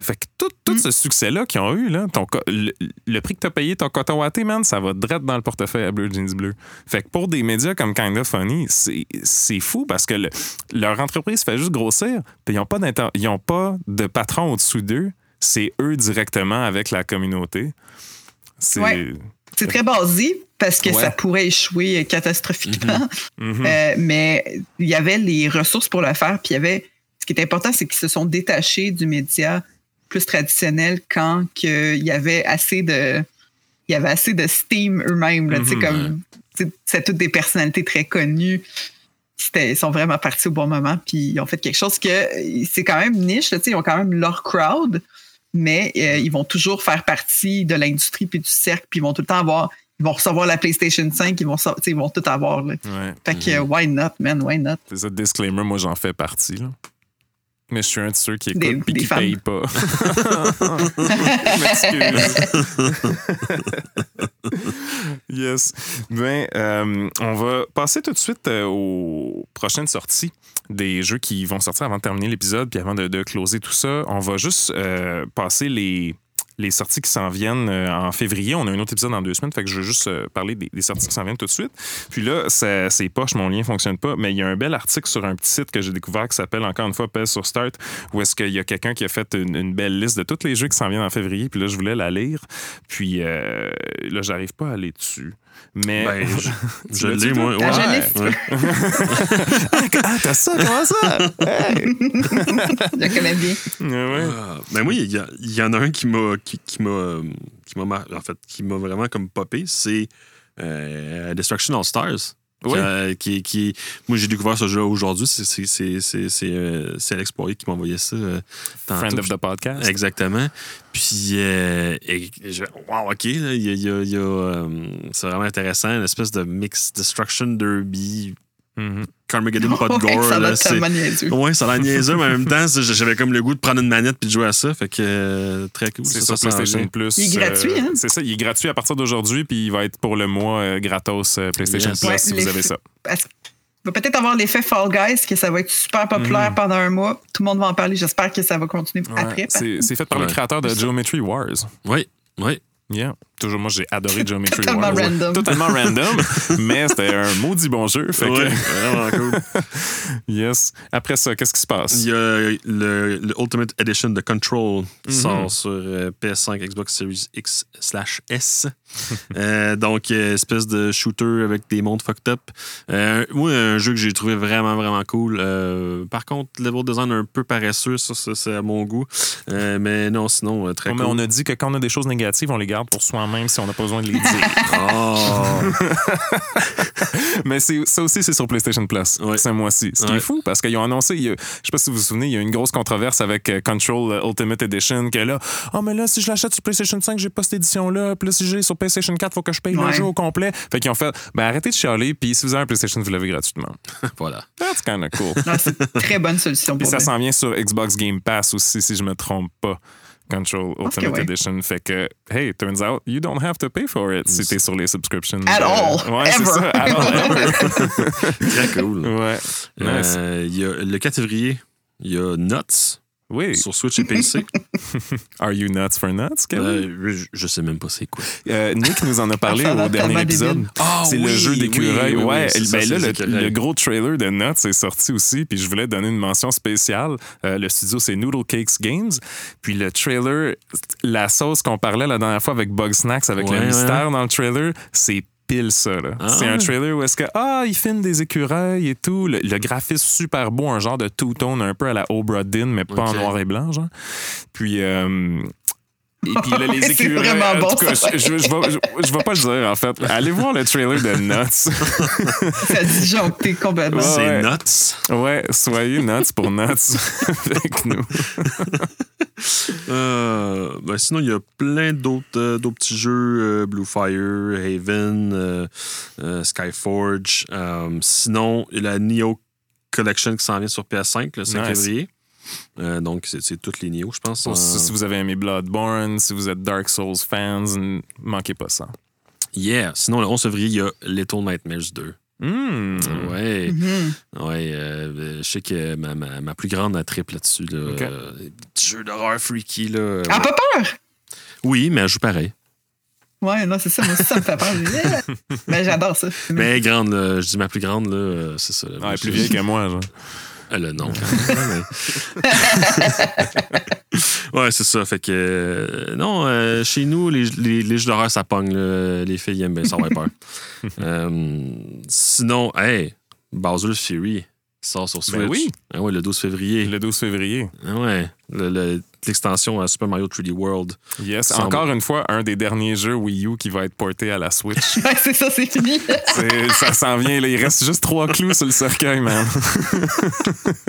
Fait que tout, tout ce succès-là qu'ils ont eu, là, ton le, le prix que t'as payé ton coton watté, man, ça va direct dans le portefeuille à Bleu Jeans Bleu. Fait que pour des médias comme Kinda Funny, c'est fou parce que le- leur entreprise fait juste grossir, puis ils n'ont pas, d'inter- ils ont pas de patron au-dessous d'eux. C'est eux directement avec la communauté. C'est. Ouais. Très basé parce que Ouais. ça pourrait échouer catastrophiquement. Mhm. [LAUGHS] Euh, mais il y avait les ressources pour le faire. Puis il y avait. Ce qui est important, c'est qu'ils se sont détachés du média plus traditionnel quand il y avait assez de. Il y avait assez de steam eux-mêmes. là, Mhm. comme C'est toutes des personnalités très connues. Ils sont vraiment partis au bon moment. Puis ils ont fait quelque chose que c'est quand même niche. là, Ils ont quand même leur crowd, mais euh, ils vont toujours faire partie de l'industrie puis du cercle. Puis ils vont tout le temps avoir. Ils vont recevoir la PlayStation 5, ils vont, ils vont tout avoir. là. Ouais. Fait que, why not, man, why not? C'est ça, disclaimer, moi j'en fais partie. Là. Mais je suis un de ceux qui écoutent et qui fans. payent pas. [LAUGHS] Je m'excuse. yes. Ben, euh, on va passer tout de suite euh, aux prochaines sorties des jeux qui vont sortir avant de terminer l'épisode, puis avant de, de closer tout ça. On va juste euh, passer les les sorties qui s'en viennent euh, en février. On a un autre épisode dans deux semaines, fait que je veux juste euh, parler des, sorties qui s'en viennent tout de suite. Puis là, c'est poche, mon lien fonctionne pas, mais il y a un bel article sur un petit site que j'ai découvert qui s'appelle encore une fois Pèse sur Start, où est-ce qu'il y a quelqu'un qui a fait une, une belle liste de tous les jeux qui s'en viennent en février. Puis là, je voulais la lire. Puis euh, là, j'arrive pas à aller dessus. Mais. Ben, [LAUGHS] je, je l'ai, moi. Ah, je ouais. Ouais. [LAUGHS] ah, t'as ça, comment ça? Hey! Je le connais bien. Ouais, ouais. Ah, ben oui, il y, y en a un qui m'a qui, qui m'a qui m'a en fait qui m'a vraiment comme popé, c'est euh, Destruction All Stars. Oui. Qui, qui, moi j'ai découvert ce jeu aujourd'hui, c'est c'est c'est c'est c'est euh, c'est Alex Poirier qui m'a envoyé ça. euh, tantôt. Friend of the podcast. Exactement. Puis, euh, et je- wow, OK, là, il y a, il y a- a, euh, c'est vraiment intéressant, une espèce de mix Destruction Derby, Mhm. Carmageddon, pas de [LAUGHS] Ouais, gore. ça là, tellement niaiseux. Ouais, ça a l'air niaiseux, mais en même [LAUGHS] temps, j'avais comme le goût de prendre une manette puis de jouer à ça. Fait que euh, très cool. C'est ça, PlayStation. Plus. Il est gratuit, hein? C'est ça, il est gratuit à partir d'aujourd'hui, puis il va être pour le mois euh, gratos euh, PlayStation Yes. Plus Ouais, si vous avez ça. Qu'il va peut-être avoir l'effet Fall Guys, que ça va être super Mm. populaire pendant un mois. Tout le monde va en parler. J'espère que ça va continuer Ouais, après. c'est c'est fait par Ouais. le créateur de Geometry Wars. Oui, oui. Yeah. Toujours, moi, j'ai adoré Geometry [LAUGHS] Totalement Wars. random. Totalement random, [LAUGHS] mais c'était un maudit bon jeu. Fait que, vraiment cool. [LAUGHS] yes. Après ça, qu'est-ce qui se passe? Il y a le, le Ultimate Edition de Control qui Mhm. sort sur euh, PS5, Xbox Series X slash S. Euh, donc, euh, espèce de shooter avec des mondes fucked up. Euh, moi, un jeu que j'ai trouvé vraiment, vraiment cool. Euh, par contre, level design un peu paresseux, ça, ça, c'est à mon goût. Euh, mais non, sinon, très Bon, mais cool. on a dit que quand on a des choses négatives, on les garde pour soi-même. Même si on n'a pas besoin de les dire. Oh! [LAUGHS] Mais c'est- ça aussi, c'est sur PlayStation Plus Ouais. ce mois-ci. Ce qui Ouais. est fou parce qu'ils ont annoncé, il y a- je sais pas si vous vous souvenez, il y a eu une grosse controverse avec euh, Control euh, Ultimate Edition que là, oh mais là, si je l'achète sur PlayStation 5, j'ai pas cette édition-là. Puis là, si j'ai sur PlayStation 4, faut que je paye le jeu au complet. Fait qu'ils ont fait, ben arrêtez de chialer, puis si vous avez un PlayStation, vous l'avez gratuitement. [LAUGHS] voilà. That's kind of cool. C'est une très bonne solution Puis pour ça s'en vient sur Xbox Game Pass aussi, si je me trompe pas. Control Ultimate oui. Edition. Fait que, hey, turns out, you don't have to pay for it si t'es sur les subscriptions. At euh, all. Ouais, c'est ça. At all, ever. [LAUGHS] Très cool. ouais. Nice. Euh, y a, le 4 février, il y a Nuts Oui. sur Switch et PC. [LAUGHS] Are you nuts for nuts, Kevin? Euh, je, je sais même pas c'est quoi. Euh, Nick nous en a parlé au dernier épisode. Ah c'est le jeu d'écureuil. oui, oui, ouais, ça, ben là, le, gros trailer de Nuts est sorti aussi, puis je voulais donner une mention spéciale. Euh, le studio, c'est Noodle Cakes Games. Puis le trailer, la sauce qu'on parlait la dernière fois avec Bug Snacks, avec Ouais, le ouais. mystère dans le trailer, c'est pile ça. Ah c'est un trailer où est-ce que, ah, il filme des écureuils et tout. Le, le graphisme super beau, un genre de two-tone un peu à la Obra Dinn, mais pas en noir et blanc, genre. Puis... euh, et puis là, les C'est écureuils. vraiment en bon, tout cas, ça. je, je, je vais, je- je vais pas le dire, en fait. Allez voir le trailer de Nuts. [LAUGHS] Ça disjoncté complètement. Ouais, c'est. Nuts? Ouais, soyez Nuts pour Nuts [LAUGHS] avec nous. Euh, ben, sinon, il y a plein d'autres euh, d'autres petits jeux. euh, Blue Fire, Haven, euh, euh, Skyforge. Euh, sinon, il y a la Neo Collection qui s'en vient sur PS5 le 5 Nice. février. Euh, donc, c'est toutes les Neo, je pense. Euh, Si vous avez aimé Bloodborne, si vous êtes Dark Souls fans, manquez pas ça. Yeah. Sinon, le 11 février, il y a Little Nightmares 2. Hmm. Ouais. Mhm. Ouais, euh, je sais que ma, ma, ma plus grande a triple là-dessus. Là, Ok. Euh, jeux d'horreur freaky. Là. Ah, pas peur! Oui, mais elle joue pareil. Ouais, non, c'est ça. Moi aussi, ça me fait peur. [LAUGHS] Mais j'adore ça. Mais grande, là, je dis ma plus grande, là, c'est ça. là. Ah, elle est plus vieille que moi, genre. Elle a non. quand même, mais- [LAUGHS] ouais, c'est ça. Fait que. euh, non, euh, chez nous, les, les, les jeux d'horreur, ça pogne. là. Les filles aiment bien ça, avoir peur. [LAUGHS] Euh, sinon, hey, Bowser's Fury sort sur Switch. Ben oui. Ah ouais, le 12 février. Le 12 février. Ah ouais, le- le- l'extension à Super Mario 3D World. Yes. Semble- Encore une fois, un des derniers jeux Wii U qui va être porté à la Switch. [LAUGHS] C'est ça, c'est fini. Ça s'en vient. Là. Il reste juste trois clous sur le cercueil, man. [LAUGHS]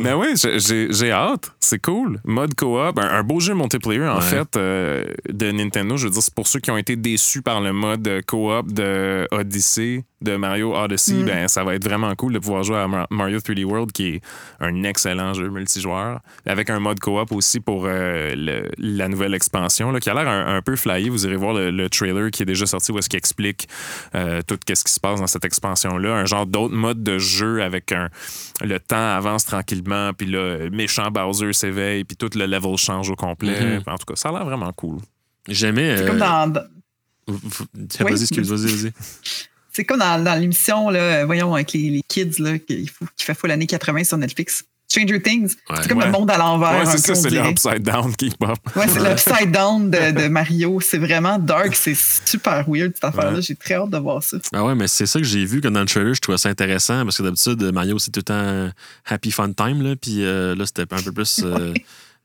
Mais oui, j'ai- hâte. C'est cool. Mode coop, un, un beau jeu multiplayer, en Ouais. fait, euh, de Nintendo. Je veux dire, c'est pour ceux qui ont été déçus par le mode coop de Odyssey, de Mario Odyssey. Mm. Ben, ça va être vraiment cool de pouvoir jouer à Mar- Mario 3D World, qui est un excellent jeu multijoueur. Avec un mode coop aussi pour euh, le- la nouvelle expansion, là, qui a l'air un, un peu flyé. Vous irez voir le, le trailer qui est déjà sorti où est-ce qu'il explique euh, tout ce qui se passe dans cette expansion-là. Un genre d'autre mode de jeu avec un, le temps avance tranquillement, puis là, méchant Bowser s'éveille, puis tout le level change au complet. Mhm. En tout cas, ça a l'air vraiment cool. J'aimais. C'est euh, comme dans, dans- Vas-y, excuse, vas-y, vas-y. c'est comme dans, dans l'émission, là, voyons, avec les, les kids, là, qui, fait full l'année 80 sur Netflix. Stranger Things. Ouais. C'est comme Ouais. le monde à l'envers. Ouais, un c'est ça, c'est le dirait. Upside Down qui pop. Ouais, c'est l'upside down de, de [LAUGHS] Mario. C'est vraiment dark. C'est super weird, cette affaire-là. Ouais. J'ai très hâte de voir ça. Ah ouais, mais c'est ça que j'ai vu quand dans le trailer, je trouvais ça intéressant parce que d'habitude, Mario, c'est tout le temps happy fun time, là, puis euh, là, c'était un peu plus euh,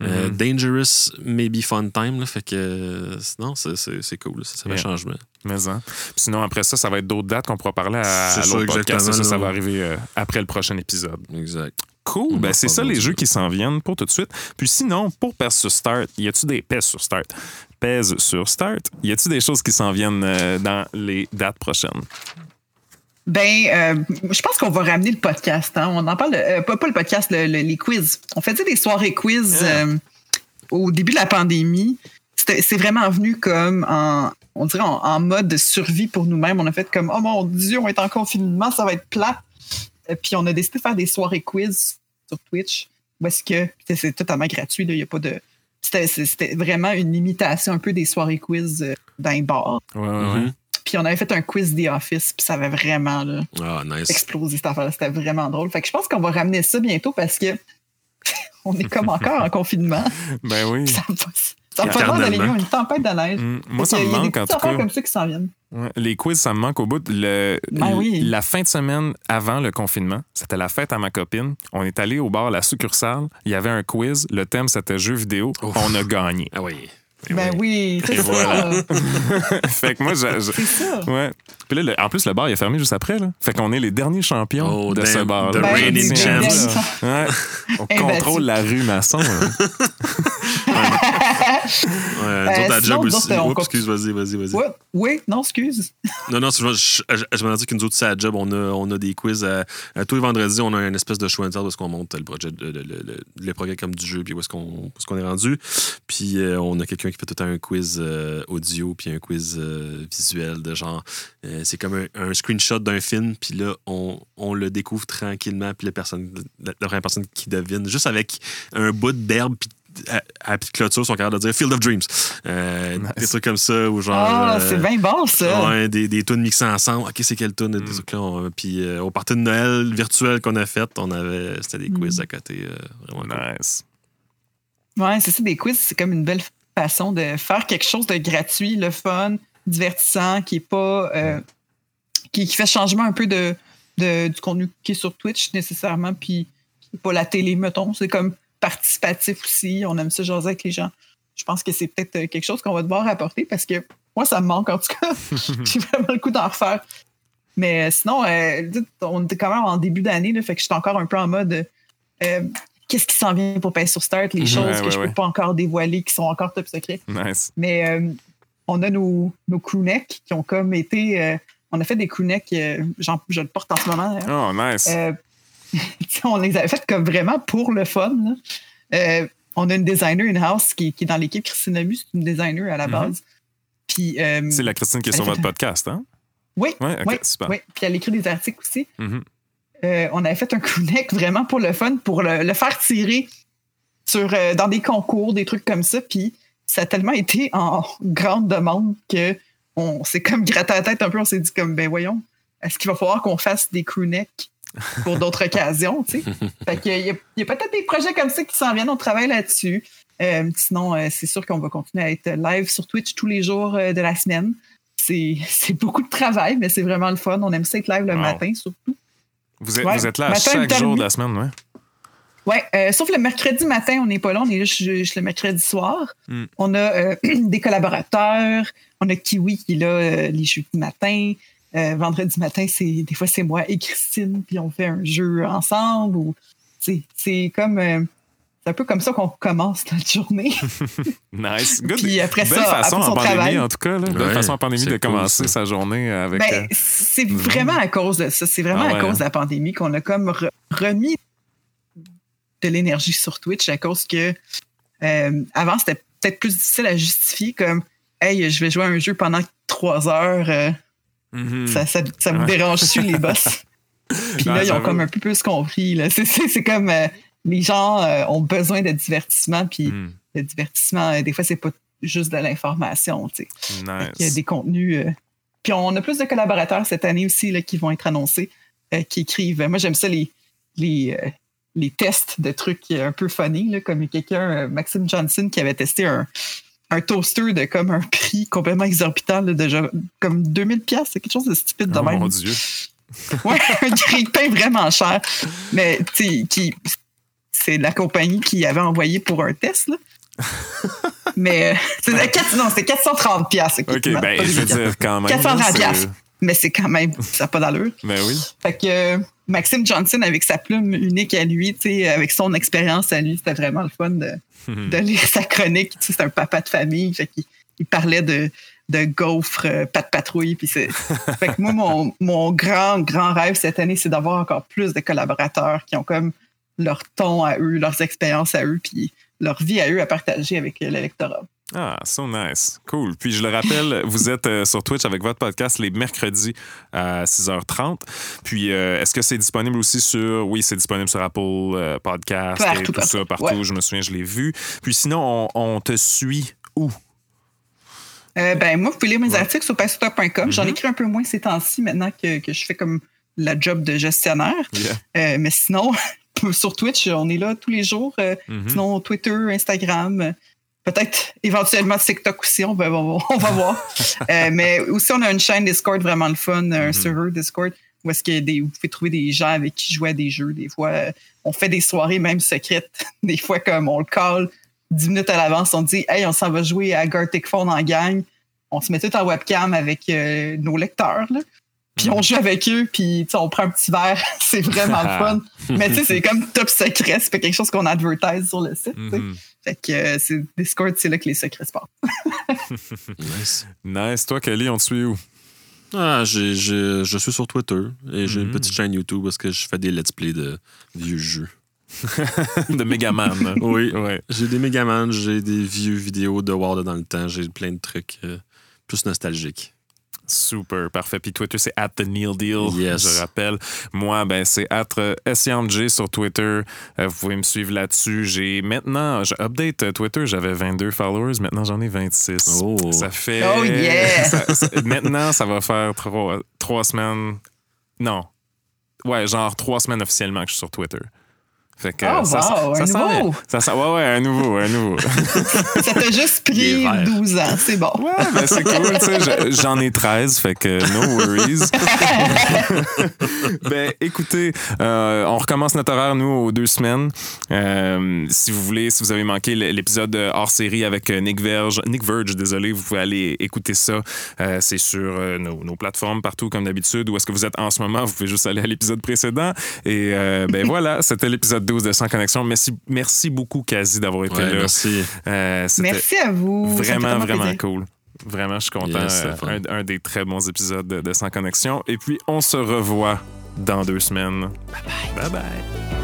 euh, Mhm. dangerous, maybe fun time, là, fait que euh, non, c'est- cool, ça, ça Yeah. changement. Mais hein. Sinon, après ça, ça va être d'autres dates qu'on pourra parler à, l'autre podcast. Ça, ça va arriver euh, après le prochain épisode. Exact. Cool. Ben, c'est ça les jeux qui s'en viennent pour tout de suite. Puis sinon, pour PES sur Start, y a-tu des PES sur Start? PES sur Start, y a-tu des choses qui s'en viennent euh, dans les dates prochaines? Ben, euh, je pense qu'on va ramener le podcast. hein. On en parle, euh, pas, pas le podcast, le- le- les quiz. On faisait des soirées quiz Yeah. euh, au début de la pandémie. C'est vraiment venu comme en, on dirait en, en mode de survie pour nous-mêmes. On a fait comme, oh mon Dieu, on est en confinement, ça va être plat. Euh, Puis on a décidé de faire des soirées quiz sur Twitch. Parce que c'est- totalement gratuit. là. Il y a pas de. C'était c'était vraiment une imitation un peu des soirées quiz euh, d'un bar. Ouais, ouais, ouais. Mhm. Puis on avait fait un quiz The Office, puis ça avait vraiment là, Ah, nice. explosé cette affaire-là. C'était vraiment drôle. Fait que je pense qu'on va ramener ça bientôt parce que [LAUGHS] on est comme encore en [LAUGHS] confinement. Ben oui. Ça va ça d'aller Éternellement. mieux, une tempête de neige. Mm, Moi, Fait ça me manque en tout cas. comme ça qui s'en viennent? Ouais, Les quiz, ça me manque au bout. Le, Ben oui. La fin de semaine avant le confinement, c'était la fête à ma copine. On est allé au bar La Succursale. Il y avait un quiz. Le thème, c'était jeux vidéo. Ouf. On a gagné. Ah oui. Et Ben oui, c'est Et ça. voilà. [LAUGHS] fait que moi, je, je- C'est ça. Ouais. Puis là, le- en plus, le bar, il a fermé juste après. Là. Fait qu'on est les derniers champions Oh, de damn, ce bar. the Ben, reigning des- champs. des- Ouais. On Inbattus. [LAUGHS] contrôle la rue maçon. hein. [LAUGHS] Ouais, Euh, sinon, job aussi. Oups, excuse, vas-y, vas-y, vas-y. Oui, non, excuse. Non, non, c'est- je, je, je me dis que nous autres, c'est à job, on a, on a des quiz. À, à tous les vendredis, on a une espèce de show and tell où est-ce qu'on monte le, projet, le, le, le, le programme comme du jeu, puis où est-ce qu'on où est-ce qu'on est rendu. Puis euh, on a quelqu'un qui fait tout un quiz euh, audio, puis un quiz euh, visuel de genre. euh, c'est comme un, un screenshot d'un film, puis là, on, on le découvre tranquillement, puis la, personne, la, la première personne qui devine, juste avec un bout d'herbe, puis à, à la petite clôture, sont capables de dire Field of Dreams. Euh, Nice. Des trucs comme ça, ou genre. Ah, euh, c'est bien bon, ça. Ouais, des, des tunes mixées ensemble. OK, c'est quelle tune? Des trucs là, on- Puis euh, au party de Noël virtuel qu'on a fait, on avait. C'était des quiz à côté. euh, vraiment cool. Nice. Ouais, c'est ça, des quiz, c'est comme une belle façon de faire quelque chose de gratuit, le fun, divertissant, qui est pas. euh, qui, qui fait changement un peu de, de- du contenu qui est sur Twitch nécessairement, puis qui est pas la télé, mettons. C'est comme participatif aussi. On aime ça jaser avec les gens. Je pense que c'est peut-être euh, quelque chose qu'on va devoir apporter parce que moi, ça me manque en tout cas. [LAUGHS] [LAUGHS] J'ai vraiment le coup d'en refaire. Mais euh, sinon, euh, on était quand même en début d'année, fait que j'étais encore un peu en mode euh, qu'est-ce qui s'en vient pour Pace sur Start, les Mhm. choses Ouais, que ouais, je peux ouais. pas encore dévoiler, qui sont encore top secrets. Nice. Mais euh, on a nos, nos crewnecks qui ont comme été. euh, on a fait des crewnecks, euh, je le porte en ce moment. hein. Oh, nice. [LAUGHS] On les avait fait comme vraiment pour le fun. là. On a une designer in-house qui, qui est dans l'équipe. Christine Lamu, c'est une designer à la Mhm. base. Puis, euh, c'est la Christine qui est sur votre un- podcast, hein? Oui, Ouais, oui, super. oui. Puis elle écrit des articles aussi. Mhm. Euh, on avait fait un crewneck vraiment pour le fun, pour le, le faire tirer sur, euh, dans des concours, des trucs comme ça. Puis ça a tellement été en grande demande que on s'est comme gratté la tête un peu. On s'est dit comme, ben voyons, est-ce qu'il va falloir qu'on fasse des crewnecks pour d'autres [LAUGHS] occasions, tu sais? Fait qu'il y a, il y a peut-être des projets comme ça qui s'en viennent. On travaille là-dessus. Euh, sinon, c'est sûr qu'on va continuer à être live sur Twitch tous les jours de la semaine. C'est [LAUGHS] c'est beaucoup de travail, mais c'est vraiment le fun. On aime ça être live le Wow. matin, surtout. Vous, êtes, Ouais. vous êtes là à chaque jour de la semaine, ouais? Ouais, euh, sauf le mercredi matin, on n'est pas là, on est juste, juste le mercredi soir. Mm. On a euh, [CLEARS THROAT] des collaborateurs, on a Kiwi qui est là euh, les jeudis matin. Euh, vendredi matin, c'est des fois c'est moi et Christine, puis on fait un jeu ensemble. Ou c'est c'est comme c'est un peu comme ça qu'on commence notre journée. [LAUGHS] Nice. Good. Puis après Belle ça, façon après son en pandémie, travail. en tout cas. Là. Belle Ouais, façon en pandémie de cool, commencer ça. sa journée avec. Ben, euh, c'est vraiment à cause de ça. C'est vraiment Ah ouais, à cause hein? de la pandémie qu'on a comme re- remis de l'énergie sur Twitch à cause que euh, avant, c'était peut-être plus difficile à justifier comme Hey, je vais jouer à un jeu pendant trois heures, euh, mhm. ça, ça, Ouais. dérange-tu les [LAUGHS] boss? Puis Non, là, ils ont comme un peu plus compris. là. C'est- C'est c'est comme euh, les gens euh, ont besoin de divertissement, puis Mhm. le divertissement, euh, des fois, c'est pas juste de l'information. tu sais. Il y a Nice. des contenus. euh, Puis on a plus de collaborateurs cette année aussi là, qui vont être annoncés, qui écrivent. Moi, j'aime ça, les, les, les tests de trucs un peu funny, là, comme quelqu'un, Maxime Johnson, qui avait testé un, un toaster de comme un [LAUGHS] prix complètement exorbitant, là, de genre, comme 2000 pièces, c'est quelque chose de stupide de Oh même. mon Dieu. Ouais, [LAUGHS] un grille-pain vraiment cher. Mais tu sais, qui c'est la compagnie qui avait envoyé pour un test. Là. [LAUGHS] Mais euh, c'est quatre- non, c'était 430 pièces. OK, ben, je veux dire, quand même. 430 là, c'est- piastres. Mais c'est quand même, ça n'a pas d'allure. Ben oui. Fait que euh, Maxime Johnson, avec sa plume unique à lui, avec son expérience à lui, c'était vraiment le fun de, [LAUGHS] de lire sa chronique. C'est un papa de famille. Fait qu'il il parlait de, de gaufres, euh, pas de patrouille. Puis c'est- [LAUGHS] fait que moi, mon, mon grand, grand rêve cette année, c'est d'avoir encore plus de collaborateurs qui ont comme leur ton à eux, leurs expériences à eux, puis leur vie à eux à partager avec euh, l'électorat. Ah, so nice. Cool. Puis je le rappelle, [LAUGHS] vous êtes euh, sur Twitch avec votre podcast les mercredis à 6h30. Puis euh, est-ce que c'est disponible aussi sur. Oui, c'est disponible sur Apple euh, Podcast et Partout, tout ça, partout. partout. Ouais. Je me souviens, je l'ai vu. Puis sinon, on, on te suit où? Ben, moi, vous pouvez lire mes Ouais. articles sur passetot.com. J'en Mhm. écris un peu moins ces temps-ci maintenant que, que je fais comme la job de gestionnaire. Yeah. Euh, mais sinon, [LAUGHS] [LAUGHS] sur Twitch, on est là tous les jours. Euh, Mhm. Sinon, Twitter, Instagram, euh, peut-être éventuellement TikTok aussi, on va, on va, voir. [LAUGHS] Euh, mais aussi, on a une chaîne Discord vraiment le fun, un Mhm. serveur Discord, où est-ce que des, vous pouvez trouver des gens avec qui jouer à des jeux. Des fois, on fait des soirées même secrètes. [LAUGHS] Des fois, comme on le call dix minutes à l'avance, on dit Hey, on s'en va jouer à Gartic Phone en gang. On se met tout en webcam avec euh, nos lecteurs. Là. Puis on joue avec eux, puis on prend un petit verre. [LAUGHS] c'est vraiment le fun. Mais tu sais, c'est [LAUGHS] comme top secret. C'est pas quelque chose qu'on advertise sur le site. Mhm. Fait que euh, c'est Discord, c'est là que les secrets se passent. [LAUGHS] Nice. Nice. Toi, Kelly, on te suit où? Ah, j'ai- j'ai- je suis sur Twitter et j'ai une petite chaîne YouTube parce que je fais des let's play de vieux jeux. de Megaman. Oui. Ouais. J'ai des Megaman, j'ai des vieux vidéos de Wild dans le temps, j'ai plein de trucs euh, plus nostalgiques. Super, parfait. Puis Twitter, c'est at the Neil Deal, Yes. je rappelle. Moi, ben, c'est at euh, SYamJ sur Twitter. Euh, vous pouvez me suivre là-dessus. J'ai maintenant, je update euh, Twitter, j'avais 22 followers, maintenant j'en ai 26. Oh. Ça fait. Oh, yeah! ça- ça- maintenant, ça va faire trois, trois semaines. Non. Ouais, genre trois semaines officiellement que je suis sur Twitter. Fait que Oh, ça, wow, ça, un ça s'en nouveau. Ça ouais, ouais, un nouveau, un nouveau. [LAUGHS] Ça t'a juste pris est vert. 12 ans, c'est bon. Ouais, ben c'est cool, tu sais, je- j'en ai 13, fait que no worries. [LAUGHS] ben écoutez, euh, on recommence notre horaire, nous, aux deux semaines. Euh, si vous voulez, si vous avez manqué l'épisode hors série avec euh, Nick Verge, Nick Verge, désolé, vous pouvez aller écouter ça. Euh, c'est sur euh, nos, nos plateformes partout, comme d'habitude. Où est-ce que vous êtes en ce moment? Vous pouvez juste aller à l'épisode précédent. Et euh, ben [LAUGHS] voilà, c'était l'épisode 12 de Sans Connexion. Merci, merci beaucoup, Kazi, d'avoir été Ouais, là. merci. Euh, Merci à vous. Vraiment, vraiment plaisir. cool. Vraiment, je suis content. Yes, c'est Euh, un, un des très bons épisodes de, de Sans Connexion. Et puis, on se revoit dans deux semaines. Bye bye. Bye bye.